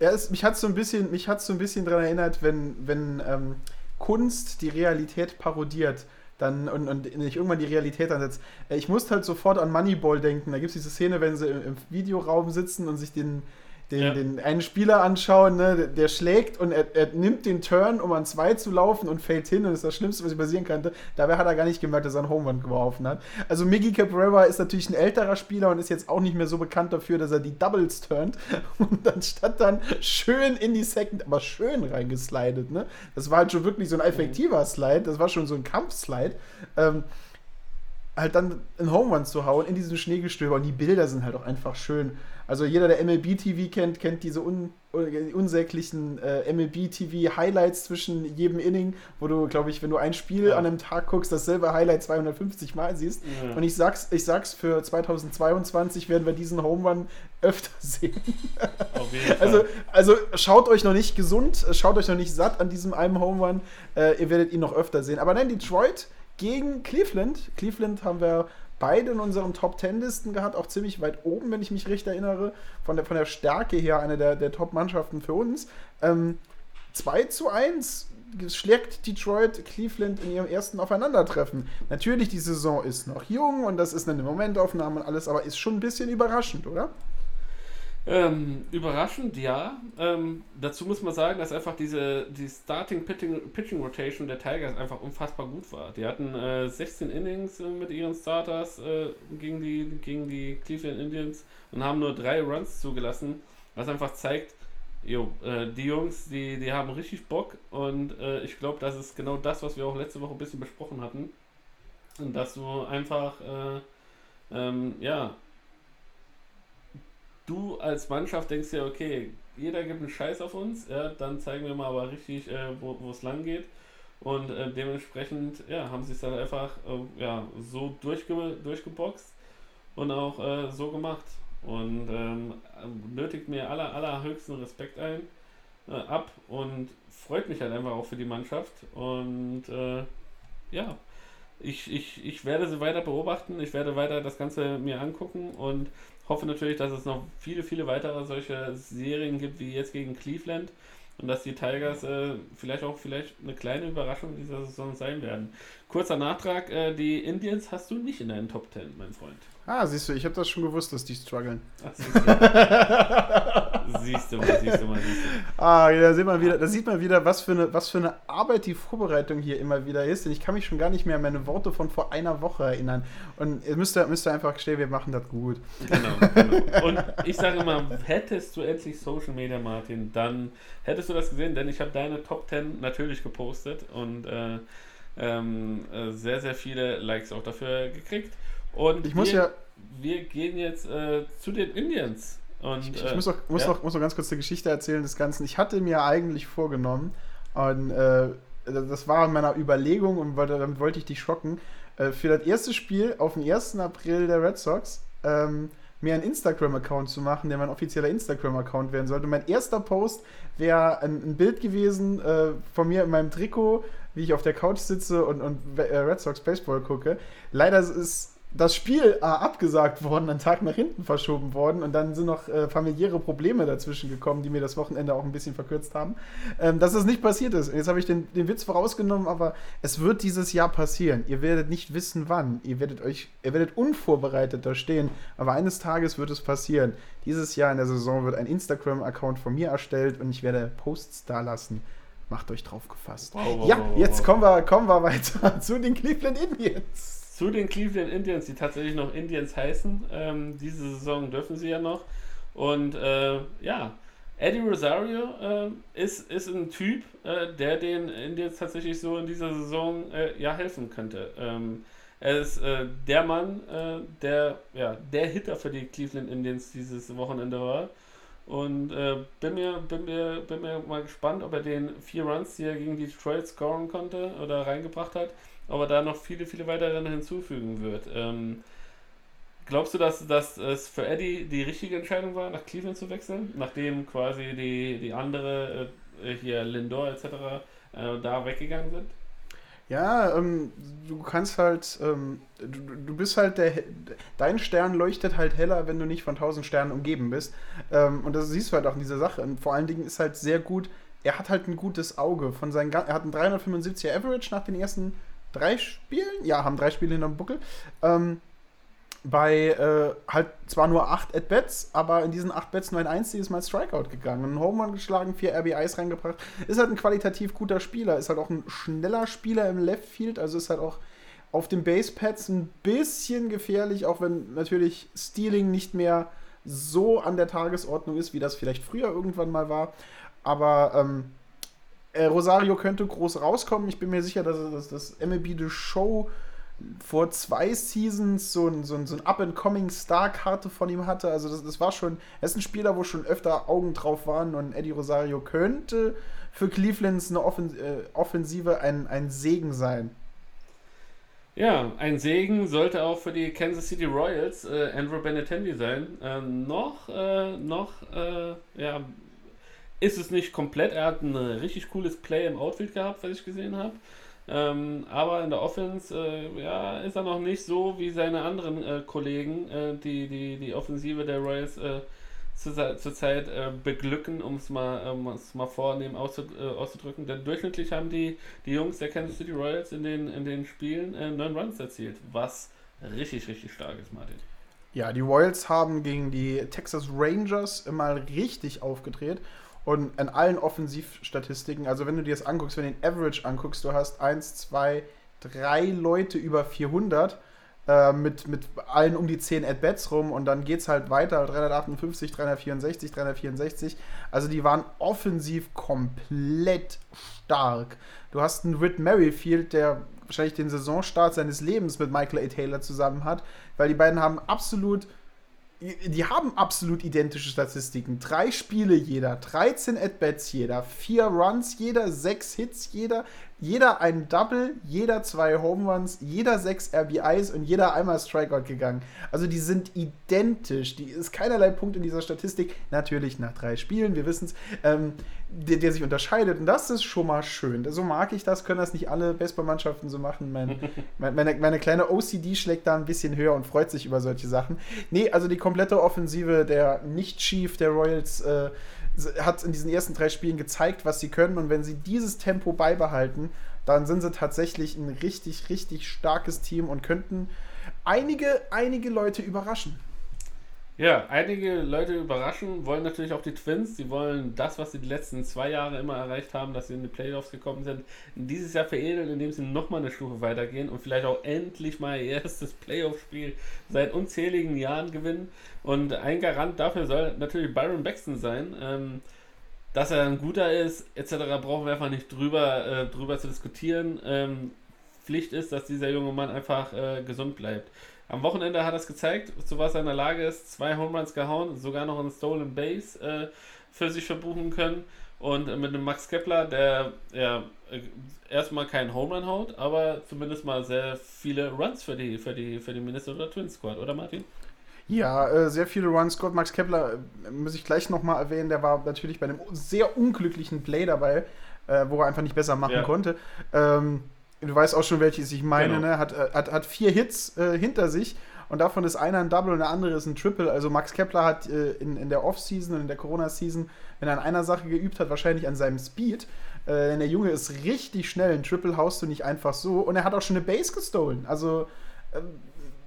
Ja, es, mich hat so ein bisschen, mich hat so ein bisschen daran erinnert, wenn, wenn ähm, Kunst die Realität parodiert dann und, und nicht irgendwann die Realität ansetzt. Äh, ich musste halt sofort an Moneyball denken. Da gibt es diese Szene, wenn sie im, im Videoraum sitzen und sich den, den, ja. den einen Spieler anschauen, ne, der, schlägt und er, er, nimmt den Turn, um an zwei zu laufen und fällt hin und das ist das Schlimmste, was passieren könnte. Dabei hat er gar nicht gemerkt, dass er einen Home Run geworfen hat. Also Miggy Cabrera ist natürlich ein älterer Spieler und ist jetzt auch nicht mehr so bekannt dafür, dass er die Doubles turnt und anstatt dann schön in die Second, aber schön reingeslidet. Ne? Das war halt schon wirklich so ein effektiver Slide, das war schon so ein Kampfslide. Ähm, halt dann einen Home Run zu hauen in diesem Schneegestöber und die Bilder sind halt auch einfach schön. Also jeder, der MLB TV kennt, kennt diese un unsäglichen äh, MLB TV Highlights zwischen jedem Inning, wo du, glaube ich, wenn du ein Spiel Ja. an einem Tag guckst, dasselbe Highlight 250 Mal siehst. Ja. Und ich sag's, ich sag's, für 2022 werden wir diesen Home Run öfter sehen. Also, also schaut euch noch nicht gesund, schaut euch noch nicht satt an diesem einen Home Run. Äh, ihr werdet ihn noch öfter sehen. Aber nein, Detroit gegen Cleveland. Cleveland haben wir beide in unseren Top Ten Listen gehabt, auch ziemlich weit oben, wenn ich mich recht erinnere. Von der, von der Stärke her eine der, der Top-Mannschaften für uns. Ähm, 2 zu 1 schlägt Detroit Cleveland in ihrem ersten Aufeinandertreffen. Natürlich, die Saison ist noch jung und das ist eine Momentaufnahme und alles, aber ist schon ein bisschen überraschend, oder? Ähm, überraschend, ja. Ähm, dazu muss man sagen, dass einfach diese die Starting Pitching, Pitching Rotation der Tigers einfach unfassbar gut war. Die hatten äh, 16 Innings äh, mit ihren Starters äh, gegen, die, gegen die Cleveland Indians und haben nur drei Runs zugelassen, was einfach zeigt, jo, äh, die Jungs, die, die haben richtig Bock und äh, ich glaube, das ist genau das, was wir auch letzte Woche ein bisschen besprochen hatten. Und dass du einfach, äh, ähm, ja, du als Mannschaft denkst ja, okay, jeder gibt einen Scheiß auf uns, ja, dann zeigen wir mal aber richtig, äh, wo es lang geht. Und äh, dementsprechend ja, haben sie es dann einfach äh, ja, so durchge durchgeboxt und auch äh, so gemacht. Und ähm, nötigt mir aller, allerhöchsten Respekt ein, äh, ab und freut mich halt einfach auch für die Mannschaft. Und äh, ja, ich, ich, ich werde sie weiter beobachten, ich werde weiter das Ganze mir angucken und hoffe natürlich, dass es noch viele, viele weitere solche Serien gibt, wie jetzt gegen Cleveland und dass die Tigers äh, vielleicht auch vielleicht eine kleine Überraschung dieser Saison sein werden. Kurzer Nachtrag, äh, die Indians hast du nicht in deinen Top 10, mein Freund. Ah, siehst du, ich habe das schon gewusst, dass die strugglen. Ach, siehst, du. siehst du mal, siehst du mal, siehst du. Ah, da sieht man wieder, da sieht man wieder, was für, eine, was für eine Arbeit die Vorbereitung hier immer wieder ist. Denn ich kann mich schon gar nicht mehr an meine Worte von vor einer Woche erinnern. Und ihr müsst, müsst ihr einfach stehen, wir machen das gut. Genau, genau. Und ich sage immer, hättest du endlich Social Media, Martin, dann hättest du das gesehen, denn ich habe deine Top 10 natürlich gepostet und äh, ähm, äh, sehr, sehr viele Likes auch dafür gekriegt. Und Ich muss wir, ja- wir gehen jetzt äh, zu den Indians. Und, Ich, äh, ich muss, noch, muss, ja. noch, muss noch ganz kurz die Geschichte erzählen des Ganzen. Ich hatte mir eigentlich vorgenommen, und äh, das war in meiner Überlegung und wollte, damit wollte ich dich schocken, äh, für das erste Spiel auf den 1. April der Red Sox ähm, mir einen Instagram-Account zu machen, der mein offizieller Instagram-Account werden sollte. Mein erster Post wäre ein, ein Bild gewesen äh, von mir in meinem Trikot, wie ich auf der Couch sitze und, und äh, Red Sox Baseball gucke. Leider ist das Spiel äh, abgesagt worden, einen Tag nach hinten verschoben worden und dann sind noch äh, familiäre Probleme dazwischen gekommen, die mir das Wochenende auch ein bisschen verkürzt haben, ähm, dass es nicht passiert ist. Und jetzt habe ich den, den Witz vorausgenommen, aber es wird dieses Jahr passieren. Ihr werdet nicht wissen, wann. Ihr werdet euch, ihr werdet unvorbereitet da stehen, aber eines Tages wird es passieren. Dieses Jahr in der Saison wird ein Instagram-Account von mir erstellt und ich werde Posts da lassen. Macht euch drauf gefasst. Wow, wow, ja, jetzt kommen wir, kommen wir weiter zu den Cleveland Indians. Zu den Cleveland Indians, die tatsächlich noch Indians heißen. Ähm, diese Saison dürfen sie ja noch. Und äh, ja, Eddie Rosario äh, ist, ist ein Typ, äh, der den Indians tatsächlich so in dieser Saison äh, ja helfen könnte. Ähm, er ist äh, der Mann, äh, der ja, der Hitter für die Cleveland Indians dieses Wochenende war. Und bin, mir, bin, mir, bin mir mal gespannt, ob er den vier Runs, die er gegen Detroit scoren konnte oder reingebracht hat, ob er da noch viele, viele weitere hinzufügen wird. Ähm, glaubst du, dass, dass es für Eddie die richtige Entscheidung war, nach Cleveland zu wechseln, nachdem quasi die, die andere, äh, hier Lindor etc., äh, da weggegangen sind? Ja, ähm, du kannst halt, ähm, du, du bist halt der, dein Stern leuchtet halt heller, wenn du nicht von tausend Sternen umgeben bist. Ähm, und das siehst du halt auch in dieser Sache. Und vor allen Dingen ist halt sehr gut, er hat halt ein gutes Auge. Von seinen, er hat einen 375er Average nach den ersten drei Spielen. Ja, haben drei Spiele hinterm Buckel. Ähm, bei äh, halt zwar nur acht At-Bats, aber in diesen acht Bats nur ein einziges Mal Strikeout gegangen. Einen Home Run geschlagen, vier RBIs reingebracht. Ist halt ein qualitativ guter Spieler, ist halt auch ein schneller Spieler im Left Field, also ist halt auch auf den Basepads ein bisschen gefährlich, auch wenn natürlich Stealing nicht mehr so an der Tagesordnung ist, wie das vielleicht früher irgendwann mal war. Aber ähm, äh, Rosario könnte groß rauskommen. Ich bin mir sicher, dass das, das MLB The Show vor zwei Seasons so ein, so ein, so ein Up-and-Coming-Star-Karte von ihm hatte. Also das, das war schon, er ist ein Spieler, wo schon öfter Augen drauf waren und Eddie Rosario könnte für Cleveland eine Offen äh, Offensive ein, ein Segen sein. Ja, ein Segen sollte auch für die Kansas City Royals äh, Andrew Benetendi sein. Ähm, noch, äh, noch, äh, ja, ist es nicht komplett. Er hat ein richtig cooles Play im Outfield gehabt, was ich gesehen habe. Ähm, aber in der Offense äh, ja, ist er noch nicht so wie seine anderen äh, Kollegen, äh, die, die die Offensive der Royals äh, zurzeit zu äh, beglücken, um es mal, um mal vornehm äh, auszudrücken. Denn durchschnittlich haben die, die Jungs der Kansas City Royals in den, in den Spielen äh, neun Runs erzielt, was richtig, richtig stark ist, Martin. Ja, die Royals haben gegen die Texas Rangers immer richtig aufgedreht und in allen Offensivstatistiken, also wenn du dir das anguckst, wenn du den Average anguckst, du hast 1, 2, 3 Leute über 400 äh, mit, mit allen um die 10 At-Bats rum und dann geht es halt weiter, 358, 364, 364. Also die waren offensiv komplett stark. Du hast einen Whit Merrifield, der wahrscheinlich den Saisonstart seines Lebens mit Michael A. Taylor zusammen hat, weil die beiden haben absolut die haben absolut identische Statistiken. Drei Spiele jeder, 13 At-Bats jeder, vier Runs jeder, sechs Hits jeder, jeder ein Double, jeder zwei Home Runs, jeder sechs RBIs und jeder einmal Strikeout gegangen. Also die sind identisch. Die ist keinerlei Punkt in dieser Statistik. Natürlich nach drei Spielen, wir wissen es, ähm, der, der, sich unterscheidet. Und das ist schon mal schön. So mag ich das, können das nicht alle Baseballmannschaften so machen. Mein, meine, meine kleine OCD schlägt da ein bisschen höher und freut sich über solche Sachen. Nee, also die komplette Offensive der Nicht-Chief der Royals äh, hat in diesen ersten drei Spielen gezeigt, was sie können. Und wenn sie dieses Tempo beibehalten, dann sind sie tatsächlich ein richtig, richtig starkes Team und könnten einige, einige Leute überraschen. Ja, einige Leute überraschen, wollen natürlich auch die Twins. Sie wollen das, was sie die letzten zwei Jahre immer erreicht haben, dass sie in die Playoffs gekommen sind, dieses Jahr veredeln, indem sie nochmal eine Stufe weitergehen und vielleicht auch endlich mal ihr erstes Playoff-Spiel seit unzähligen Jahren gewinnen. Und ein Garant dafür soll natürlich Byron Baxton sein. Ähm, dass er ein guter ist, etc., brauchen wir einfach nicht drüber, äh, drüber zu diskutieren. Ähm, Pflicht ist, dass dieser junge Mann einfach äh, gesund bleibt. Am Wochenende hat er es gezeigt, zu was er in der Lage ist. Zwei Home Runs gehauen, sogar noch einen Stolen Base äh, für sich verbuchen können. Und mit einem Max Kepler, der ja, äh, erstmal keinen Home Run haut, aber zumindest mal sehr viele Runs für die, für die, für die Minnesota Twins Squad, oder Martin? Ja, äh, sehr viele Runs. Scott Max Kepler, äh, muss ich gleich nochmal erwähnen, der war natürlich bei einem sehr unglücklichen Play dabei, äh, wo er einfach nicht besser machen ja. konnte. Ähm, du weißt auch schon, welches ich meine, genau. ne? Hat, äh, hat, hat vier Hits äh, hinter sich und davon ist einer ein Double und der andere ist ein Triple. Also Max Kepler hat äh, in, in der Off-Season und in der Corona-Season, wenn er an einer Sache geübt hat, wahrscheinlich an seinem Speed. Äh, denn der Junge ist richtig schnell. Ein Triple haust du nicht einfach so. Und er hat auch schon eine Base gestohlen. Also ähm,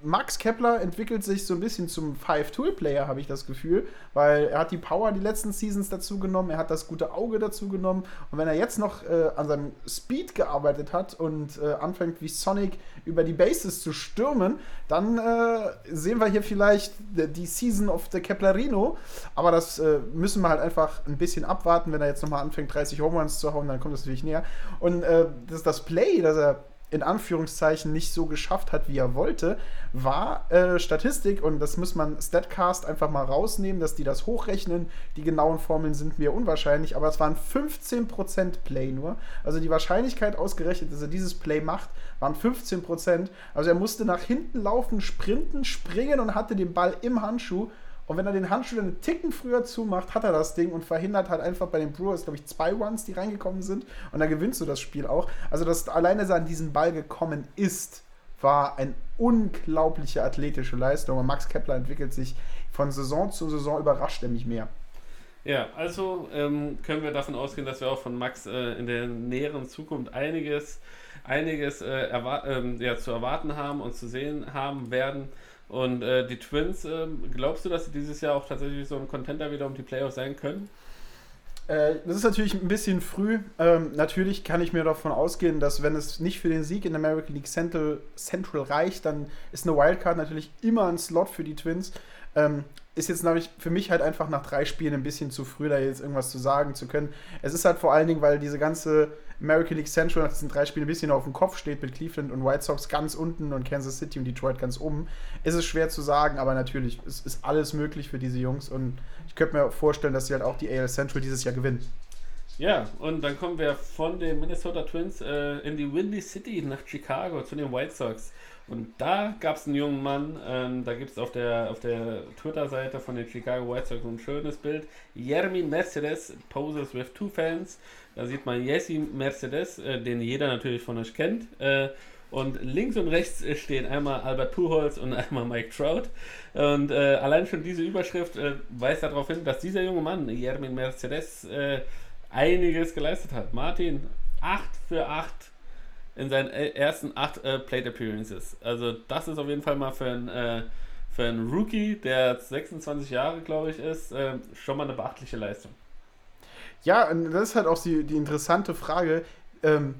Max Kepler entwickelt sich so ein bisschen zum Five-Tool-Player, habe ich das Gefühl, weil er hat die Power die letzten Seasons dazu genommen, er hat das gute Auge dazu genommen. Und wenn er jetzt noch äh, an seinem Speed gearbeitet hat und äh, anfängt wie Sonic über die Bases zu stürmen, dann äh, sehen wir hier vielleicht die Season of the Keplerino, aber das äh, müssen wir halt einfach ein bisschen abwarten, wenn er jetzt nochmal anfängt 30 Home Runs zu hauen, dann kommt das natürlich näher. Und äh, das, das Play, das er in Anführungszeichen nicht so geschafft hat, wie er wollte, war äh, Statistik und das muss man Statcast einfach mal rausnehmen, dass die das hochrechnen. Die genauen Formeln sind mir unwahrscheinlich, aber es waren 15% Play nur. Also die Wahrscheinlichkeit ausgerechnet, dass er dieses Play macht, waren 15%. Also er musste nach hinten laufen, sprinten, springen und hatte den Ball im Handschuh und wenn er den Handschuh einen Ticken früher zumacht, hat er das Ding und verhindert halt einfach bei den Brewers, glaube ich, zwei Runs, die reingekommen sind. Und dann gewinnst du das Spiel auch. Also, dass alleine er an diesen Ball gekommen ist, war eine unglaubliche athletische Leistung. Und Max Kepler entwickelt sich von Saison zu Saison überrascht er mich mehr. Ja, also ähm, können wir davon ausgehen, dass wir auch von Max äh, in der näheren Zukunft einiges, einiges äh, ähm, ja, zu erwarten haben und zu sehen haben werden. Und äh, die Twins, äh, glaubst du, dass sie dieses Jahr auch tatsächlich so ein Contender wieder um die Playoffs sein können? Äh, das ist natürlich ein bisschen früh. Ähm, natürlich kann ich mir davon ausgehen, dass wenn es nicht für den Sieg in der American League Central, Central reicht, dann ist eine Wildcard natürlich immer ein Slot für die Twins. Ähm, ist jetzt nämlich für mich halt einfach nach drei Spielen ein bisschen zu früh, da jetzt irgendwas zu sagen zu können. Es ist halt vor allen Dingen, weil diese ganze American League Central nach diesen drei Spielen ein bisschen auf dem Kopf steht mit Cleveland und White Sox ganz unten und Kansas City und Detroit ganz oben, ist es schwer zu sagen, aber natürlich, es ist alles möglich für diese Jungs und ich könnte mir vorstellen, dass sie halt auch die AL Central dieses Jahr gewinnen. Ja, und dann kommen wir von den Minnesota Twins äh, in die Windy City nach Chicago zu den White Sox. Und da gab es einen jungen Mann, ähm, da gibt es auf der, auf der Twitter-Seite von den Chicago White Sox ein schönes Bild. Jeremy Mercedes poses with two fans. Da sieht man Jesse Mercedes, äh, den jeder natürlich von euch kennt. Äh, und links und rechts stehen einmal Albert Pujols und einmal Mike Trout. Und äh, allein schon diese Überschrift äh, weist darauf hin, dass dieser junge Mann, Jeremy Mercedes, äh, einiges geleistet hat. Martin, 8 für 8 in seinen ersten 8 äh, Plate Appearances. Also das ist auf jeden Fall mal für einen, äh, für einen Rookie, der 26 Jahre, glaube ich, ist, äh, schon mal eine beachtliche Leistung. Ja, und das ist halt auch die, die interessante Frage. Ähm,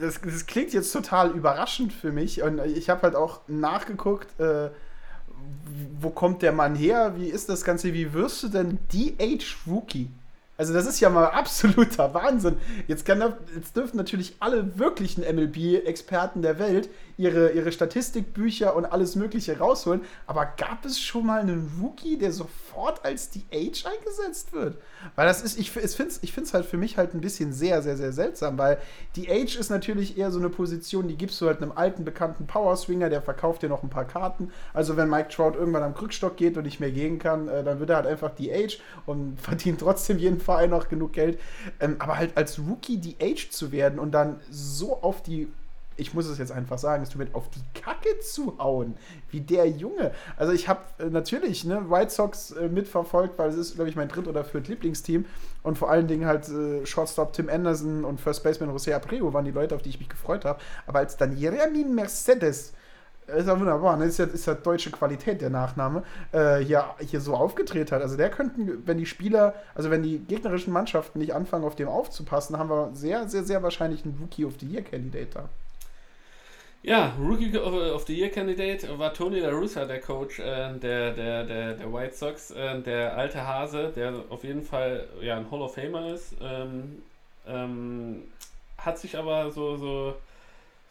das, das, klingt jetzt total überraschend für mich und ich habe halt auch nachgeguckt, äh, wo kommt der Mann her? Wie ist das Ganze? Wie wirst du denn DH-Rookie? Also das ist ja mal absoluter Wahnsinn. Jetzt, kann, jetzt dürfen natürlich alle wirklichen MLB-Experten der Welt ihre, ihre Statistikbücher und alles Mögliche rausholen. Aber gab es schon mal einen Rookie, der sofort als Age eingesetzt wird? Weil das ist, ich, ich finde es ich halt für mich halt ein bisschen sehr, sehr, sehr seltsam, weil die Age ist natürlich eher so eine Position, die gibst du halt einem alten, bekannten Power-Swinger, der verkauft dir noch ein paar Karten. Also wenn Mike Trout irgendwann am Krückstock geht und nicht mehr gehen kann, äh, dann wird er halt einfach Age und verdient trotzdem jeden Verein noch genug Geld. Ähm, aber halt als Rookie Age zu werden und dann so auf die ich muss es jetzt einfach sagen, es tut mir auf die Kacke zu hauen, wie der Junge. Also ich habe äh, natürlich ne, White Sox äh, mitverfolgt, weil es ist, glaube ich, mein dritt- oder viert Lieblingsteam. Und vor allen Dingen halt äh, Shortstop Tim Anderson und First Baseman José Abreu waren die Leute, auf die ich mich gefreut habe. Aber als dann Jeremy Mercedes ist ja wunderbar, ne? ist, ja, ist ja deutsche Qualität der Nachname, äh, hier, hier so aufgedreht hat. Also der könnten, wenn die Spieler, also wenn die gegnerischen Mannschaften nicht anfangen, auf dem aufzupassen, haben wir sehr, sehr, sehr wahrscheinlich einen Rookie of the Year Candidate da. Ja, Rookie of the Year Candidate war Tony La Russa, der Coach äh, der, der, der, der White Sox, äh, der alte Hase, der auf jeden Fall ja, ein Hall of Famer ist. Ähm, ähm, hat sich aber so, so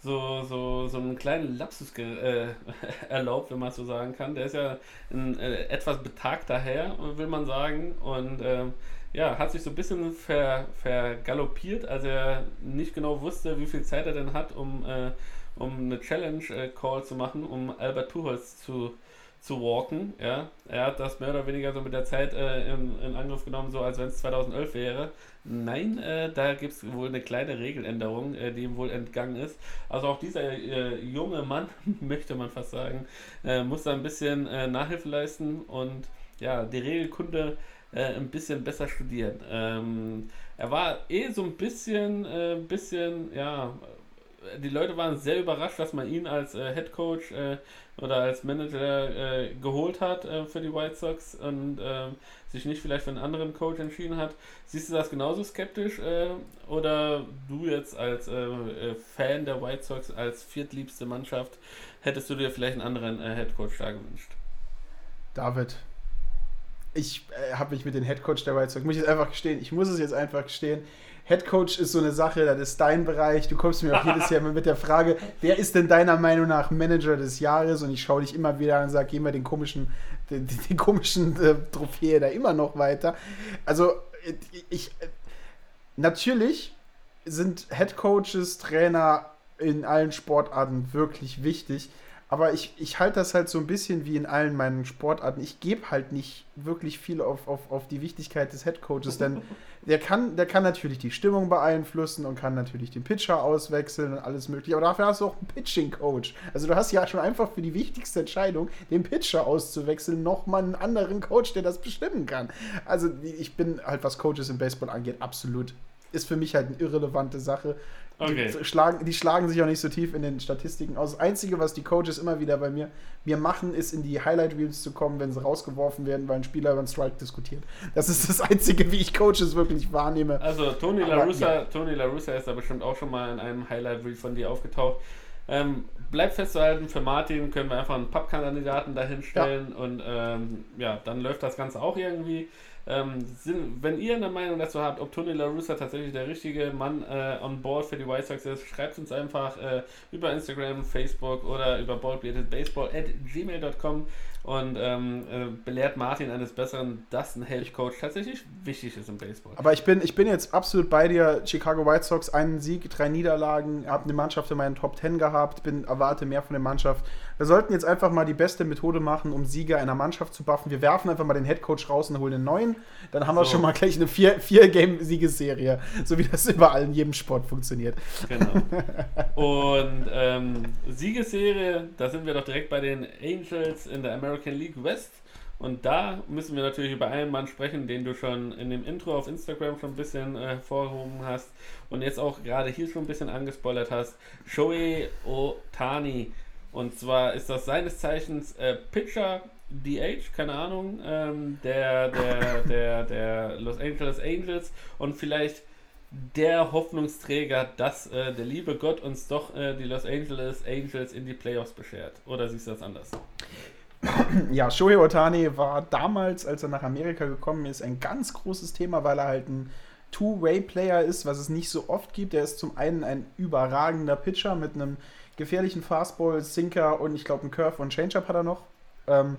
so, so, so einen kleinen Lapsus äh, erlaubt, wenn man so sagen kann. Der ist ja ein äh, etwas betagter Herr, will man sagen. Und ähm, ja, hat sich so ein bisschen ver, vergaloppiert, als er nicht genau wusste, wie viel Zeit er denn hat, um, äh, um eine Challenge-Call äh, zu machen, um Albert Pujols zu, zu walken. Ja, er hat das mehr oder weniger so mit der Zeit äh, in, in, Angriff genommen, so als wenn es 2011 wäre. Nein, äh, da gibt es wohl eine kleine Regeländerung, äh, die ihm wohl entgangen ist. Also auch dieser äh, junge Mann, möchte man fast sagen, äh, muss da ein bisschen Nachhilfe leisten und ja, die Regelkunde ein bisschen besser studieren. Ähm, er war eh so ein bisschen, bisschen, ja, die Leute waren sehr überrascht, dass man ihn als äh, Head Coach äh, oder als Manager äh, geholt hat äh, für die White Sox und ähm, sich nicht vielleicht für einen anderen Coach entschieden hat. Siehst du das genauso skeptisch äh, oder du jetzt als äh, Fan der White Sox, als viertliebste Mannschaft, hättest du dir vielleicht einen anderen Head Coach da gewünscht? David, ich habe mich mit dem Head Coach der White Sox, muss ich jetzt einfach gestehen, ich muss es jetzt einfach gestehen, Head Coach ist so eine Sache, das ist dein Bereich. Du kommst mir auch jedes Jahr mit der Frage, wer ist denn deiner Meinung nach Manager des Jahres? Und ich schaue dich immer wieder an und sage, geh mal den komischen, den, den komischen äh, Trophäe da immer noch weiter. Also, ich, natürlich sind Head Coaches, Trainer in allen Sportarten wirklich wichtig. Aber ich, ich halte das halt so ein bisschen wie in allen meinen Sportarten. Ich gebe halt nicht wirklich viel auf, auf, auf die Wichtigkeit des Headcoaches, denn der kann, der kann natürlich die Stimmung beeinflussen und kann natürlich den Pitcher auswechseln und alles mögliche. Aber dafür hast du auch einen Pitching-Coach. Also du hast ja schon einfach für die wichtigste Entscheidung, den Pitcher auszuwechseln, nochmal einen anderen Coach, der das bestimmen kann. Also ich bin halt, was Coaches im Baseball angeht, absolut ist für mich halt eine irrelevante Sache. Okay. Die, schlagen, die schlagen sich auch nicht so tief in den Statistiken aus. Das Einzige, was die Coaches immer wieder bei mir, mir machen, ist in die Highlight Reels zu kommen, wenn sie rausgeworfen werden, weil ein Spieler über einen Strike diskutiert. Das ist das Einzige, wie ich Coaches wirklich wahrnehme. Also Tony La Russa, ja. Tony ist da bestimmt auch schon mal in einem Highlight Reel von dir aufgetaucht. Ähm, bleibt festzuhalten, für Martin können wir einfach einen Pappkandidaten dahinstellen ja. und ähm, ja, dann läuft das Ganze auch irgendwie. Ähm, sind, wenn ihr eine Meinung dazu habt, ob Tony La Russa tatsächlich der richtige Mann äh, on board für die White Sox ist, schreibt uns einfach äh, über Instagram, Facebook oder über baldbeardedbaseball at gmail.com und ähm, äh, belehrt Martin eines Besseren, dass ein Health Coach tatsächlich wichtig ist im Baseball. Aber ich bin, ich bin jetzt absolut bei dir. Chicago White Sox, einen Sieg, drei Niederlagen, habe eine Mannschaft in meinen Top Ten gehabt, bin, erwarte mehr von der Mannschaft. Wir sollten jetzt einfach mal die beste Methode machen, um Sieger einer Mannschaft zu buffen. Wir werfen einfach mal den Head Coach raus und holen einen neuen. Dann haben so. wir schon mal gleich eine Vier-Game-Siegesserie, so wie das überall in jedem Sport funktioniert. Genau. Und ähm, Siegesserie, da sind wir doch direkt bei den Angels in der American League West. Und da müssen wir natürlich über einen Mann sprechen, den du schon in dem Intro auf Instagram schon ein bisschen äh, hervorgehoben hast und jetzt auch gerade hier schon ein bisschen angespoilert hast. Shoei Otani und zwar ist das seines Zeichens äh, Pitcher DH, keine Ahnung, ähm, der, der, der, der Los Angeles Angels und vielleicht der Hoffnungsträger, dass äh, der liebe Gott uns doch äh, die Los Angeles Angels in die Playoffs beschert. Oder siehst du das anders? Ja, Shohei Otani war damals, als er nach Amerika gekommen ist, ein ganz großes Thema, weil er halt ein Two-Way-Player ist, was es nicht so oft gibt. Er ist zum einen ein überragender Pitcher mit einem gefährlichen Fastball, Sinker und ich glaube einen Curve und Changeup hat er noch. Ähm,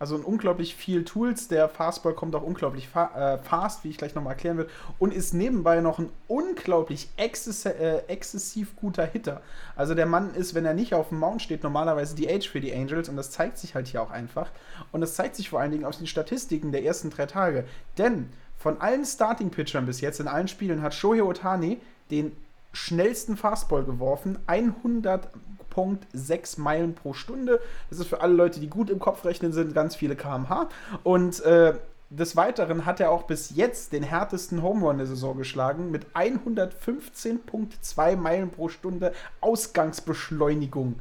also unglaublich viel Tools. Der Fastball kommt auch unglaublich fa äh, fast, wie ich gleich nochmal erklären will. Und ist nebenbei noch ein unglaublich exzess äh, exzessiv guter Hitter. Also der Mann ist, wenn er nicht auf dem Mount steht, normalerweise die Age für die Angels. Und das zeigt sich halt hier auch einfach. Und das zeigt sich vor allen Dingen aus den Statistiken der ersten drei Tage. Denn von allen Starting-Pitchern bis jetzt in allen Spielen hat Shohei Otani den schnellsten Fastball geworfen. 100.6 Meilen pro Stunde. Das ist für alle Leute, die gut im Kopf rechnen sind, ganz viele km/h. Und äh, des Weiteren hat er auch bis jetzt den härtesten Home Run der Saison geschlagen mit 115.2 Meilen pro Stunde Ausgangsbeschleunigung.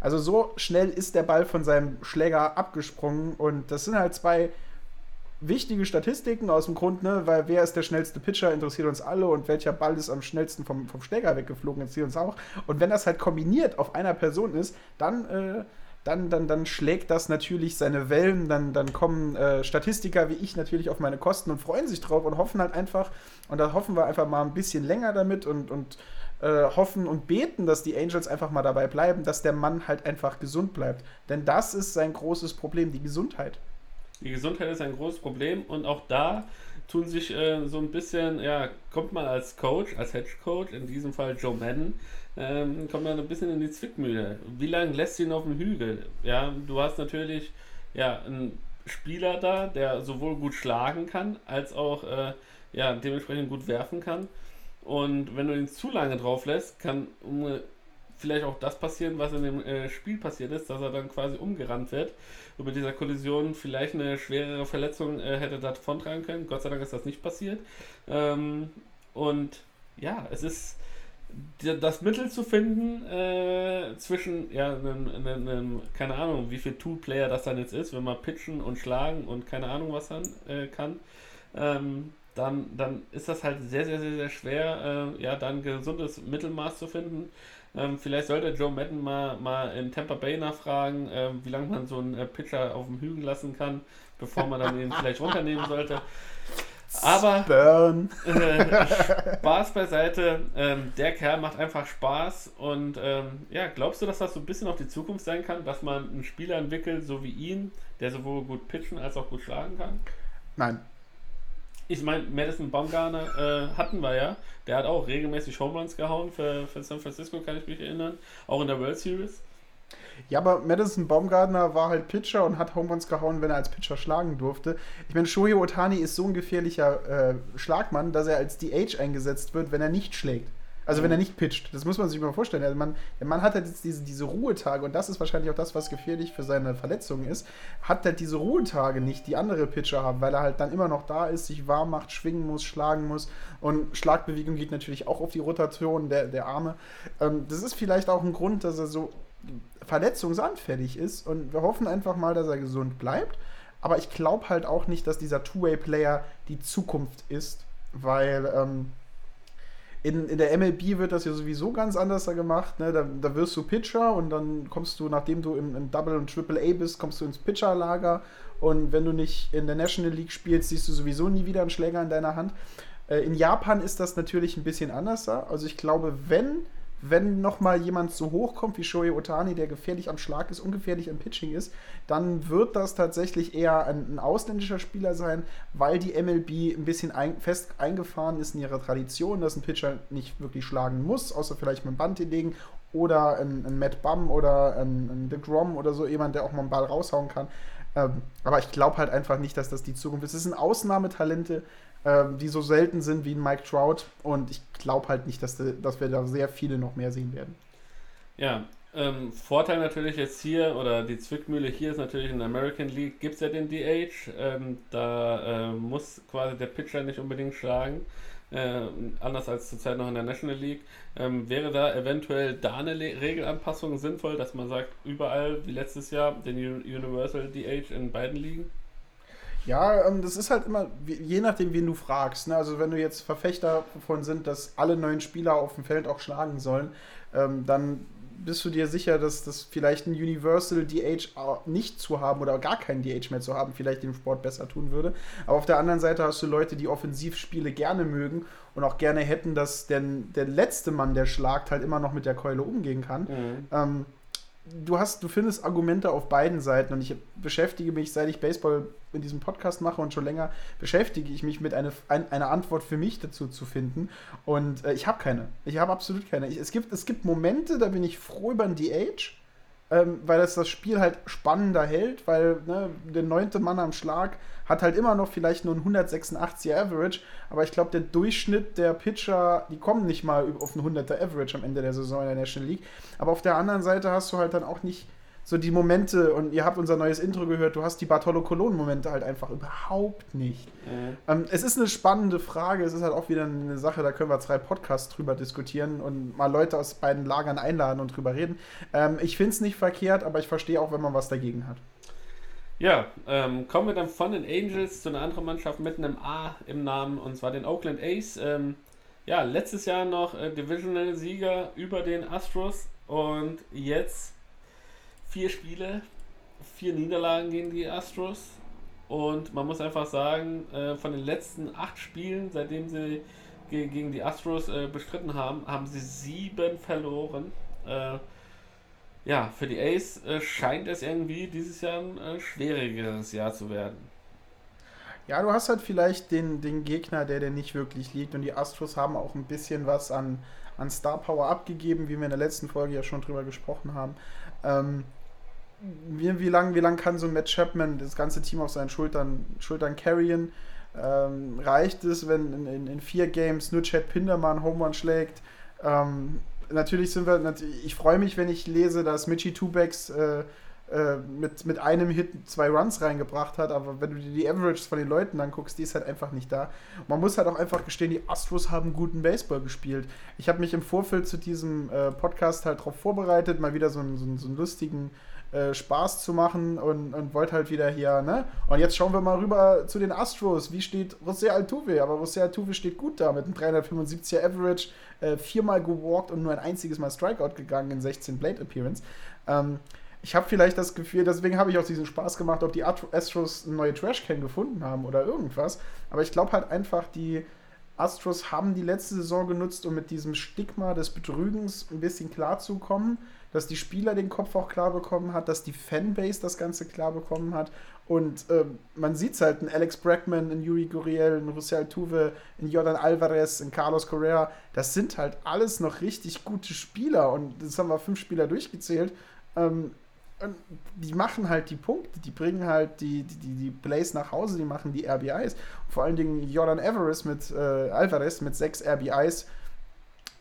Also so schnell ist der Ball von seinem Schläger abgesprungen und das sind halt zwei wichtige Statistiken aus dem Grund, ne, weil wer ist der schnellste Pitcher, interessiert uns alle und welcher Ball ist am schnellsten vom, vom Schläger weggeflogen, interessiert uns auch. Und wenn das halt kombiniert auf einer Person ist, dann, äh, dann, dann, dann schlägt das natürlich seine Wellen, dann, dann kommen äh, Statistiker wie ich natürlich auf meine Kosten und freuen sich drauf und hoffen halt einfach, und da hoffen wir einfach mal ein bisschen länger damit und, und äh, hoffen und beten, dass die Angels einfach mal dabei bleiben, dass der Mann halt einfach gesund bleibt. Denn das ist sein großes Problem, die Gesundheit. Die Gesundheit ist ein großes Problem und auch da tun sich äh, so ein bisschen, ja, kommt man als Coach, als Hedge Coach, in diesem Fall Joe Madden, ähm, kommt man ein bisschen in die Zwickmühle. Wie lange lässt ihn auf dem Hügel? Ja, du hast natürlich ja, einen Spieler da, der sowohl gut schlagen kann, als auch äh, ja, dementsprechend gut werfen kann. Und wenn du ihn zu lange drauf lässt, kann vielleicht auch das passieren, was in dem äh, Spiel passiert ist, dass er dann quasi umgerannt wird über dieser Kollision vielleicht eine schwerere Verletzung äh, hätte davontragen können. Gott sei Dank ist das nicht passiert. Ähm, und ja, es ist das Mittel zu finden äh, zwischen, ja, einem, einem, einem, keine Ahnung, wie viel Two-Player das dann jetzt ist, wenn man pitchen und schlagen und keine Ahnung was dann äh, kann, ähm, dann, dann ist das halt sehr, sehr, sehr, sehr schwer, äh, ja, dann gesundes Mittelmaß zu finden. Ähm, vielleicht sollte Joe Madden mal, mal in Tampa Bay nachfragen, ähm, wie lange man so einen äh, Pitcher auf dem Hügel lassen kann, bevor man dann ihn vielleicht runternehmen sollte. Aber Burn. Äh, Spaß beiseite, ähm, der Kerl macht einfach Spaß und ähm, ja, glaubst du, dass das so ein bisschen auch die Zukunft sein kann, dass man einen Spieler entwickelt, so wie ihn, der sowohl gut pitchen als auch gut schlagen kann? Nein, ich meine, Madison Baumgartner äh, hatten wir ja. Der hat auch regelmäßig Home Runs gehauen für, für San Francisco, kann ich mich erinnern. Auch in der World Series. Ja, aber Madison Baumgartner war halt Pitcher und hat Home Runs gehauen, wenn er als Pitcher schlagen durfte. Ich meine, Shohei Otani ist so ein gefährlicher äh, Schlagmann, dass er als DH eingesetzt wird, wenn er nicht schlägt. Also wenn er nicht pitcht, das muss man sich mal vorstellen. Also man, der Mann hat halt jetzt diese, diese Ruhetage und das ist wahrscheinlich auch das, was gefährlich für seine Verletzungen ist. Hat halt diese Ruhetage nicht, die andere Pitcher haben, weil er halt dann immer noch da ist, sich warm macht, schwingen muss, schlagen muss. Und Schlagbewegung geht natürlich auch auf die Rotation der, der Arme. Ähm, das ist vielleicht auch ein Grund, dass er so verletzungsanfällig ist und wir hoffen einfach mal, dass er gesund bleibt. Aber ich glaube halt auch nicht, dass dieser Two-Way-Player die Zukunft ist, weil ähm, In, in der MLB wird das ja sowieso ganz anders da gemacht. Ne? Da, da wirst du Pitcher und dann kommst du, nachdem du im, im Double und Triple A bist, kommst du ins Pitcherlager. Und wenn du nicht in der National League spielst, siehst du sowieso nie wieder einen Schläger in deiner Hand. Äh, in Japan ist das natürlich ein bisschen anders. Also ich glaube, wenn wenn nochmal jemand so hoch kommt wie Shohei Otani, der gefährlich am Schlag ist, ungefährlich im Pitching ist, dann wird das tatsächlich eher ein, ein ausländischer Spieler sein, weil die MLB ein bisschen ein, fest eingefahren ist in ihrer Tradition, dass ein Pitcher nicht wirklich schlagen muss, außer vielleicht mit dem Band legen oder ein, ein Matt Bum oder ein, ein Dick Rom oder so, jemand, der auch mal einen Ball raushauen kann. Ähm, aber ich glaube halt einfach nicht, dass das die Zukunft ist. Es sind Ausnahmetalente, ähm, die so selten sind wie ein Mike Trout. Und ich glaube halt nicht, dass, dass wir da sehr viele noch mehr sehen werden. Ja, ähm, Vorteil natürlich jetzt hier, oder die Zwickmühle hier ist natürlich in der American League gibt es ja den DH. Ähm, da äh, muss quasi der Pitcher nicht unbedingt schlagen. Äh, anders als zurzeit noch in der National League. Ähm, wäre da eventuell da eine Le Regelanpassung sinnvoll, dass man sagt, überall wie letztes Jahr den Universal DH in beiden Ligen? Ja, ähm, das ist halt immer, je nachdem, wen du fragst. Ne? Also wenn du jetzt Verfechter davon sind, dass alle neuen Spieler auf dem Feld auch schlagen sollen, ähm, dann bist du dir sicher, dass das vielleicht ein Universal DH nicht zu haben oder gar keinen DH mehr zu haben, vielleicht dem Sport besser tun würde. Aber auf der anderen Seite hast du Leute, die Offensivspiele gerne mögen und auch gerne hätten, dass der, der letzte Mann, der schlagt, halt immer noch mit der Keule umgehen kann. Mhm. Ähm, du hast, du findest Argumente auf beiden Seiten und ich beschäftige mich, seit ich Baseball in diesem Podcast mache und schon länger, beschäftige ich mich mit einer eine Antwort für mich dazu zu finden und äh, ich habe keine. Ich habe absolut keine. Ich, es, gibt, es gibt Momente, da bin ich froh über ein DH, ähm, weil das das Spiel halt spannender hält, weil ne, der neunte Mann am Schlag hat halt immer noch vielleicht nur ein 186er Average, aber ich glaube, der Durchschnitt der Pitcher, die kommen nicht mal auf ein 100er Average am Ende der Saison in der National League. Aber auf der anderen Seite hast du halt dann auch nicht so die Momente, und ihr habt unser neues Intro gehört, du hast die Bartolo Colon-Momente halt einfach überhaupt nicht. Mhm. Ähm, es ist eine spannende Frage, es ist halt auch wieder eine Sache, da können wir zwei Podcasts drüber diskutieren und mal Leute aus beiden Lagern einladen und drüber reden. Ähm, ich finde es nicht verkehrt, aber ich verstehe auch, wenn man was dagegen hat. Ja, ähm, kommen wir dann von den Angels zu einer anderen Mannschaft mit einem A im Namen und zwar den Oakland A's. Ähm, ja, letztes Jahr noch äh, Divisional-Sieger über den Astros und jetzt vier Spiele, vier Niederlagen gegen die Astros und man muss einfach sagen, äh, von den letzten acht Spielen, seitdem sie ge gegen die Astros äh, bestritten haben, haben sie sieben verloren. Äh, ja, für die Ace scheint es irgendwie dieses Jahr ein schwierigeres Jahr zu werden. Ja, du hast halt vielleicht den, den Gegner, der dir nicht wirklich liegt. Und die Astros haben auch ein bisschen was an, an Star Power abgegeben, wie wir in der letzten Folge ja schon drüber gesprochen haben. Ähm, wie, wie lange wie lang kann so Matt Chapman das ganze Team auf seinen Schultern, Schultern carryen? Ähm, reicht es, wenn in, in, in, vier Games nur Chad Pindermann Home Run schlägt? Ähm, natürlich sind wir, ich freue mich, wenn ich lese, dass Mitchie Tubecks äh, äh, mit, mit einem Hit zwei Runs reingebracht hat, aber wenn du dir die Averages von den Leuten anguckst, die ist halt einfach nicht da. Man muss halt auch einfach gestehen, die Astros haben guten Baseball gespielt. Ich habe mich im Vorfeld zu diesem äh, Podcast halt darauf vorbereitet, mal wieder so einen, so einen, so einen lustigen äh, Spaß zu machen und, und wollte halt wieder hier, ne? Und jetzt schauen wir mal rüber zu den Astros. Wie steht José Altuve? Aber José Altuve steht gut da mit einem 375er Average, äh, viermal gewalkt und nur ein einziges Mal Strikeout gegangen in 16 Blade Appearance. Ähm, ich habe vielleicht das Gefühl, deswegen habe ich auch diesen Spaß gemacht, ob die Astros eine neue Trashcan gefunden haben oder irgendwas. Aber ich glaube halt einfach, die Astros haben die letzte Saison genutzt, um mit diesem Stigma des Betrügens ein bisschen klarzukommen dass die Spieler den Kopf auch klar bekommen hat, dass die Fanbase das Ganze klar bekommen hat. Und ähm, man sieht es halt, ein Alex Bregman, ein Yuri Guriel, ein Roussel Tuve, ein Jordan Alvarez, ein Carlos Correa, das sind halt alles noch richtig gute Spieler. Und das haben wir fünf Spieler durchgezählt. Ähm, die machen halt die Punkte, die bringen halt die, die, die Plays nach Hause, die machen die RBIs. vor allen Dingen Jordan Alvarez mit äh, Alvarez mit sechs RBIs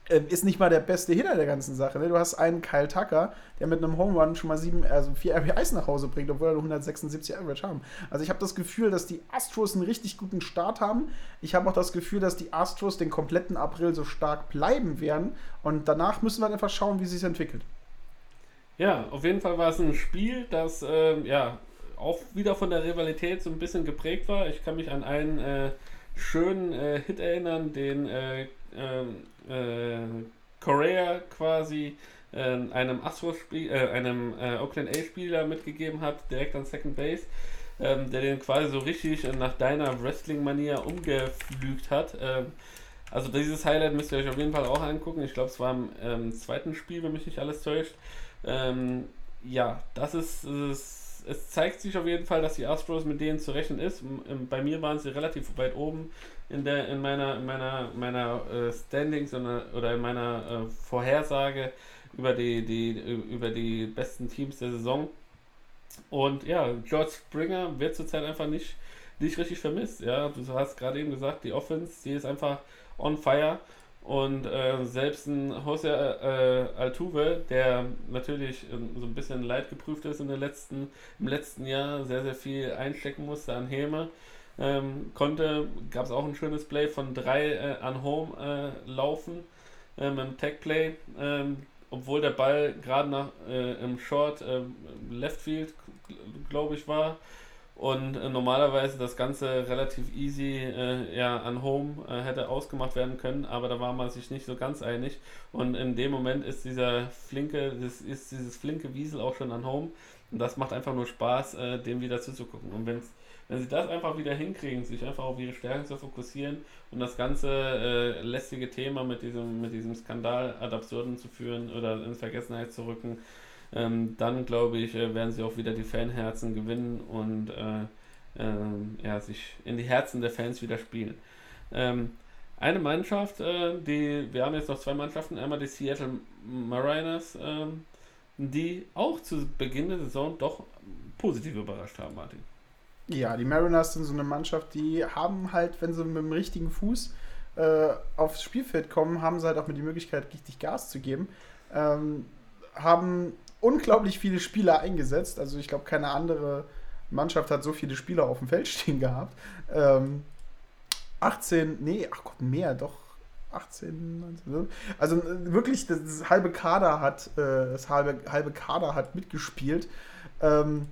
ist nicht mal der beste Hitter der ganzen Sache. Ne? Du hast einen Kyle Tucker, der mit einem Home Run schon mal sieben, also vier RBIs nach Hause bringt, obwohl er nur 176 Average haben. Also ich habe das Gefühl, dass die Astros einen richtig guten Start haben. Ich habe auch das Gefühl, dass die Astros den kompletten April so stark bleiben werden. Und danach müssen wir einfach schauen, wie sich entwickelt. Ja, auf jeden Fall war es ein Spiel, das äh, ja auch wieder von der Rivalität so ein bisschen geprägt war. Ich kann mich an einen äh, schönen äh, Hit erinnern, den ähm, äh, Correa quasi äh, einem Astros-Spiel, äh, einem äh, Oakland A-Spieler mitgegeben hat, direkt an Second Base, ähm, der den quasi so richtig nach deiner Wrestling-Manier umgepflügt hat. Ähm, also dieses Highlight müsst ihr euch auf jeden Fall auch angucken. Ich glaube, es war im ähm, zweiten Spiel, wenn mich nicht alles täuscht. Ähm, ja, das ist, ist, es zeigt sich auf jeden Fall, dass die Astros mit denen zu rechnen ist. Bei mir waren sie relativ weit oben in der in meiner in meiner meiner äh, Standings oder, oder in meiner äh, Vorhersage über die die über die besten Teams der Saison. Und ja, George Springer wird zurzeit einfach nicht nicht richtig vermisst. Ja, du hast gerade eben gesagt, die Offense, die ist einfach on fire. Und äh, selbst ein Jose äh, Altuve, der natürlich äh, so ein bisschen leidgeprüft ist in den letzten, im letzten Jahr, sehr, sehr viel einstecken musste an Häme, ähm, konnte, gab es auch ein schönes Play von drei äh, an Home äh, laufen ähm, im Tag Play, ähm, obwohl der Ball gerade nach äh, im Short Left Field, glaube ich, war und äh, normalerweise das Ganze relativ easy äh, ja, an Home äh, hätte ausgemacht werden können, aber da war man sich nicht so ganz einig. Und in dem Moment ist dieser flinke, das ist dieses flinke Wiesel auch schon an Home. Und das macht einfach nur Spaß, dem wieder zuzugucken. Und wenn's, wenn sie das einfach wieder hinkriegen, sich einfach auf ihre Stärken zu fokussieren und das ganze äh, lästige Thema mit diesem, mit diesem Skandal ad absurdum zu führen oder in Vergessenheit zu rücken, ähm, dann glaube ich, äh, werden sie auch wieder die Fanherzen gewinnen und äh, äh, ja, sich in die Herzen der Fans wieder spielen. Ähm, eine Mannschaft, äh, die, wir haben jetzt noch zwei Mannschaften, einmal die Seattle Mariners, ähm, die auch zu Beginn der Saison doch positiv überrascht haben, Martin. Ja, die Mariners sind so eine Mannschaft, die haben halt, wenn sie mit dem richtigen Fuß äh, aufs Spielfeld kommen, haben sie halt auch mit die Möglichkeit, richtig Gas zu geben. Ähm, haben unglaublich viele Spieler eingesetzt. Also ich glaube, keine andere Mannschaft hat so viele Spieler auf dem Feld stehen gehabt. Ähm, 18, nee, ach Gott, mehr, doch. 18, 19, also wirklich das, halbe Kader hat äh, das halbe, halbe Kader hat mitgespielt. Ähm,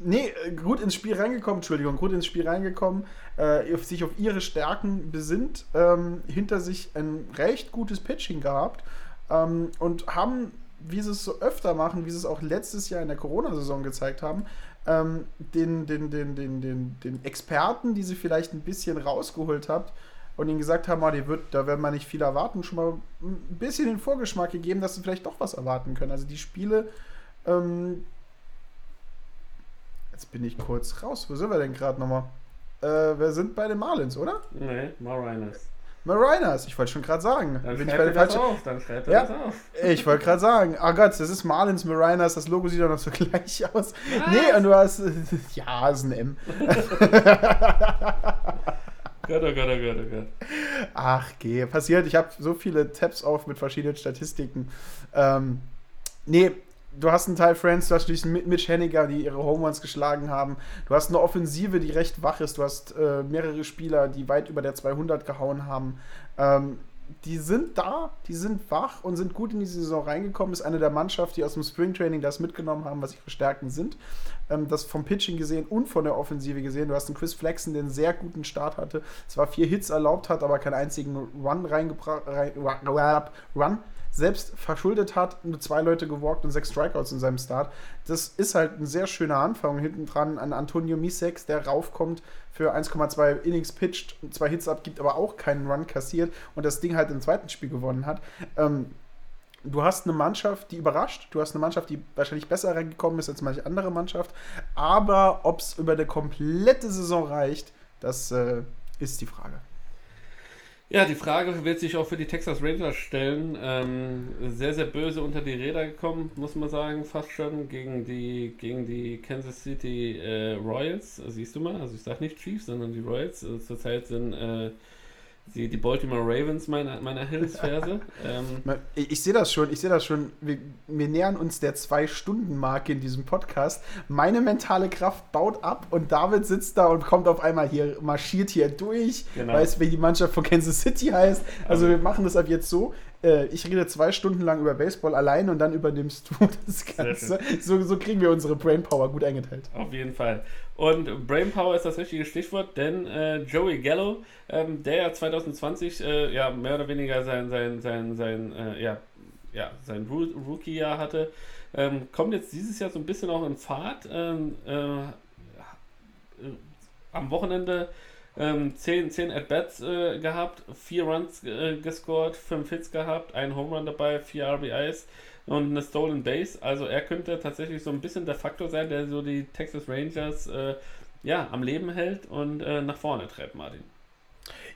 nee, gut ins Spiel reingekommen, Entschuldigung, gut ins Spiel reingekommen, äh, sich auf ihre Stärken besinnt, ähm, hinter sich ein recht gutes Pitching gehabt ähm, und haben, wie sie es so öfter machen, wie sie es auch letztes Jahr in der Corona-Saison gezeigt haben, ähm, den, den, den, den, den, den Experten, die sie vielleicht ein bisschen rausgeholt habt und ihnen gesagt haben, oh, wird, da werden wir nicht viel erwarten, schon mal ein bisschen den Vorgeschmack gegeben, dass sie vielleicht doch was erwarten können. Also die Spiele, ähm, jetzt bin ich kurz raus, wo sind wir denn gerade nochmal? Äh, wir sind bei den Marlins, oder? Nee, Mariners. Mariners, ich wollte schon gerade sagen. Dann bin ich bei der falschen. Auf, dann schreibt ja, das auf. Ich wollte gerade sagen, ah Gott, das ist Marlins Mariners, das Logo sieht doch noch so gleich aus. Was? Nee, und du hast. Ja, ist ein M. Gott, oh Gott, oh Gott, oh Gott. Ach, geh, passiert. Ich habe so viele Tabs auf mit verschiedenen Statistiken. Ähm, nee, du hast einen Teil Friends, du hast schließlich Mitch Henniger, die ihre Home Runs geschlagen haben. Du hast eine Offensive, die recht wach ist. Du hast äh, mehrere Spieler, die weit über der 200 gehauen haben. Ähm, die sind da, die sind wach und sind gut in die Saison reingekommen. Ist eine der Mannschaften, die aus dem Springtraining das mitgenommen haben, was ihre Stärken sind. Ähm, das vom Pitching gesehen und von der Offensive gesehen. Du hast einen Chris Flexen, der einen sehr guten Start hatte. Zwar vier Hits erlaubt hat, aber keinen einzigen Run reingebracht. Rein, Run selbst verschuldet hat, nur zwei Leute gewalkt und sechs Strikeouts in seinem Start. Das ist halt ein sehr schöner Anfang. Hinten dran an Antonio Misex, der raufkommt, für 1,2 Innings pitcht, zwei Hits abgibt, aber auch keinen Run kassiert und das Ding halt im zweiten Spiel gewonnen hat. Ähm, du hast eine Mannschaft, die überrascht. Du hast eine Mannschaft, die wahrscheinlich besser reingekommen ist als manche andere Mannschaft. Aber ob es über eine komplette Saison reicht, das äh, ist die Frage. Ja, die Frage wird sich auch für die Texas Rangers stellen. Ähm, sehr, sehr böse unter die Räder gekommen, muss man sagen, fast schon gegen die, gegen die Kansas City äh, Royals. Siehst du mal, also ich sage nicht Chiefs, sondern die Royals. Also zurzeit sind äh, die, die Baltimore Ravens meiner, meiner Hilfsverse. ähm, ich, ich sehe das schon, ich sehe das schon. Wir, wir nähern uns der Zwei-Stunden-Marke in diesem Podcast. Meine mentale Kraft baut ab und David sitzt da und kommt auf einmal hier, marschiert hier durch, genau. weiß, wie die Mannschaft von Kansas City heißt. Also, also wir machen das ab jetzt so. äh, ich rede zwei Stunden lang über Baseball allein und dann übernimmst du das Ganze. So, so kriegen wir unsere Brainpower gut eingeteilt. Auf jeden Fall. Und Brainpower ist das richtige Stichwort, denn äh, Joey Gallo, ähm, der ja 2020 äh, ja mehr oder weniger sein, sein, sein, sein, äh, ja, ja, sein Rookie-Jahr hatte, ähm, kommt jetzt dieses Jahr so ein bisschen auch in Fahrt. Ähm, äh, am Wochenende ähm, 10, 10 At-Bats äh, gehabt, 4 Runs äh, gescored, 5 Hits gehabt, ein Home Run dabei, 4 RBIs und eine Stolen Base. Also er könnte tatsächlich so ein bisschen der Faktor sein, der so die Texas Rangers äh, ja, am Leben hält und äh, nach vorne treibt, Martin.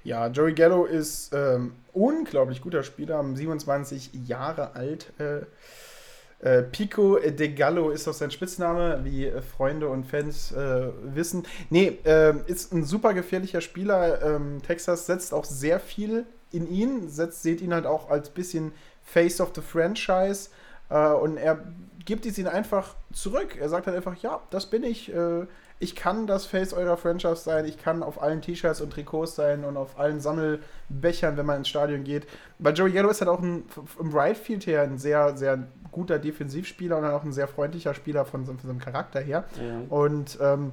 Ja, Joey Gallo ist ähm, unglaublich guter Spieler, 27 Jahre alt. Äh, äh, Pico de Gallo ist auch sein Spitzname, wie äh, Freunde und Fans äh, wissen. Nee, äh, ist ein super gefährlicher Spieler. Ähm, Texas setzt auch sehr viel in ihn, setzt, seht ihn halt auch als bisschen Face of the Franchise. Äh, und er gibt es ihn einfach zurück. Er sagt halt einfach, ja, das bin ich. Äh, ich kann das Face eurer Franchise sein, ich kann auf allen T-Shirts und Trikots sein und auf allen Sammelbechern, wenn man ins Stadion geht. Weil Joey Yellow ist halt auch ein, im Right Field her ein sehr, sehr guter Defensivspieler und auch ein sehr freundlicher Spieler von, von seinem Charakter her. Ja. Und ähm,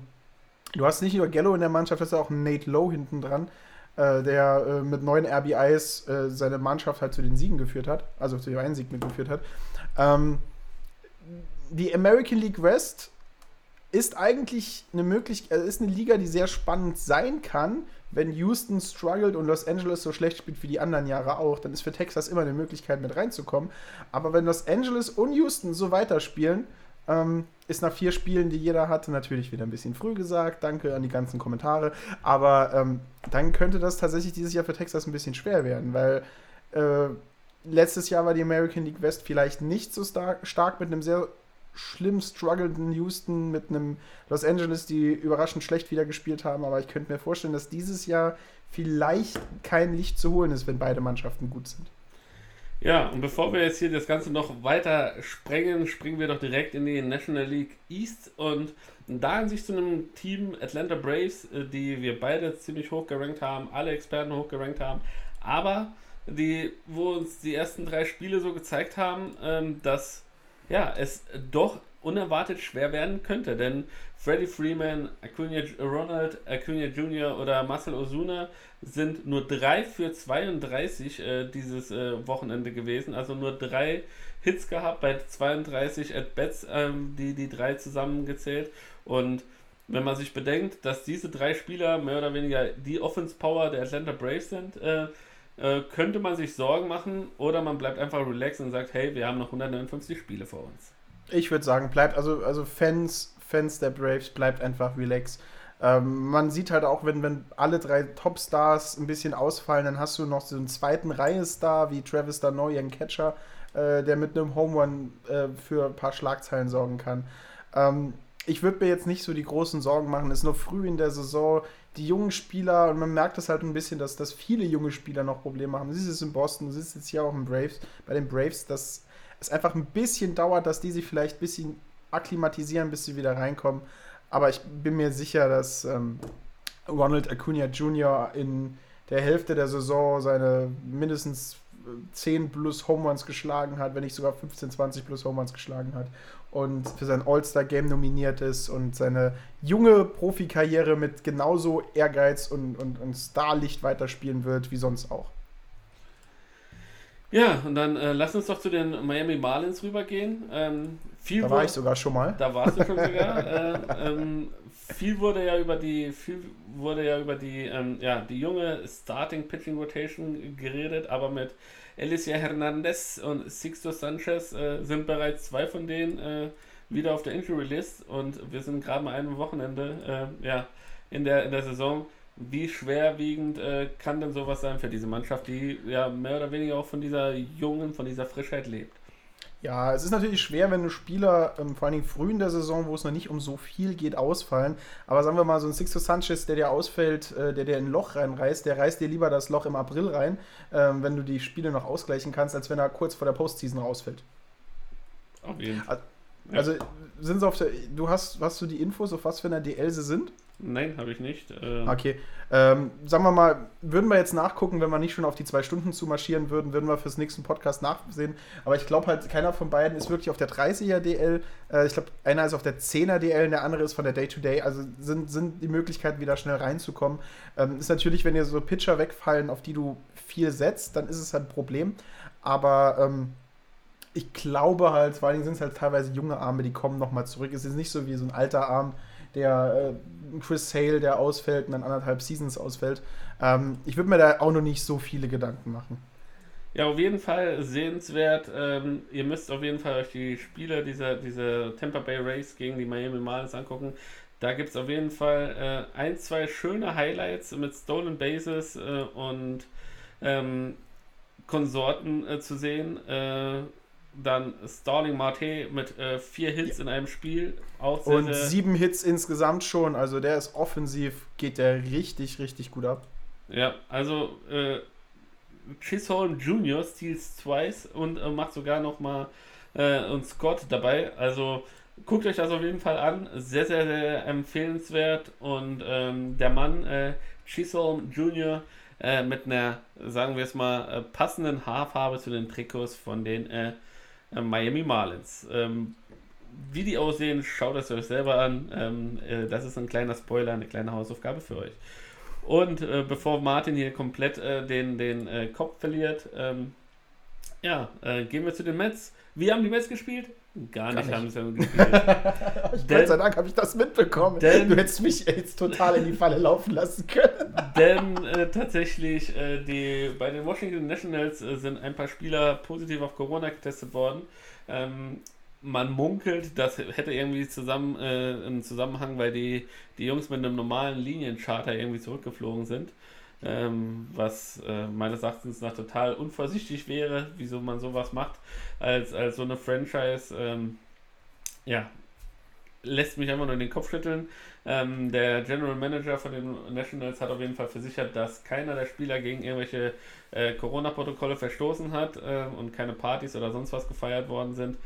du hast nicht nur Gallo in der Mannschaft, du hast auch Nate Lowe hinten dran, äh, der äh, mit neun RBIs äh, seine Mannschaft halt zu den Siegen geführt hat, also zu dem einen Sieg mitgeführt hat. Ähm, die American League West ist eigentlich eine Möglichkeit, also ist eine Liga, die sehr spannend sein kann. Wenn Houston struggelt und Los Angeles so schlecht spielt wie die anderen Jahre auch, dann ist für Texas immer eine Möglichkeit, mit reinzukommen. Aber wenn Los Angeles und Houston so weiterspielen, ähm, ist nach vier Spielen, die jeder hatte, natürlich wieder ein bisschen früh gesagt. Danke an die ganzen Kommentare. Aber ähm, dann könnte das tatsächlich dieses Jahr für Texas ein bisschen schwer werden, weil äh, letztes Jahr war die American League West vielleicht nicht so stark mit einem sehr schlimm strugglenden Houston mit einem Los Angeles, die überraschend schlecht wieder gespielt haben. Aber ich könnte mir vorstellen, dass dieses Jahr vielleicht kein Licht zu holen ist, wenn beide Mannschaften gut sind. Ja, und bevor wir jetzt hier das Ganze noch weiter sprengen, springen wir doch direkt in die National League East und da in sich zu einem Team Atlanta Braves, äh, die wir beide ziemlich hoch gerankt haben, alle Experten hoch gerankt haben, aber die, wo uns die ersten drei Spiele so gezeigt haben, ähm, dass ja, es doch unerwartet schwer werden könnte, denn Freddie Freeman, Acuna Ronald, Acuna Jr. oder Marcel Ozuna sind nur 3 für 32 äh, dieses äh, Wochenende gewesen, also nur drei Hits gehabt bei 32 At-Bats, ähm, die die drei zusammengezählt und wenn man sich bedenkt, dass diese drei Spieler mehr oder weniger die Offense Power der Atlanta Braves sind, äh, äh, könnte man sich Sorgen machen oder man bleibt einfach relaxed und sagt, hey, wir haben noch 159 Spiele vor uns. Ich würde sagen, bleibt, also, also Fans, Fans der Braves, bleibt einfach relaxed. Ähm, man sieht halt auch, wenn, wenn alle drei Topstars ein bisschen ausfallen, dann hast du noch so einen zweiten Reihe-Star wie Travis Danoy, ein Catcher, äh, der mit einem Home Run äh, für ein paar Schlagzeilen sorgen kann. Ähm, ich würde mir jetzt nicht so die großen Sorgen machen. Es ist noch früh in der Saison die jungen Spieler, und man merkt das halt ein bisschen, dass, dass viele junge Spieler noch Probleme haben. Du siehst es in Boston, du siehst es jetzt hier auch in Braves, bei den Braves, dass es einfach ein bisschen dauert, dass die sich vielleicht ein bisschen akklimatisieren, bis sie wieder reinkommen. Aber ich bin mir sicher, dass ähm, Ronald Acuna Jr. in der Hälfte der Saison seine mindestens 10 plus Home Runs geschlagen hat, wenn nicht sogar 15, 20 plus Home Runs geschlagen hat und für sein All-Star-Game nominiert ist und seine junge Profikarriere mit genauso Ehrgeiz und, und, und Starlicht weiterspielen wird wie sonst auch. Ja, und dann äh, lass uns doch zu den Miami Marlins rübergehen. Ähm, viel da war ich sogar schon mal. Da warst du schon sogar. äh, ähm, viel wurde ja über die, viel wurde ja über die, ähm, ja, die junge Starting Pitching Rotation geredet, aber mit Alicia Hernandez und Sixto Sanchez äh, sind bereits zwei von denen äh, wieder auf der Injury List und wir sind gerade mal einem Wochenende äh, ja, in, der, in der Saison. Wie schwerwiegend äh, kann denn sowas sein für diese Mannschaft, die ja mehr oder weniger auch von dieser jungen, von dieser Frischheit lebt? Ja, es ist natürlich schwer, wenn Spieler, ähm, vor allen Dingen früh in der Saison, wo es noch nicht um so viel geht, ausfallen. Aber sagen wir mal, so ein Sixto Sanchez, der dir ausfällt, äh, der dir ein Loch reinreißt, der reißt dir lieber das Loch im April rein, ähm, wenn du die Spiele noch ausgleichen kannst, als wenn er kurz vor der Postseason rausfällt. Auf jeden Fall. Also sind sie auf der. Du hast, hast du die Infos, auf was für einer DL sie sind? Nein, habe ich nicht. Äh, Okay. Ähm, sagen wir mal, würden wir jetzt nachgucken, wenn wir nicht schon auf die zwei Stunden zu marschieren würden, würden wir fürs nächsten Podcast nachsehen. Aber ich glaube halt, keiner von beiden ist wirklich auf der 30er DL. Äh, ich glaube, einer ist auf der 10er DL und der andere ist von der Day-to-Day. Also sind, sind die Möglichkeiten, wieder schnell reinzukommen. Ähm, ist natürlich, wenn dir so Pitcher wegfallen, auf die du viel setzt, dann ist es halt ein Problem. Aber ähm, ich glaube halt, vor allen Dingen sind es halt teilweise junge Arme, die kommen nochmal zurück. Es ist nicht so wie so ein alter Arm, der äh, Chris Sale, der ausfällt und dann anderthalb Seasons ausfällt. Ähm, ich würde mir da auch noch nicht so viele Gedanken machen. Ja, auf jeden Fall sehenswert. Ähm, ihr müsst auf jeden Fall euch die Spiele dieser, dieser Tampa Bay Race gegen die Miami Marlins angucken. Da gibt es auf jeden Fall äh, ein, zwei schöne Highlights mit Stolen Bases äh, und ähm, Konsorten äh, zu sehen. Dann Starling Marte mit äh, vier Hits in einem Spiel. Und sieben Hits insgesamt schon. Also der ist offensiv, geht der richtig, richtig gut ab. Ja, also äh, Chisholm Jr. steals twice und äh, macht sogar noch mal äh, und Scott dabei. Also guckt euch das auf jeden Fall an. Sehr, sehr, sehr empfehlenswert. Und ähm, der Mann, äh, Chisholm Jr., äh, mit einer, sagen wir es mal, äh, passenden Haarfarbe zu den Trikots von den äh, Miami Marlins. Ähm, wie die aussehen, schaut es euch selber an. Ähm, äh, das ist ein kleiner Spoiler, eine kleine Hausaufgabe für euch. Und äh, bevor Martin hier komplett äh, den, den äh, Kopf verliert, ähm, ja, äh, gehen wir zu den Mets. Wie haben die Mets gespielt? Gar nicht, nicht. haben sie gespielt. Gott sei Dank habe ich das mitbekommen. denn- du hättest mich jetzt total in die Falle laufen lassen können. Denn äh, tatsächlich, äh, die, bei den Washington Nationals äh, sind ein paar Spieler positiv auf Corona getestet worden. Ähm, man munkelt, das hätte irgendwie zusammen, äh, einen Zusammenhang, weil die, die Jungs mit einem normalen Liniencharter irgendwie zurückgeflogen sind. Ähm, was äh, meines Erachtens nach total unvorsichtig wäre, wieso man sowas macht, als, als so eine Franchise. Ähm, ja, lässt mich einfach nur den Kopf schütteln. Ähm, der General Manager von den Nationals hat auf jeden Fall versichert, dass keiner der Spieler gegen irgendwelche äh, Corona-Protokolle verstoßen hat äh, und keine Partys oder sonst was gefeiert worden sind.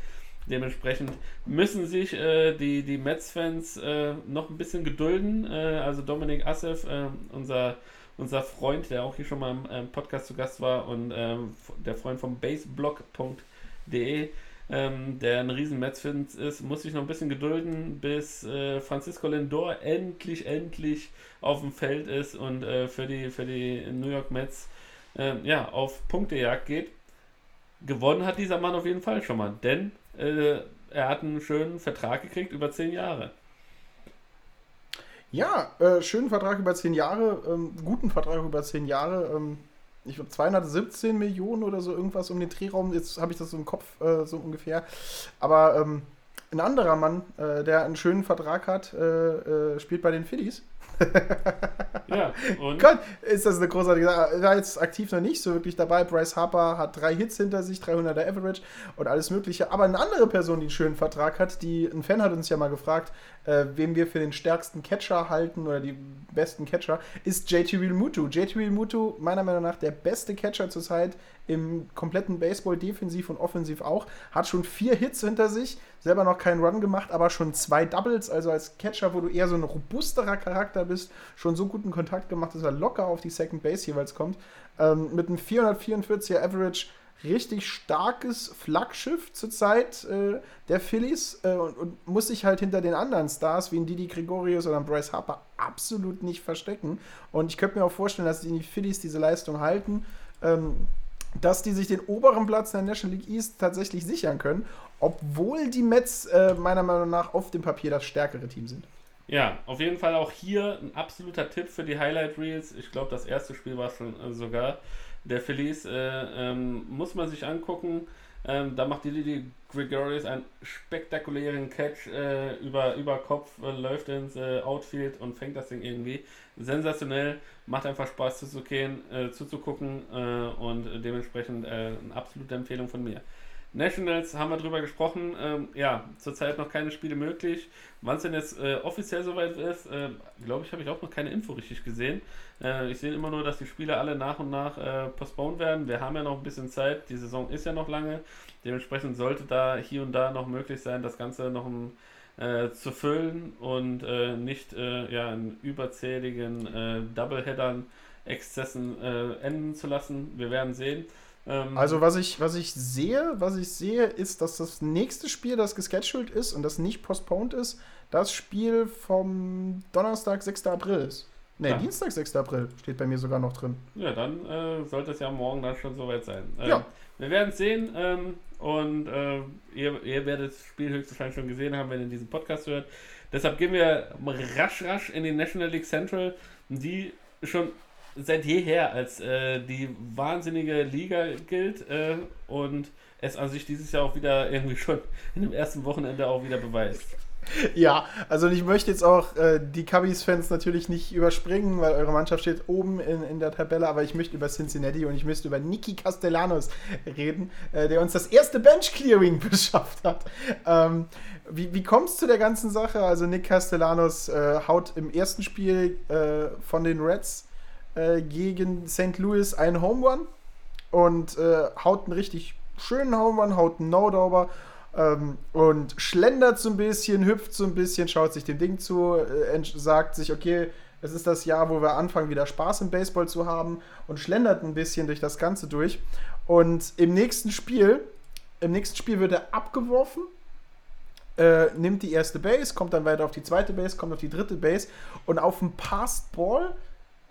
Dementsprechend müssen sich äh, die, die Mets-Fans äh, noch ein bisschen gedulden. Äh, also Dominik Assef, äh, unser, unser Freund, der auch hier schon mal im ähm, Podcast zu Gast war und ähm, der Freund vom baseblog.de, ähm, der ein riesen Mets-Fan ist, muss sich noch ein bisschen gedulden, bis äh, Francisco Lindor endlich, endlich auf dem Feld ist und äh, für, die, für die New York Mets ähm, ja, auf Punktejagd geht. Gewonnen hat dieser Mann auf jeden Fall schon mal, denn äh, er hat einen schönen Vertrag gekriegt über zehn Jahre. Ja, äh, schönen Vertrag über 10 Jahre, ähm, guten Vertrag über 10 Jahre. Ähm, ich glaube 217 Millionen oder so irgendwas um den Drehraum. Jetzt habe ich das so im Kopf äh, so ungefähr. Aber ähm, ein anderer Mann, äh, der einen schönen Vertrag hat, äh, äh, spielt bei den Phillies. Ja, und Gott, ist das eine großartige Sache. War jetzt aktiv noch nicht so wirklich dabei. Bryce Harper hat drei Hits hinter sich, 300er Average und alles Mögliche. Aber eine andere Person, die einen schönen Vertrag hat, die ein Fan hat uns ja mal gefragt, äh, wem wir für den stärksten Catcher halten oder die besten Catcher, ist JT Realmuto. JT Realmuto, meiner Meinung nach, der beste Catcher zurzeit im kompletten Baseball, defensiv und offensiv auch. Hat schon vier Hits hinter sich, selber noch keinen Run gemacht, aber schon zwei Doubles. Also als Catcher, wo du eher so ein robusterer Charakter bist, schon so guten Kontakt gemacht, dass er locker auf die Second Base jeweils kommt. Ähm, mit einem 444er Average richtig starkes Flaggschiff zurzeit äh, der Phillies äh, und, und muss sich halt hinter den anderen Stars wie ein Didi Gregorius oder ein Bryce Harper absolut nicht verstecken. Und ich könnte mir auch vorstellen, dass die Phillies diese Leistung halten. Ähm, dass die sich den oberen Platz in der National League East tatsächlich sichern können, obwohl die Mets äh, meiner Meinung nach auf dem Papier das stärkere Team sind. ja, auf jeden Fall auch hier ein absoluter Tipp für die Highlight Reels. Ich glaube, das erste Spiel war schon äh, sogar der Phillies. Äh, ähm, muss man sich angucken. Ähm, da macht die Didi Gregorius einen spektakulären Catch äh, über, über Kopf, äh, läuft ins äh, Outfield und fängt das Ding irgendwie. Sensationell, macht einfach Spaß zuzugehen, äh, zuzugucken äh, und dementsprechend äh, eine absolute Empfehlung von mir. Nationals haben wir drüber gesprochen. Ähm, ja, zurzeit noch keine Spiele möglich. Wann es denn jetzt äh, offiziell soweit ist, äh, glaube ich, habe ich auch noch keine Info richtig gesehen. Äh, ich sehe immer nur, dass die Spiele alle nach und nach äh, postponed werden. Wir haben ja noch ein bisschen Zeit. Die Saison ist ja noch lange. Dementsprechend sollte da hier und da noch möglich sein, das Ganze noch ein äh, zu füllen und äh, nicht äh, ja, in überzähligen äh, Doubleheadern, Exzessen enden zu lassen. Wir werden sehen. Ähm, Also was ich, was ich sehe, was ich sehe, ist, dass das nächste Spiel, das gescheduled ist und das nicht postponed ist, das Spiel vom Donnerstag, 6. April ist. Ne, Ja. Dienstag, 6. April steht bei mir sogar noch drin. Ja, dann äh, sollte es ja morgen dann schon soweit sein. Ähm, Ja. Wir werden es sehen ähm, und äh, ihr, ihr werdet das Spiel höchstwahrscheinlich schon gesehen haben, wenn ihr diesen Podcast hört. Deshalb gehen wir rasch, rasch in die National League Central, die schon seit jeher als äh, die wahnsinnige Liga gilt äh, und es an sich dieses Jahr auch wieder irgendwie schon in dem ersten Wochenende auch wieder beweist. Ja, also ich möchte jetzt auch äh, die Cubbies-Fans natürlich nicht überspringen, weil eure Mannschaft steht oben in, in der Tabelle, aber ich möchte über Cincinnati und ich möchte über Nicky Castellanos reden, äh, der uns das erste Bench-Clearing beschafft hat. Ähm, wie wie kommt es zu der ganzen Sache? Also Nick Castellanos äh, haut im ersten Spiel äh, von den Reds äh, gegen St. Louis einen Home Run und äh, haut einen richtig schönen Home Run, haut einen No-Dauber ähm, und schlendert so ein bisschen, hüpft so ein bisschen, schaut sich dem Ding zu, äh, sagt sich, okay, es ist das Jahr, wo wir anfangen, wieder Spaß im Baseball zu haben und schlendert ein bisschen durch das Ganze durch. Und im nächsten Spiel, im nächsten Spiel wird er abgeworfen, äh, nimmt die erste Base, kommt dann weiter auf die zweite Base, kommt auf die dritte Base und auf dem Passed Ball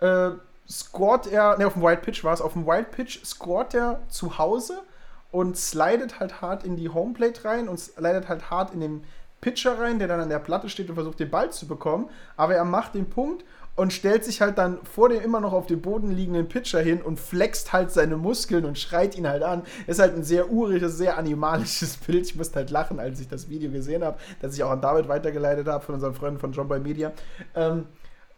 äh, scoret er, ne, auf dem Wild Pitch war es, auf dem Wild Pitch scoret er zu Hause und slidet halt hart in die Homeplate rein und slidet halt hart in den Pitcher rein, der dann an der Platte steht und versucht, den Ball zu bekommen. Aber er macht den Punkt und stellt sich halt dann vor dem immer noch auf dem Boden liegenden Pitcher hin und flext halt seine Muskeln und schreit ihn halt an. Ist halt ein sehr uriges, sehr animalisches Bild. Ich musste halt lachen, als ich das Video gesehen habe, das ich auch an David weitergeleitet habe von unseren Freunden von John Boy Media. Ähm,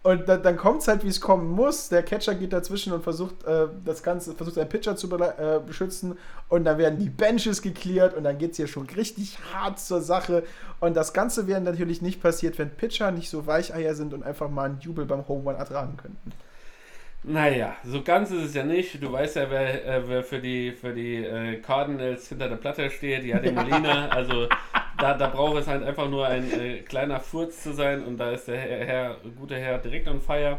und da, dann kommt es halt, wie es kommen muss. Der Catcher geht dazwischen und versucht äh, das Ganze, versucht seinen Pitcher zu äh, beschützen. Und dann werden die Benches geklärt und dann geht es hier schon richtig hart zur Sache. Und das Ganze wäre natürlich nicht passiert, wenn Pitcher nicht so Weicheier sind und einfach mal einen Jubel beim Home Run ertragen könnten. Naja, so ganz ist es ja nicht. Du weißt ja, wer, äh, wer für die, für die äh, Cardinals hinter der Platte steht, die hat den Molina. Also da, da braucht es halt einfach nur ein äh, kleiner Furz zu sein und da ist der Herr, Herr, gute Herr direkt on fire.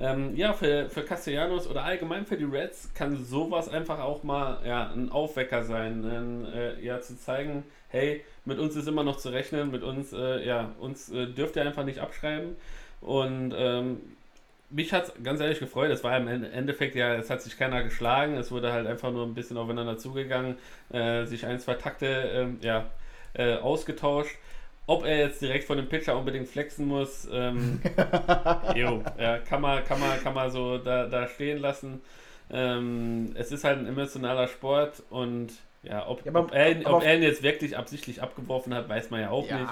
Ähm, ja, für, für Castellanos oder allgemein für die Reds kann sowas einfach auch mal ja, ein Aufwecker sein. Ein, äh, ja, zu zeigen, hey, mit uns ist immer noch zu rechnen, mit uns, äh, ja, uns äh, dürft ihr einfach nicht abschreiben. Und ähm, mich hat es ganz ehrlich gefreut. Es war im Ende- Endeffekt ja, es hat sich keiner geschlagen. Es wurde halt einfach nur ein bisschen aufeinander zugegangen, äh, sich ein, zwei Takte ähm, ja, äh, ausgetauscht. Ob er jetzt direkt von dem Pitcher unbedingt flexen muss, ähm, jo, ja, kann, man, kann, man, kann man so da, da stehen lassen. Ähm, es ist halt ein emotionaler Sport und ja, ob, Ja, aber- ob, er, aber- ob er ihn jetzt wirklich absichtlich abgeworfen hat, weiß man ja auch nicht.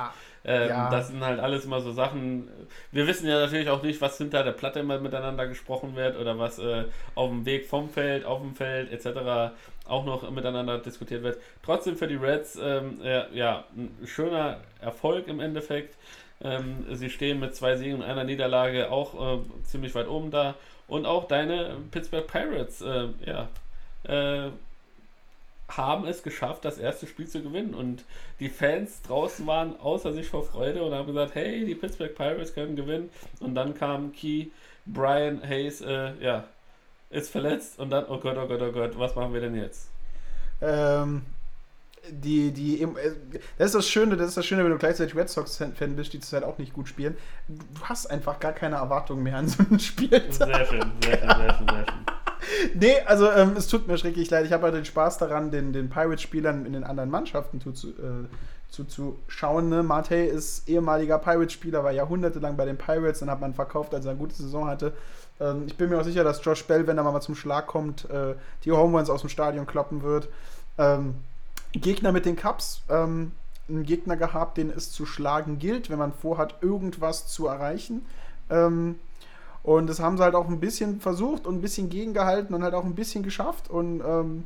Ähm, Ja. Das sind halt alles immer so Sachen. Wir wissen ja natürlich auch nicht, was hinter der Platte immer miteinander gesprochen wird oder was äh, auf dem Weg vom Feld, auf dem Feld etc. auch noch miteinander diskutiert wird. Trotzdem für die Reds ähm, äh, ja, ein schöner Erfolg im Endeffekt. Ähm, sie stehen mit zwei Siegen und einer Niederlage auch äh, ziemlich weit oben da. Und auch deine Pittsburgh Pirates äh, ja, äh, haben es geschafft, das erste Spiel zu gewinnen. Und die Fans draußen waren außer sich vor Freude und haben gesagt, hey, die Pittsburgh Pirates können gewinnen. Und dann kam Key, Brian Hayes, äh, ja, ist verletzt und dann, oh Gott, oh Gott, oh Gott, was machen wir denn jetzt? Ähm, die, die, äh, das ist das Schöne, das ist das Schöne, wenn du gleichzeitig Red Sox-Fan bist, die zurzeit auch nicht gut spielen. Du hast einfach gar keine Erwartungen mehr an so ein Spiel. Sehr schön, sehr schön, sehr schön, sehr schön. Nee, also ähm, es tut mir schrecklich leid. Ich habe halt den Spaß daran, den, den Pirates-Spielern in den anderen Mannschaften zu, äh, zuzuschauen. Ne? Mate ist ehemaliger Pirates-Spieler, war jahrhundertelang bei den Pirates, dann hat man verkauft, als er eine gute Saison hatte. Ähm, ich bin mir auch sicher, dass Josh Bell, wenn er mal zum Schlag kommt, äh, die Home Runs aus dem Stadion kloppen wird. Ähm, Gegner mit den Cups. Ähm, einen Gegner gehabt, den es zu schlagen gilt, wenn man vorhat, irgendwas zu erreichen. Ähm, und das haben sie halt auch ein bisschen versucht und ein bisschen gegengehalten und halt auch ein bisschen geschafft. Und ähm,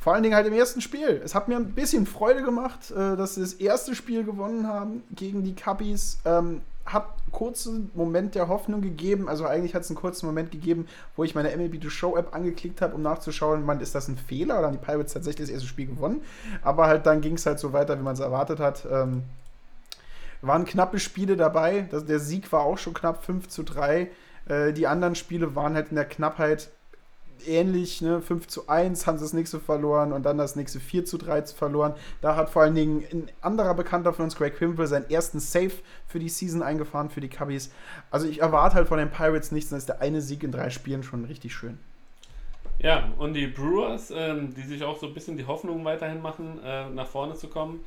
Vor allen Dingen halt im ersten Spiel. Es hat mir ein bisschen Freude gemacht, äh, dass sie das erste Spiel gewonnen haben gegen die Cubbies. Ähm, hat kurzen Moment der Hoffnung gegeben, also eigentlich hat es einen kurzen Moment gegeben, wo ich meine MLB The Show App angeklickt habe, um nachzuschauen, man, ist das ein Fehler oder haben die Pirates tatsächlich das erste Spiel gewonnen? Aber halt dann ging es halt so weiter, wie man es erwartet hat. Ähm, waren knappe Spiele dabei. Das, der Sieg war auch schon knapp 5 zu 3. Äh, die anderen Spiele waren halt in der Knappheit ähnlich, ne? 5 zu 1 haben sie das nächste verloren und dann das nächste 4 zu 3 verloren. Da hat vor allen Dingen ein anderer Bekannter von uns, Greg Pimble, seinen ersten Save für die Season eingefahren, für die Cubbies. Also ich erwarte halt von den Pirates nichts, dann ist der eine Sieg in drei Spielen schon richtig schön. Ja, und die Brewers, ähm, die sich auch so ein bisschen die Hoffnung weiterhin machen, äh, nach vorne zu kommen,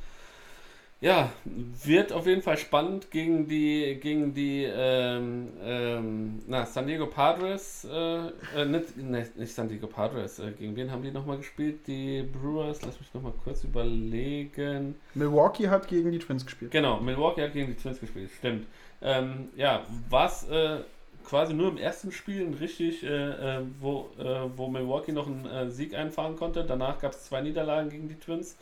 ja, wird auf jeden Fall spannend gegen die, gegen die ähm, ähm, na, San Diego Padres. Äh, äh, nicht, nicht, nicht, San Diego Padres. Äh, gegen wen haben die nochmal gespielt? Die Brewers. Lass mich nochmal kurz überlegen. Milwaukee hat gegen die Twins gespielt. Genau, Milwaukee hat gegen die Twins gespielt. Stimmt. Ähm, ja, was äh, quasi nur im ersten Spiel richtig, äh, äh, wo, wo Milwaukee noch einen Sieg einfahren konnte. Danach gab es zwei Niederlagen gegen die Twins.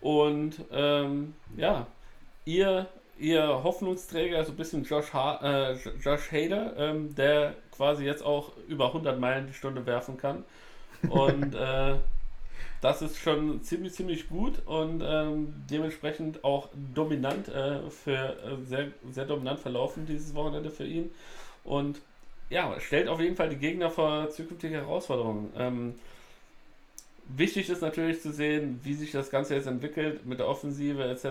Und ähm, ja, ihr, ihr Hoffnungsträger so ein bisschen Josh, ha äh, Josh Hader, ähm, der quasi jetzt auch über 100 Meilen die Stunde werfen kann. Und äh, das ist schon ziemlich, ziemlich gut und ähm, dementsprechend auch dominant äh, für äh, sehr, sehr dominant verlaufen dieses Wochenende für ihn. Und ja, stellt auf jeden Fall die Gegner vor zukünftige Herausforderungen. Ähm, Wichtig ist natürlich zu sehen, wie sich das Ganze jetzt entwickelt mit der Offensive etc.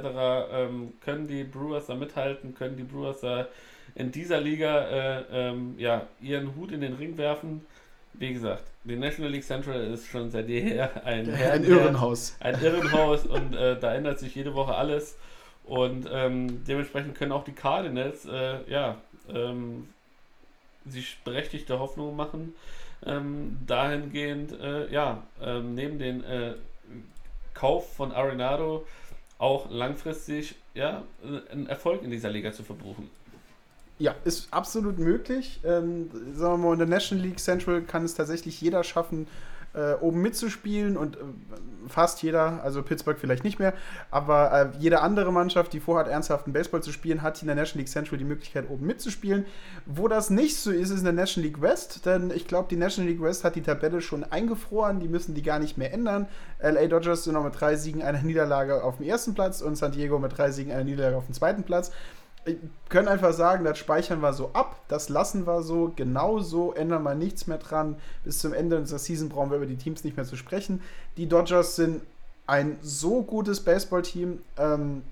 Ähm, können die Brewers da mithalten? Können die Brewers da in dieser Liga äh, ähm, ja, ihren Hut in den Ring werfen? Wie gesagt, die National League Central ist schon seit jeher ein, ein Irrenhaus. Ein Irrenhaus und äh, da ändert sich jede Woche alles. Und ähm, dementsprechend können auch die Cardinals äh, ja, ähm, sich berechtigte Hoffnungen machen ähm, dahingehend, äh, ja, ähm, neben den äh, Kauf von Arenado auch langfristig ja, einen Erfolg in dieser Liga zu verbuchen. Ja, ist absolut möglich. Ähm, sagen wir mal, in der National League Central kann es tatsächlich jeder schaffen, äh, oben mitzuspielen und äh, fast jeder, also Pittsburgh vielleicht nicht mehr, aber äh, jede andere Mannschaft, die vorhat, ernsthaften Baseball zu spielen, hat in der National League Central die Möglichkeit, oben mitzuspielen. Wo das nicht so ist, ist in der National League West, denn ich glaube, die National League West hat die Tabelle schon eingefroren, die müssen die gar nicht mehr ändern. LA Dodgers sind noch mit drei Siegen, einer Niederlage auf dem ersten Platz und San Diego mit drei Siegen, einer Niederlage auf dem zweiten Platz können einfach sagen, das speichern wir so ab, das lassen wir so, genau so, ändern wir nichts mehr dran. Bis zum Ende unserer Season brauchen wir über die Teams nicht mehr zu sprechen. Die Dodgers sind ein so gutes Baseballteam, ähm,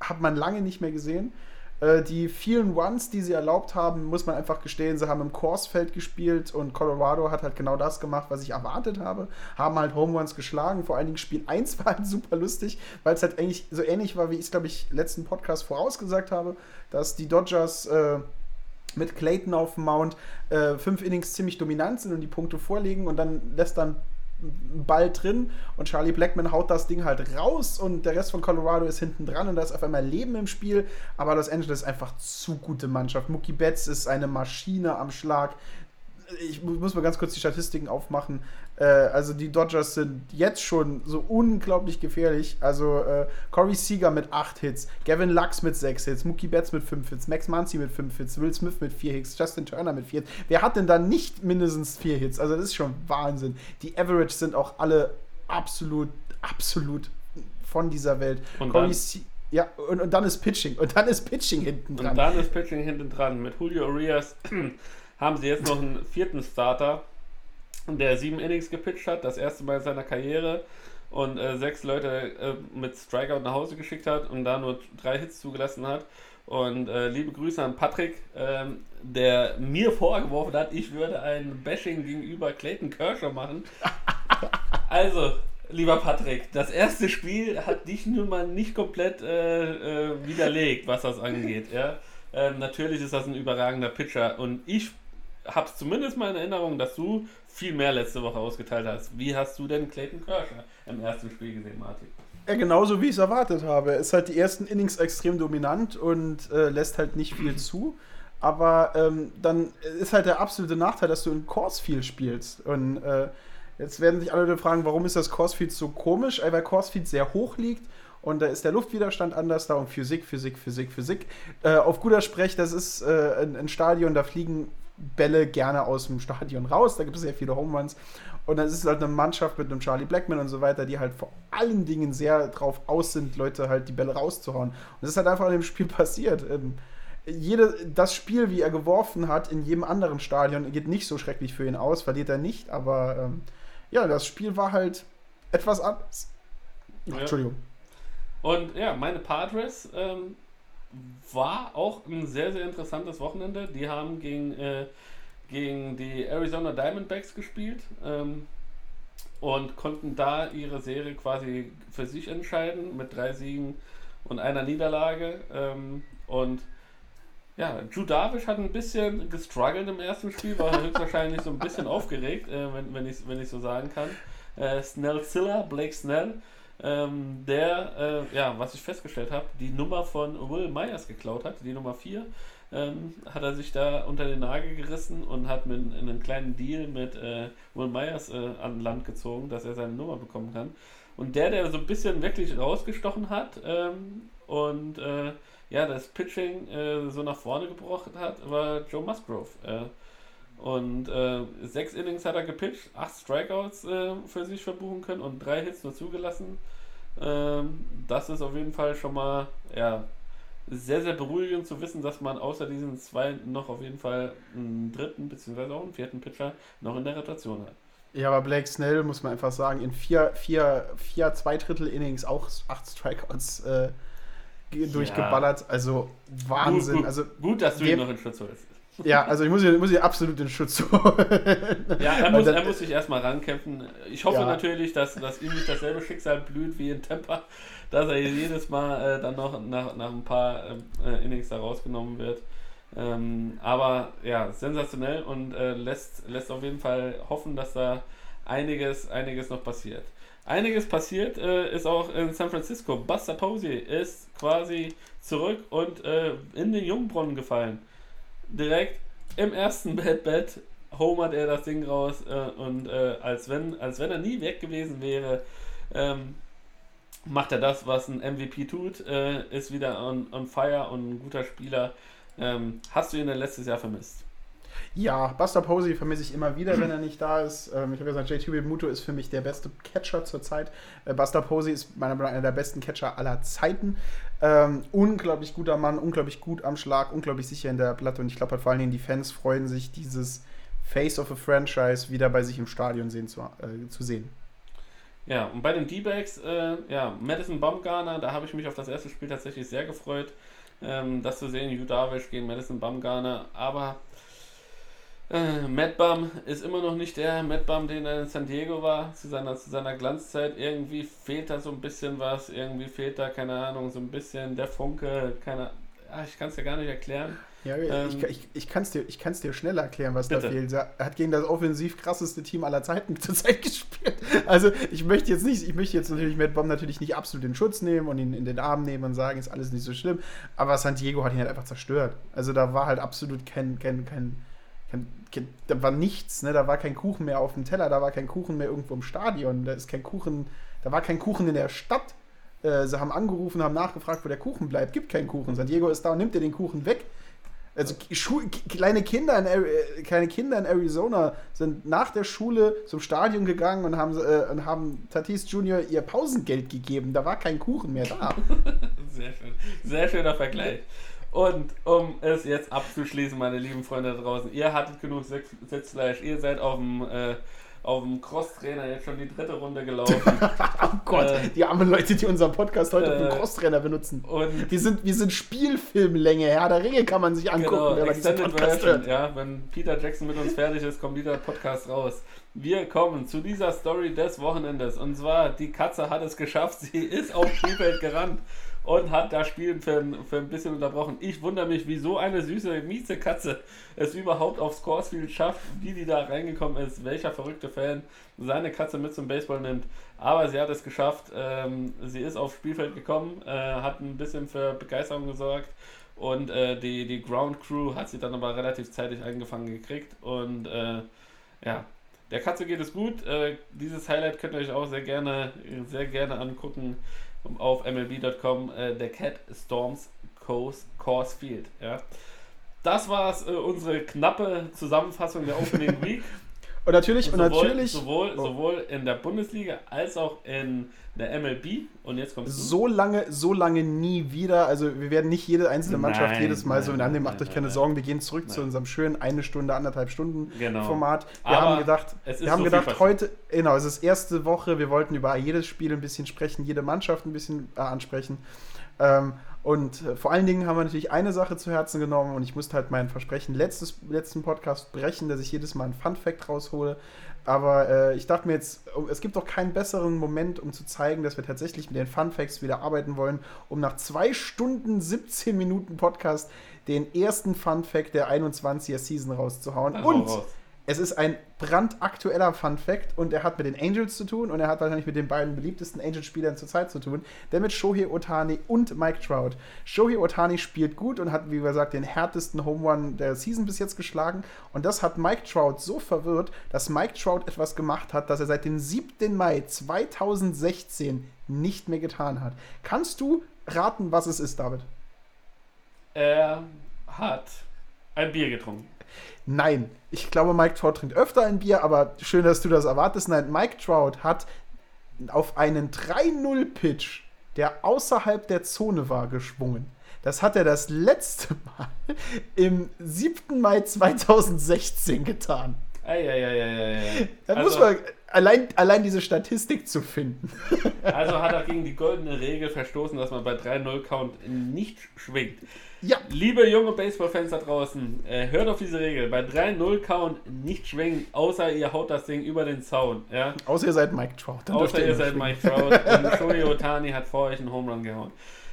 hat man lange nicht mehr gesehen. Äh, die vielen Runs, die sie erlaubt haben, muss man einfach gestehen, sie haben im Corsfeld gespielt und Colorado hat halt genau das gemacht, was ich erwartet habe. Haben halt Home Runs geschlagen. Vor allen Dingen Spiel 1 war halt super lustig, weil es halt eigentlich so ähnlich war, wie ich es, glaube ich, letzten Podcast vorausgesagt habe, dass die Dodgers. Äh, mit Clayton auf dem Mount äh, fünf Innings ziemlich dominant sind und die Punkte vorlegen und dann lässt dann Ball drin und Charlie Blackman haut das Ding halt raus und der Rest von Colorado ist hinten dran und da ist auf einmal Leben im Spiel. Aber Los Angeles ist einfach zu gute Mannschaft. Mookie Betts ist eine Maschine am Schlag ich muss mal ganz kurz die Statistiken aufmachen. Äh, also die Dodgers sind jetzt schon so unglaublich gefährlich. Also äh, Corey Seager mit 8 Hits, Gavin Lux mit 6 Hits, Mookie Betts mit 5 Hits, Max Muncy mit 5 Hits, Will Smith mit 4 Hits, Justin Turner mit 4 Hits. Wer hat denn da nicht mindestens 4 Hits? Also das ist schon Wahnsinn. Die Average sind auch alle absolut, absolut von dieser Welt. Und Corey dann, ja, und, und dann ist Pitching. Und dann ist Pitching hinten dran. Und dann ist Pitching hinten dran. Mit Julio Urias haben sie jetzt noch einen vierten Starter, der sieben Innings gepitcht hat, das erste Mal in seiner Karriere und äh, sechs Leute äh, mit Strikeout nach Hause geschickt hat und da nur drei Hits zugelassen hat. Und äh, liebe Grüße an Patrick, ähm, der mir vorgeworfen hat, ich würde ein Bashing gegenüber Clayton Kershaw machen. Also, lieber Patrick, das erste Spiel hat dich nun mal nicht komplett äh, äh, widerlegt, was das angeht. Ja? Ähm, natürlich ist das ein überragender Pitcher und ich habe zumindest mal in Erinnerung, dass du viel mehr letzte Woche ausgeteilt hast. Wie hast du denn Clayton Kershaw im ersten Spiel gesehen, Martin? Ja, genauso wie ich es erwartet habe. Ist halt die ersten Innings extrem dominant und äh, lässt halt nicht viel zu. Aber ähm, dann ist halt der absolute Nachteil, dass du in Course viel spielst. Und äh, Jetzt werden sich alle fragen, warum ist das Course so komisch? Weil Course sehr hoch liegt und da ist der Luftwiderstand anders da und Physik, Physik, Physik, Physik. Äh, auf guter Sprech, das ist äh, ein, ein, Stadion, da fliegen Bälle gerne aus dem Stadion raus, da gibt es sehr viele Home Runs. Und dann ist es halt eine Mannschaft mit einem Charlie Blackman und so weiter, die halt vor allen Dingen sehr drauf aus sind, Leute halt die Bälle rauszuhauen. Und das ist halt einfach in dem Spiel passiert. Ähm, jede, das Spiel, wie er geworfen hat, in jedem anderen Stadion, geht nicht so schrecklich für ihn aus, verliert er nicht, aber ähm, ja, das Spiel war halt etwas anders. Ja. Entschuldigung. Und ja, meine Padres ähm, war auch ein sehr, sehr interessantes Wochenende. Die haben gegen, äh, gegen die Arizona Diamondbacks gespielt ähm, und konnten da ihre Serie quasi für sich entscheiden mit drei Siegen und einer Niederlage. Ähm, und ja, Drew Darvish hat ein bisschen gestruggelt im ersten Spiel, war höchstwahrscheinlich so ein bisschen aufgeregt, äh, wenn, wenn ich wenn ich so sagen kann. Äh, Snell Zilla, Blake Snell, ähm, der, äh, ja, was ich festgestellt habe, die Nummer von Will Myers geklaut hat, die Nummer 4, ähm, hat er sich da unter den Nagel gerissen und hat mit einen kleinen Deal mit äh, Will Myers äh, an Land gezogen, dass er seine Nummer bekommen kann. Und der, der so ein bisschen wirklich rausgestochen hat ähm, und äh, ja, das Pitching äh, so nach vorne gebracht hat, war Joe Musgrove. Und äh, sechs Innings hat er gepitcht, acht Strikeouts äh, für sich verbuchen können und drei Hits nur zugelassen. Ähm, das ist auf jeden Fall schon mal ja, sehr, sehr beruhigend zu wissen, dass man außer diesen zwei noch auf jeden Fall einen dritten bzw. auch einen vierten Pitcher noch in der Rotation hat. Ja, aber Blake Snell muss man einfach sagen, in vier, vier, vier Zweidrittel-Innings auch acht Strikeouts äh, durchgeballert. Also Wahnsinn. Gut, gut, also, gut dass du ihn noch in Schutz holst. Ja, also ich muss ihn, muss ihn absolut in Schutz holen. Ja, er muss, er muss sich erstmal rankämpfen. Ich hoffe ja. natürlich, dass, dass ihm nicht dasselbe Schicksal blüht wie in Temper, dass er jedes Mal äh, dann noch nach, nach ein paar äh, Innings da rausgenommen wird. Ähm, aber ja, sensationell und äh, lässt, lässt auf jeden Fall hoffen, dass da einiges, einiges noch passiert. Einiges passiert äh, ist auch in San Francisco. Buster Posey ist quasi zurück und äh, in den Jungbrunnen gefallen. Direkt im ersten Bad-Bad homert er das Ding raus äh, und äh, als, wenn, als wenn er nie weg gewesen wäre, ähm, macht er das, was ein MVP tut, äh, ist wieder on, on fire und ein guter Spieler. Ähm, hast du ihn denn letztes Jahr vermisst? Ja, Buster Posey vermisse ich immer wieder, wenn er nicht da ist. Ähm, ich habe gesagt, JT Muto ist für mich der beste Catcher zurzeit. Äh, Buster Posey ist meiner Meinung nach einer der besten Catcher aller Zeiten. Ähm, unglaublich guter Mann, unglaublich gut am Schlag, unglaublich sicher in der Platte. Und ich glaube, halt vor allen Dingen die Fans freuen sich, dieses Face of a Franchise wieder bei sich im Stadion sehen zu, äh, zu sehen. Ja, und bei den D-Backs, äh, ja, Madison Baumgartner, da habe ich mich auf das erste Spiel tatsächlich sehr gefreut, ähm, das zu sehen, Hugh Darvish gegen Madison Baumgartner. Aber äh, Matt Bum ist immer noch nicht der Matt Bum, den er in San Diego war, zu seiner, zu seiner Glanzzeit. Irgendwie fehlt da so ein bisschen was, irgendwie fehlt da, keine Ahnung, so ein bisschen der Funke, keine ja, ich kann es dir gar nicht erklären. Ja, ähm, ich, ich, ich kann es dir, dir schnell erklären, was bitte. da fehlt. Er hat gegen das offensiv krasseste Team aller Zeiten zurzeit gespielt. Also ich möchte jetzt nicht, ich möchte jetzt natürlich Matt Bomb natürlich nicht absolut in Schutz nehmen und ihn in den Arm nehmen und sagen, ist alles nicht so schlimm. Aber San Diego hat ihn halt einfach zerstört. Also da war halt absolut kein, kein, kein da war nichts, ne? da war kein Kuchen mehr auf dem Teller, da war kein Kuchen mehr irgendwo im Stadion, da ist kein Kuchen, da war kein Kuchen in der Stadt. Äh, sie haben angerufen, haben nachgefragt, wo der Kuchen bleibt. Gibt keinen Kuchen. San Diego ist da und nimmt dir den Kuchen weg. Also kleine Kinder, in, äh, kleine Kinder in Arizona sind nach der Schule zum Stadion gegangen und haben, äh, und haben Tatis Junior ihr Pausengeld gegeben. Da war kein Kuchen mehr da. Sehr schön. Sehr schöner Vergleich. Und um es jetzt abzuschließen, meine lieben Freunde da draußen, ihr hattet genug Sitzfleisch, ihr seid auf dem, äh, auf dem Crosstrainer jetzt schon die dritte Runde gelaufen. oh Gott, äh, die armen Leute, die unseren Podcast heute äh, auf dem äh, Crosstrainer benutzen. Und die sind, wir sind Spielfilmlänge, ja, der Ringe kann man sich angucken, genau, wenn man diesen Podcast Version, hört. Ja, wenn Peter Jackson mit uns fertig ist, kommt dieser Podcast raus. Wir kommen zu dieser Story des Wochenendes. Und zwar, die Katze hat es geschafft, sie ist auf Spielfeld gerannt und hat das Spiel für, für ein bisschen unterbrochen. Ich wundere mich, wie so eine süße, mieze Katze es überhaupt aufs Coursefield schafft, wie die da reingekommen ist, welcher verrückte Fan seine Katze mit zum Baseball nimmt. Aber sie hat es geschafft. Ähm, sie ist aufs Spielfeld gekommen, äh, hat ein bisschen für Begeisterung gesorgt und äh, die, die Ground Crew hat sie dann aber relativ zeitig eingefangen gekriegt und äh, ja, der Katze geht es gut. Äh, dieses Highlight könnt ihr euch auch sehr gerne, sehr gerne angucken auf MLB.com. Äh, der Cat Storms Coast Course Field. Ja. Das war äh, unsere knappe Zusammenfassung der Opening Week. Und natürlich, sowohl, und natürlich. Sowohl, Oh. sowohl in der Bundesliga als auch in der MLB. Und jetzt kommst du. So lange, so lange nie wieder. Also wir werden nicht jede einzelne Mannschaft Nein, jedes Mal so nein, in Annehmen, nein, macht euch nein, keine nein. Sorgen, wir gehen zurück zu Nein. unserem schönen eine Stunde, anderthalb Stunden Genau. Format. Wir Aber haben gedacht, es ist wir haben so gedacht, heute, genau, es ist erste Woche, wir wollten über jedes Spiel ein bisschen sprechen, jede Mannschaft ein bisschen äh, ansprechen. Ähm, und äh, vor allen Dingen haben wir natürlich eine Sache zu Herzen genommen und ich musste halt mein Versprechen letztes, letzten Podcast brechen, dass ich jedes Mal einen Fun-Fact raushole. Aber äh, ich dachte mir jetzt, es gibt doch keinen besseren Moment, um zu zeigen, dass wir tatsächlich mit den Fun-Facts wieder arbeiten wollen, um nach zwei Stunden, 17 Minuten Podcast den ersten Fun-Fact der 21er Season rauszuhauen. Dann hau und raus. Es ist ein brandaktueller Fun Fact und er hat mit den Angels zu tun und er hat wahrscheinlich mit den beiden beliebtesten Angels-Spielern zurzeit zu tun, der mit Shohei Otani und Mike Trout. Shohei Otani spielt gut und hat, wie gesagt, den härtesten Home Run der Season bis jetzt geschlagen und das hat Mike Trout so verwirrt, dass Mike Trout etwas gemacht hat, das er seit dem 7. Mai 2016 nicht mehr getan hat. Kannst du raten, was es ist, David? Er hat ein Bier getrunken. Nein, ich glaube, Mike Trout trinkt öfter ein Bier, aber schön, dass du das erwartest. Nein, Mike Trout hat auf einen 3-0-Pitch, der außerhalb der Zone war, geschwungen. Das hat er das letzte Mal im 7. Mai 2016 getan. Eieieiei. Da Also, muss man allein, allein diese Statistik zu finden. also hat er gegen die goldene Regel verstoßen, dass man bei 3-0-Count nicht schwingt. Ja, Liebe junge Baseballfans da draußen, äh, hört auf diese Regel. Bei 3-0-Count nicht schwingen, außer ihr haut das Ding über den Zaun. Ja? außer ihr seid Mike Trout. Außer ihr nur seid. Mike Trout und Shohei Otani hat vor euch einen Home Run gehauen.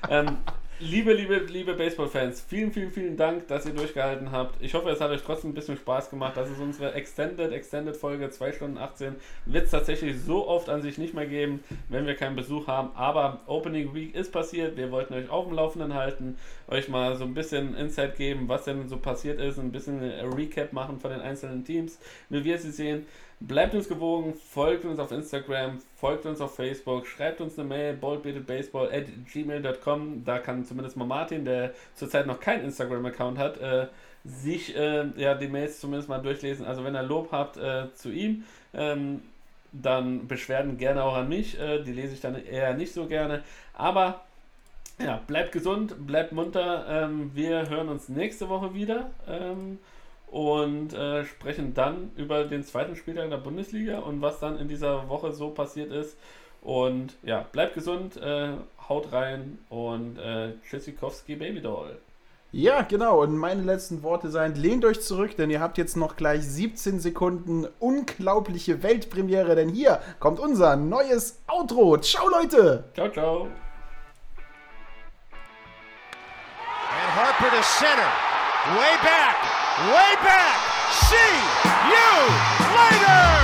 Ähm, liebe, liebe, liebe Baseball-Fans, vielen, vielen, vielen Dank, dass ihr durchgehalten habt. Ich hoffe, es hat euch trotzdem ein bisschen Spaß gemacht. Das ist unsere Extended, Extended Folge, 2 Stunden 18. Wird es tatsächlich so oft an sich nicht mehr geben, wenn wir keinen Besuch haben. Aber Opening Week ist passiert. Wir wollten euch auf dem Laufenden halten, euch mal so ein bisschen Insight geben, was denn so passiert ist, ein bisschen Recap machen von den einzelnen Teams, wie wir sie sehen. Bleibt uns gewogen, folgt uns auf Instagram, folgt uns auf Facebook, schreibt uns eine Mail, boldbeatedbaseball at gmail.com. Da kann zumindest mal Martin, der zurzeit noch keinen Instagram-Account hat, äh, sich äh, ja, die Mails zumindest mal durchlesen. Also wenn ihr Lob habt äh, zu ihm, ähm, dann Beschwerden gerne auch an mich. Äh, die lese ich dann eher nicht so gerne. Aber ja, bleibt gesund, bleibt munter. Ähm, wir hören uns nächste Woche wieder. Ähm, und äh, sprechen dann über den zweiten Spieltag der Bundesliga und was dann in dieser Woche so passiert ist. Und ja, bleibt gesund, äh, haut rein und äh, Tschüssikowski Babydoll. Ja, genau. Und meine letzten Worte seien, lehnt euch zurück, denn ihr habt jetzt noch gleich 17 Sekunden unglaubliche Weltpremiere, denn hier kommt unser neues Outro. Ciao, Leute! Ciao, ciao. And Harper to center. Way back. Way back. See you later.